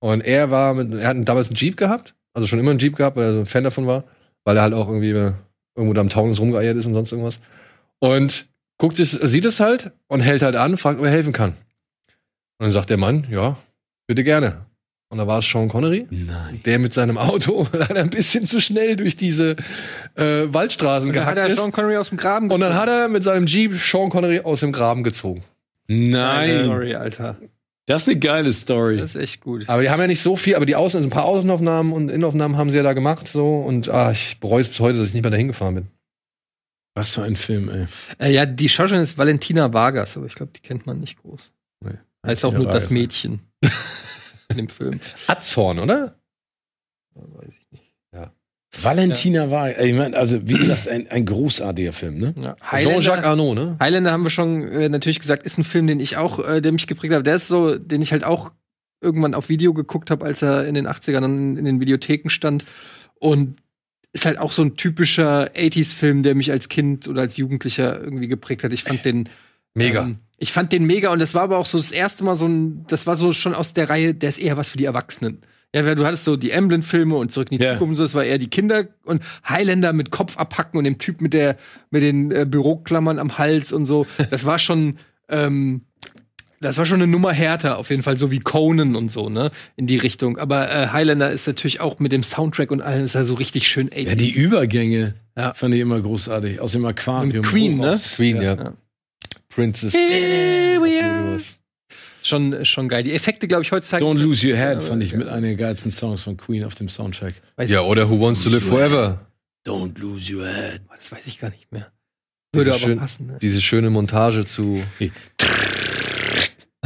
Und er war mit, er hat damals einen Jeep gehabt, also schon immer einen Jeep gehabt, weil er so ein Fan davon war, weil er halt auch irgendwie irgendwo da am Taunus rumgeeiert ist und sonst irgendwas. Und guckt sich, sieht es halt und hält halt an, fragt, ob er helfen kann. Und dann sagt der Mann, ja, bitte gerne. Und da war es Sean Connery, Nein. der mit seinem Auto leider ein bisschen zu schnell durch diese äh, Waldstraßen Und dann hat gehackt er ist. Sean Connery aus dem Graben Und dann gezogen. hat er mit seinem Jeep Sean Connery aus dem Graben gezogen. Nein. Sorry, Alter. Das ist eine geile Story. Das ist echt gut. Aber die haben ja nicht so viel, aber die Außen, also ein paar Außenaufnahmen und Innenaufnahmen haben sie ja da gemacht, so. Und ah, ich bereue es bis heute, dass ich nicht mehr dahin gefahren bin. Was für ein Film, ey. Äh, ja, die Schauspielerin ist Valentina Vargas, aber ich glaube, die kennt man nicht groß. Nee. Heißt auch nur das. Mädchen in dem Film. Atzorn, oder? Weiß ich nicht. Valentina war, ey, ich mein, also wie gesagt, ein, ein großartiger Film, ne? Ja. Jean-Jacques Arnaud, ne? Highlander haben wir schon äh, natürlich gesagt, ist ein Film, den ich auch, äh, der mich geprägt hat. Der ist so, den ich halt auch irgendwann auf Video geguckt habe, als er in den 80ern dann in den Videotheken stand. Und ist halt auch so ein typischer 80s-Film, der mich als Kind oder als Jugendlicher irgendwie geprägt hat. Ich fand den Mega. Ähm, ich fand den mega und das war aber auch so das erste Mal so ein, das war so schon aus der Reihe, der ist eher was für die Erwachsenen. Ja, weil du hattest so die Emblem-Filme und zurück in die Ja. Zukunft und so, das war eher die Kinder und Highlander mit Kopf abhacken und dem Typ mit der, mit den äh, Büroklammern am Hals und so. Das war schon, ähm, das war schon eine Nummer härter, auf jeden Fall, so wie Conan und so, ne, in die Richtung. Aber äh, Highlander ist natürlich auch mit dem Soundtrack und allem, ist ja so richtig schön 80s. Ja, die Übergänge Ja. fand ich immer großartig. Aus dem Aquarium. Mit Queen, ne? Queen, ja. Ja. Princess. schon, schon geil. Die Effekte, glaube ich, heutzutage. Don't Lose Your Head fand ich mit einer der geilsten Songs von Queen auf dem Soundtrack. Weiß Ja, oder Who Wants to Live Forever? Don't Lose Your Head. Das weiß ich gar nicht mehr. Würde aber Schön- passen. Ne? Diese schöne Montage zu.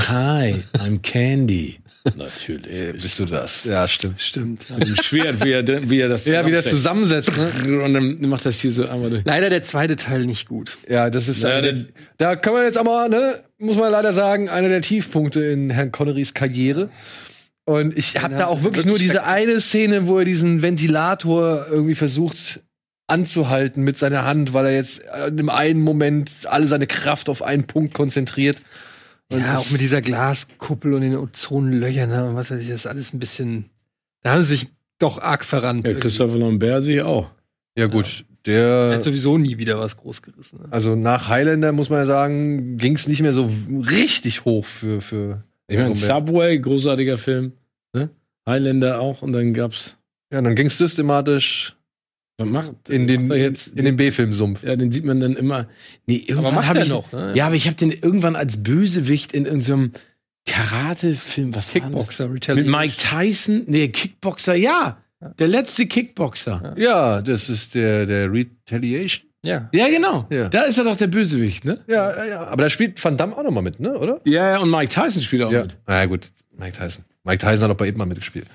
Hi, I'm Candy. Natürlich. Äh, bist du das? Ja, stimmt. Stimmt. Mit dem Schwert, wie er, wie er das Ja, wie das zusammensetzt, ne? Und dann macht das hier so einmal durch. Leider der zweite Teil nicht gut. Ja, das ist Ja, eine, der- da kann man jetzt aber, ne, muss man leider sagen, einer der Tiefpunkte in Herrn Connerys Karriere. Und ich habe da auch wirklich nur diese eine Szene, wo er diesen Ventilator irgendwie versucht anzuhalten mit seiner Hand, weil er jetzt in dem einen Moment alle seine Kraft auf einen Punkt konzentriert. Und ja, auch mit dieser Glaskuppel und den Ozonlöchern ne, und was weiß ich, das ist alles ein bisschen. Da haben sie sich doch arg verrannt. Ja, Christopher Lambert sich auch. ja gut, Er der hat sowieso nie wieder was groß gerissen. Ne? also nach Highlander muss man ja sagen, ging es nicht mehr so richtig hoch für für Ich meine. Subway, großartiger Film. Ne? Highlander auch. Und dann gab's. Ja, dann ging es systematisch Was macht in den, macht jetzt? in den B-Film-Sumpf. ja, den sieht man dann immer. Nee, irgendwann macht hab er ich noch, ne? Ja, aber ich habe den irgendwann als Bösewicht in irgendeinem Karate-Film. Was war das? Kickboxer, Mit Retaliation. Mike Tyson? Nee, Kickboxer, ja. Der letzte Kickboxer. Ja, das ist der, der Retaliation. Ja. Ja, genau. Ja. Da ist er doch der Bösewicht, ne? Ja, ja, ja. Aber da spielt Van Damme auch noch mal mit, ne, oder? Ja, ja, und Mike Tyson spielt auch Ja. mit. Na ja, gut. Mike Tyson. Mike Tyson hat auch bei Ip mal mitgespielt.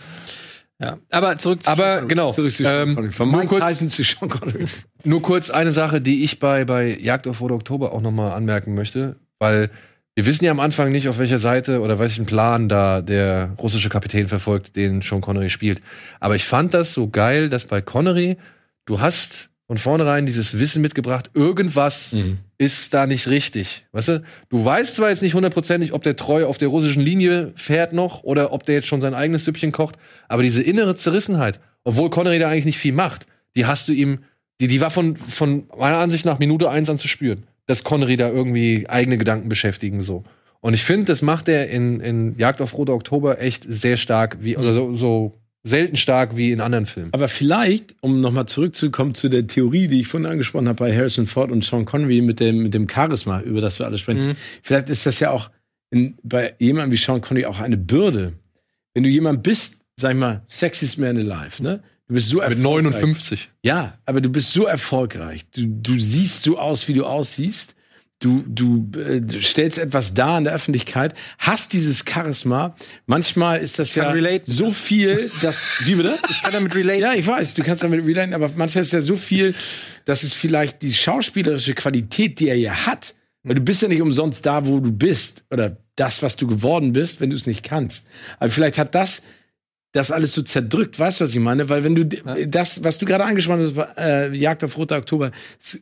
Ja. Aber zurück zu Aber Sean Connery. genau. Zurück zu Sean Ähm, Connery. Von nur, Mike kurz, Tyson zu Sean Connery. nur kurz eine Sache, die ich bei, bei Jagd auf Rote Oktober auch noch mal anmerken möchte, weil wir wissen ja am Anfang nicht, auf welcher Seite oder welchen Plan da der russische Kapitän verfolgt, den Sean Connery spielt. Aber ich fand das so geil, dass bei Connery, du hast von vornherein dieses Wissen mitgebracht, irgendwas ist da nicht richtig. Weißt du? Du weißt zwar jetzt nicht hundertprozentig, ob der treu auf der russischen Linie fährt noch oder ob der jetzt schon sein eigenes Süppchen kocht, aber diese innere Zerrissenheit, obwohl Connery da eigentlich nicht viel macht, die hast du ihm, die, die war von, von meiner Ansicht nach Minute eins an zu spüren, dass Connery da irgendwie eigene Gedanken beschäftigen, so. Und ich finde, das macht er in, in Jagd auf Rote Oktober echt sehr stark, wie, oder so, so selten stark wie in anderen Filmen. Aber vielleicht, um nochmal zurückzukommen zu der Theorie, die ich vorhin angesprochen habe bei Harrison Ford und Sean Connery mit dem, mit dem Charisma, über das wir alle sprechen. Vielleicht ist das ja auch in, bei jemandem wie Sean Connery auch eine Bürde. Wenn du jemand bist, sag ich mal, sexiest man alive, ne? Du bist so Mit erfolgreich. 59. Ja, aber du bist so erfolgreich. Du, du siehst so aus, wie du aussiehst. Du, du, äh, stellst etwas dar in der Öffentlichkeit, hast dieses Charisma. Manchmal ist das ja relaten. so viel, dass. Wie bitte? Ich kann damit relate. Ja, ich weiß, du kannst damit relaten, aber manchmal ist ja so viel, dass es vielleicht die schauspielerische Qualität, die er ja hat, weil du bist ja nicht umsonst da, wo du bist, oder das, was du geworden bist, wenn du es nicht kannst. Aber vielleicht hat das das alles so zerdrückt, weißt du, was ich meine? Weil wenn du das, was du gerade angesprochen hast, äh, Jagd auf Roter Oktober,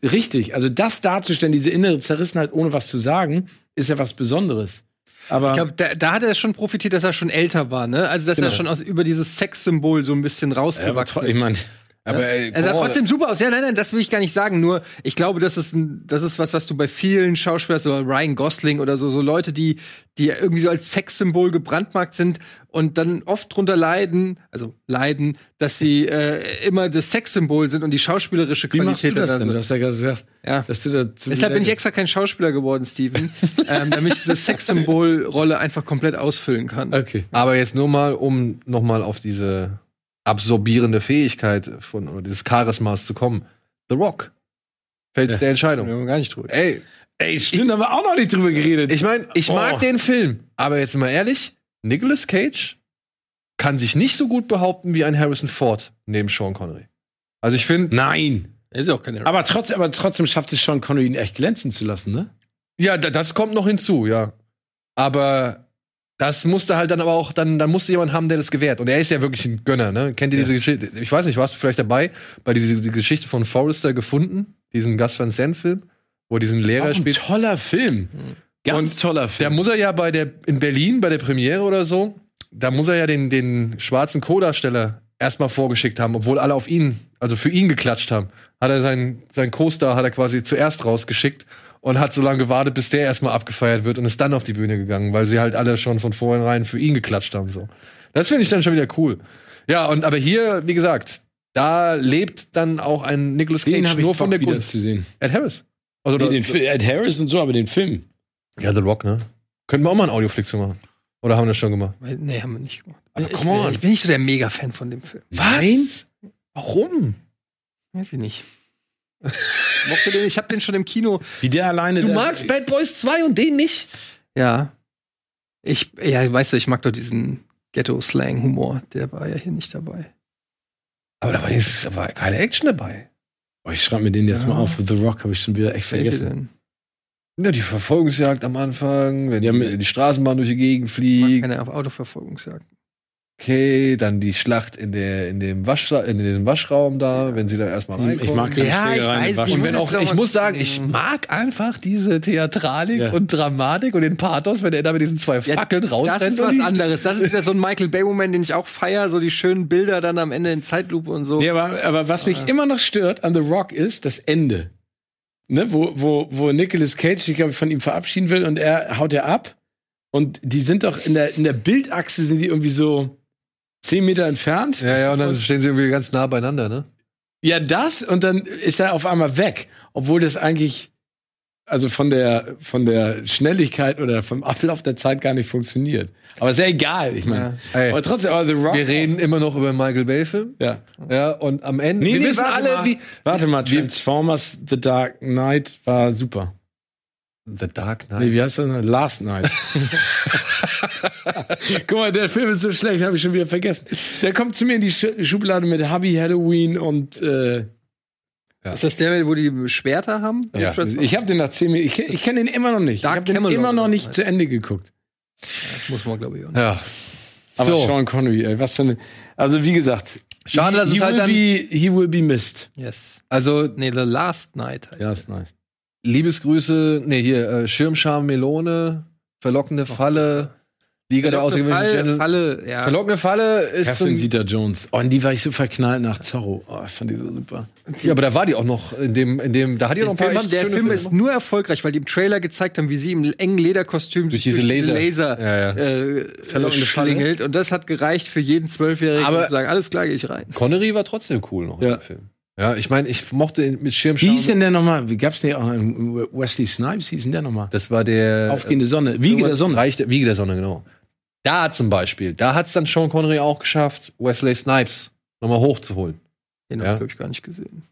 richtig. Also das darzustellen, diese innere Zerrissenheit, ohne was zu sagen, ist ja was Besonderes. Aber Ich glaube, da, da hat er schon profitiert, dass er schon älter war, ne? Also, dass Genau. er schon aus über dieses Sexsymbol so ein bisschen ja, rausgewachsen tro- ist. ich meine, Aber ey, Er sah boah, trotzdem super aus. Ja, nein, nein, das will ich gar nicht sagen. Nur, ich glaube, das ist, ein, das ist was, was du bei vielen Schauspielern, so Ryan Gosling oder so, so Leute, die, die irgendwie so als Sexsymbol gebrandmarkt sind und dann oft drunter leiden, also leiden, dass sie äh, immer das Sexsymbol sind und die schauspielerische wie machst du Qualität das da denn? so- Du hast ja gesagt, Ja. dass du dazu Deshalb bin ich extra kein Schauspieler geworden, Steven, ähm, damit ich diese Sexsymbolrolle einfach komplett ausfüllen kann. Okay. Aber jetzt nur mal, um noch mal auf diese absorbierende Fähigkeit von oder dieses Charismas zu kommen. The Rock fällt Ja. der Entscheidung. Wir haben gar nicht drüber. Ey, Ey, stimmt, haben wir auch noch nicht drüber geredet. ich meine, ich mag Oh. den Film, aber jetzt mal ehrlich, Nicolas Cage kann sich nicht so gut behaupten wie ein Harrison Ford neben Sean Connery. Also ich finde, Nein. Er ist ja auch keine Aber trotzdem, aber trotzdem schafft es Sean Connery ihn echt glänzen zu lassen, ne? ja, da- das kommt noch hinzu, ja. Aber das musste halt dann aber auch, dann, dann musste jemand haben, der das gewährt. Und er ist ja wirklich ein Gönner, ne? Kennt ihr Ja. diese Geschichte? Ich weiß nicht, warst du vielleicht dabei bei dieser die Geschichte von Forrester gefunden? Diesen Gus Van Sant-Film, wo er diesen Lehrer Auch ein spielt. toller Film. Ganz toller Da Film. muss er ja bei der, in Berlin, bei der Premiere oder so, da muss er ja den, den schwarzen Co-Darsteller erstmal vorgeschickt haben, obwohl alle auf ihn, also für ihn geklatscht haben. Hat er seinen, seinen Co-Star hat er quasi zuerst rausgeschickt und hat so lange gewartet, bis der erstmal abgefeiert wird und ist dann auf die Bühne gegangen, weil sie halt alle schon von vornherein für ihn geklatscht haben, so. Das finde ich dann schon wieder cool. Ja, und aber hier, wie gesagt, da lebt dann auch ein Nicolas Cage habe ich nur von der wieder Gunst. zu sehen. Ed Harris. Also Nee, den Film, Ed Harris und so, aber den Film. ja, The Rock, ne? Könnten wir auch mal einen Audioflick zu machen. Oder haben wir das schon gemacht? Nee, haben wir nicht gemacht. Aber ich, come on. bin, ich bin nicht so der Mega-Fan von dem Film. Was? Warum? Weiß ich nicht. Mochte den, ich habe den schon im Kino. Wie der alleine. Du der, magst Bad Boys 2 und den nicht? Ja. Ich, ja, weißt du, ich mag doch diesen, Ghetto-Slang-Humor. Der war ja hier nicht dabei. Aber da war, jetzt, da war keine Action dabei. Oh, ich schreibe mir den jetzt Ja. mal auf. The Rock habe ich schon wieder echt vergessen. Ja, die Verfolgungsjagd am Anfang, wenn die, mit- die Straßenbahn durch die Gegend Ich mag fliegt. keine Autoverfolgungsjagd. Okay, dann die Schlacht in, der, in, dem, Wasch, in dem Waschraum da, wenn sie da erstmal Ich reinkommen. mag keine Ja, ich Schlägereien weiß. Und wenn muss auch, ich muss sagen, ich mag einfach diese Theatralik Ja. und Dramatik und den Pathos, wenn er da mit diesen zwei Fackeln rausrennt. Das ist was anderes. Das ist wieder so ein Michael Bay-Moment, den ich auch feier. So die schönen Bilder dann am Ende in Zeitlupe und so. Nee, aber, aber was mich immer noch stört an The Rock ist das Ende. Ne, wo, wo, wo Nicolas Cage ich, von ihm verabschieden will und er haut er ab. Und die sind doch in der, in der Bildachse sind die irgendwie so zehn Meter entfernt. Ja, ja, und dann stehen sie irgendwie ganz nah beieinander, ne? Ja, das und dann ist er auf einmal weg, obwohl das eigentlich also von der von der Schnelligkeit oder vom Ablauf der Zeit gar nicht funktioniert. Aber ist ja egal, ich meine. Ey, Aber trotzdem, aber The Rock. wir reden immer noch über Michael Bay-Film. Ja. Ja, und am Ende, Nee, wir nee, wissen warte alle, mal. wie. Warte mal, Transformers The Dark Knight war super. The Dark Knight. Nee, wie heißt das? denn? Last Night. Guck mal, der Film ist so schlecht, habe ich schon wieder vergessen. Der kommt zu mir in die Sch- Schublade mit Hubby Halloween und äh, Ist das der, wo die Schwerter haben? Ja. ich habe den nach zehn Minuten. Ich, ich kenne den immer noch nicht. ich Dark habe den Camelot immer noch nicht zu Ende geguckt. muss man, glaube ich, auch. Ja. Aber So. Sean Connery, ey, was für eine. Also wie gesagt, Schade, dass he, es halt will dann- be, he will be missed. Yes. Also, Nee, The Last Night. heißt Ja, ist nice. Liebesgrüße, nee, hier, äh, Schirmscham Melone, verlockende Falle, Liga der ausgewählten Fall, Gentlemen. Falle, ja. Verlockende Falle ist Catherine Zeta Jones. Oh, in die war ich so verknallt nach Zorro. Oh, ich fand die so super. Ja, aber da war die auch noch in dem, in dem, da hat die noch ein paar Film, der Film Filme ist nur erfolgreich, weil die im Trailer gezeigt haben, wie sie im engen Lederkostüm Durch sich diese Laser. Laser Ja, ja. Äh, Verlockende schlingelt. Und das hat gereicht für jeden Zwölfjährigen, Aber- um zu sagen, alles klar, geh ich rein. Connery war trotzdem cool noch in Ja. dem Film. Ja, ich meine, ich mochte ihn mit Schirmscham. Wie hieß denn der nochmal? Wie gab's denn auch einen Wesley Snipes? Wie hieß denn der nochmal? Das war der Aufgehende Sonne. Wiege der Sonne. Reich der, Wiege der Sonne, genau. Da zum Beispiel, da hat es dann Sean Connery auch geschafft, Wesley Snipes nochmal hochzuholen. Den Ja. hab ich, gar nicht gesehen.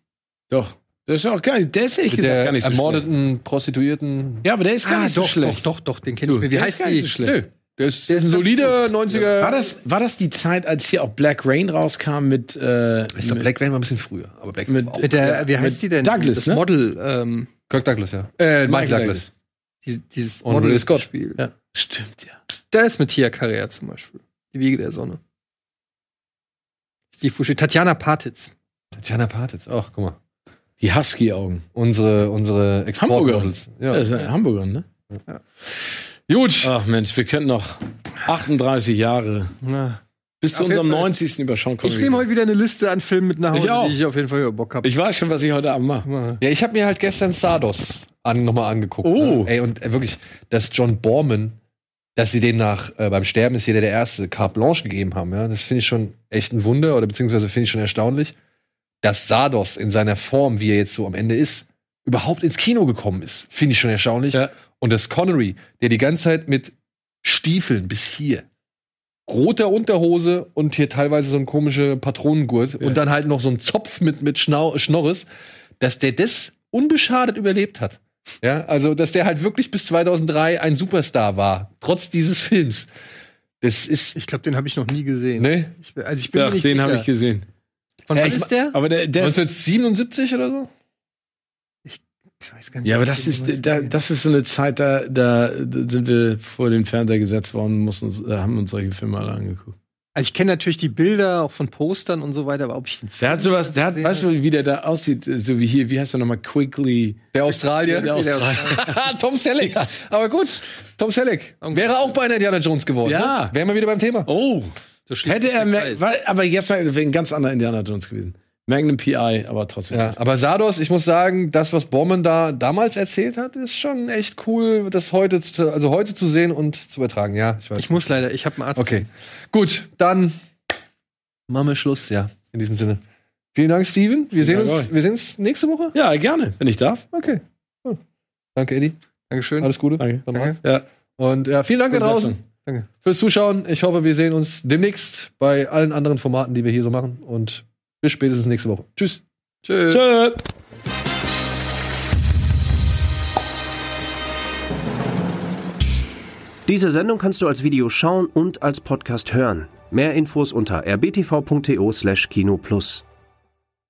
Doch. Das ist auch gar nicht, der ist ehrlich Mit gesagt der gar nicht so schlecht. ermordeten Prostituierten. Ja, aber der ist gar nicht so doch, schlecht. doch, doch, doch, den kenne ich mir. Wie der heißt ist nicht die? so schlecht. Nö, der ist, Der ist ein solider 90er. War das, war das die Zeit, als hier auch Black Rain rauskam mit, äh, Ich glaube, Black Rain war ein bisschen früher. Aber Black Mit- war auch. Mit der, wie heißt die denn? Douglas, das ne? Model, ähm, Kirk Douglas, ja. Äh, Michael, Michael Douglas. Douglas. die, dieses Und Model Ridley Scott. Spiel. Ja, stimmt, ja. Da ist mit Tia Carrere zum Beispiel. Die Wiege der Sonne. Steve Buscemi. Tatjana Partitz. Tatjana Partitz. Ach, guck mal. Die Husky-Augen. Unsere, unsere Exportmodels. Ja. Das ist ein Hamburger, ne? Gut. Ach Mensch, wir könnten noch 38 Jahre Na. bis zu Auf jeden unserem Fall. 90. über Sean Connery. Ich nehme heute wieder eine Liste an Filmen mit nach Ich Hause, auch. die ich auf jeden Fall über Bock habe. ich weiß schon, was ich heute Abend mache. Ja, ich habe mir halt gestern Sardos an, nochmal angeguckt. Oh. Ne? Ey, und äh, wirklich, dass John Borman, dass sie den nach, äh, beim Sterben ist jeder der Erste, Carte Blanche gegeben haben, ja, das finde ich schon echt ein Wunder oder beziehungsweise finde ich schon erstaunlich, dass Sardos in seiner Form, wie er jetzt so am Ende ist, überhaupt ins Kino gekommen ist. Finde ich schon erstaunlich. Ja. Und dass Connery, der die ganze Zeit mit Stiefeln bis hier, roter Unterhose und hier teilweise so ein komische Patronengurt und dann halt noch so ein Zopf mit, mit Schnau Schnorres, dass der das unbeschadet überlebt hat. Ja, also, dass der halt wirklich bis 2003 ein Superstar war, trotz dieses Films. Das ist, Ich glaube, den habe ich noch nie gesehen. ne? Ich, bin- also ich bin Ach, nicht den habe ich gesehen. Von Ja, wann ich ist der? Aber der, der ist, 1977 oder so? Ich weiß gar nicht. ja, aber das ich ist, da, das ist so eine Zeit, da, da sind wir vor den Fernseher gesetzt worden, mussten, äh, haben uns solche Filme alle angeguckt. Also ich kenne natürlich die Bilder auch von Postern und so weiter, aber ob ich den Der hat sowas, der hat, weißt du, wie der da aussieht, so wie hier, wie heißt der nochmal, Quickly. Der Australier? Der Australier. Tom Selleck. Aber gut, Tom Selleck. Wäre auch bei einer Indiana Jones geworden. Ja. Ne? Wären wir wieder beim Thema. Oh, So hätte er, mehr, war, aber jetzt mal, wäre ein ganz anderer Indiana Jones gewesen. Magnum PI, aber trotzdem. Ja, aber Sardos, ich muss sagen, das, was Borman da damals erzählt hat, ist schon echt cool, das heute, zu, also heute zu sehen und zu übertragen. Ja, ich weiß. Ich muss leider, ich habe einen Arzt. Okay, gut, dann machen wir Schluss. Ja, in diesem Sinne. Vielen Dank, Steven. Wir sehen, uns, wir sehen uns nächste Woche. Ja, gerne, wenn ich darf. Okay. Cool. Danke, Eddie. Dankeschön. Alles Gute. Danke. Danke. Ja. Und ja, vielen Dank da draußen. Danke. fürs Zuschauen. Ich hoffe, wir sehen uns demnächst bei allen anderen Formaten, die wir hier so machen. Und bis spätestens nächste Woche. Tschüss. Tschüss. Tschö. Die Diese Sendung kannst du als Video schauen und als Podcast hören. Mehr Infos unter rbtv.to/kinoplus.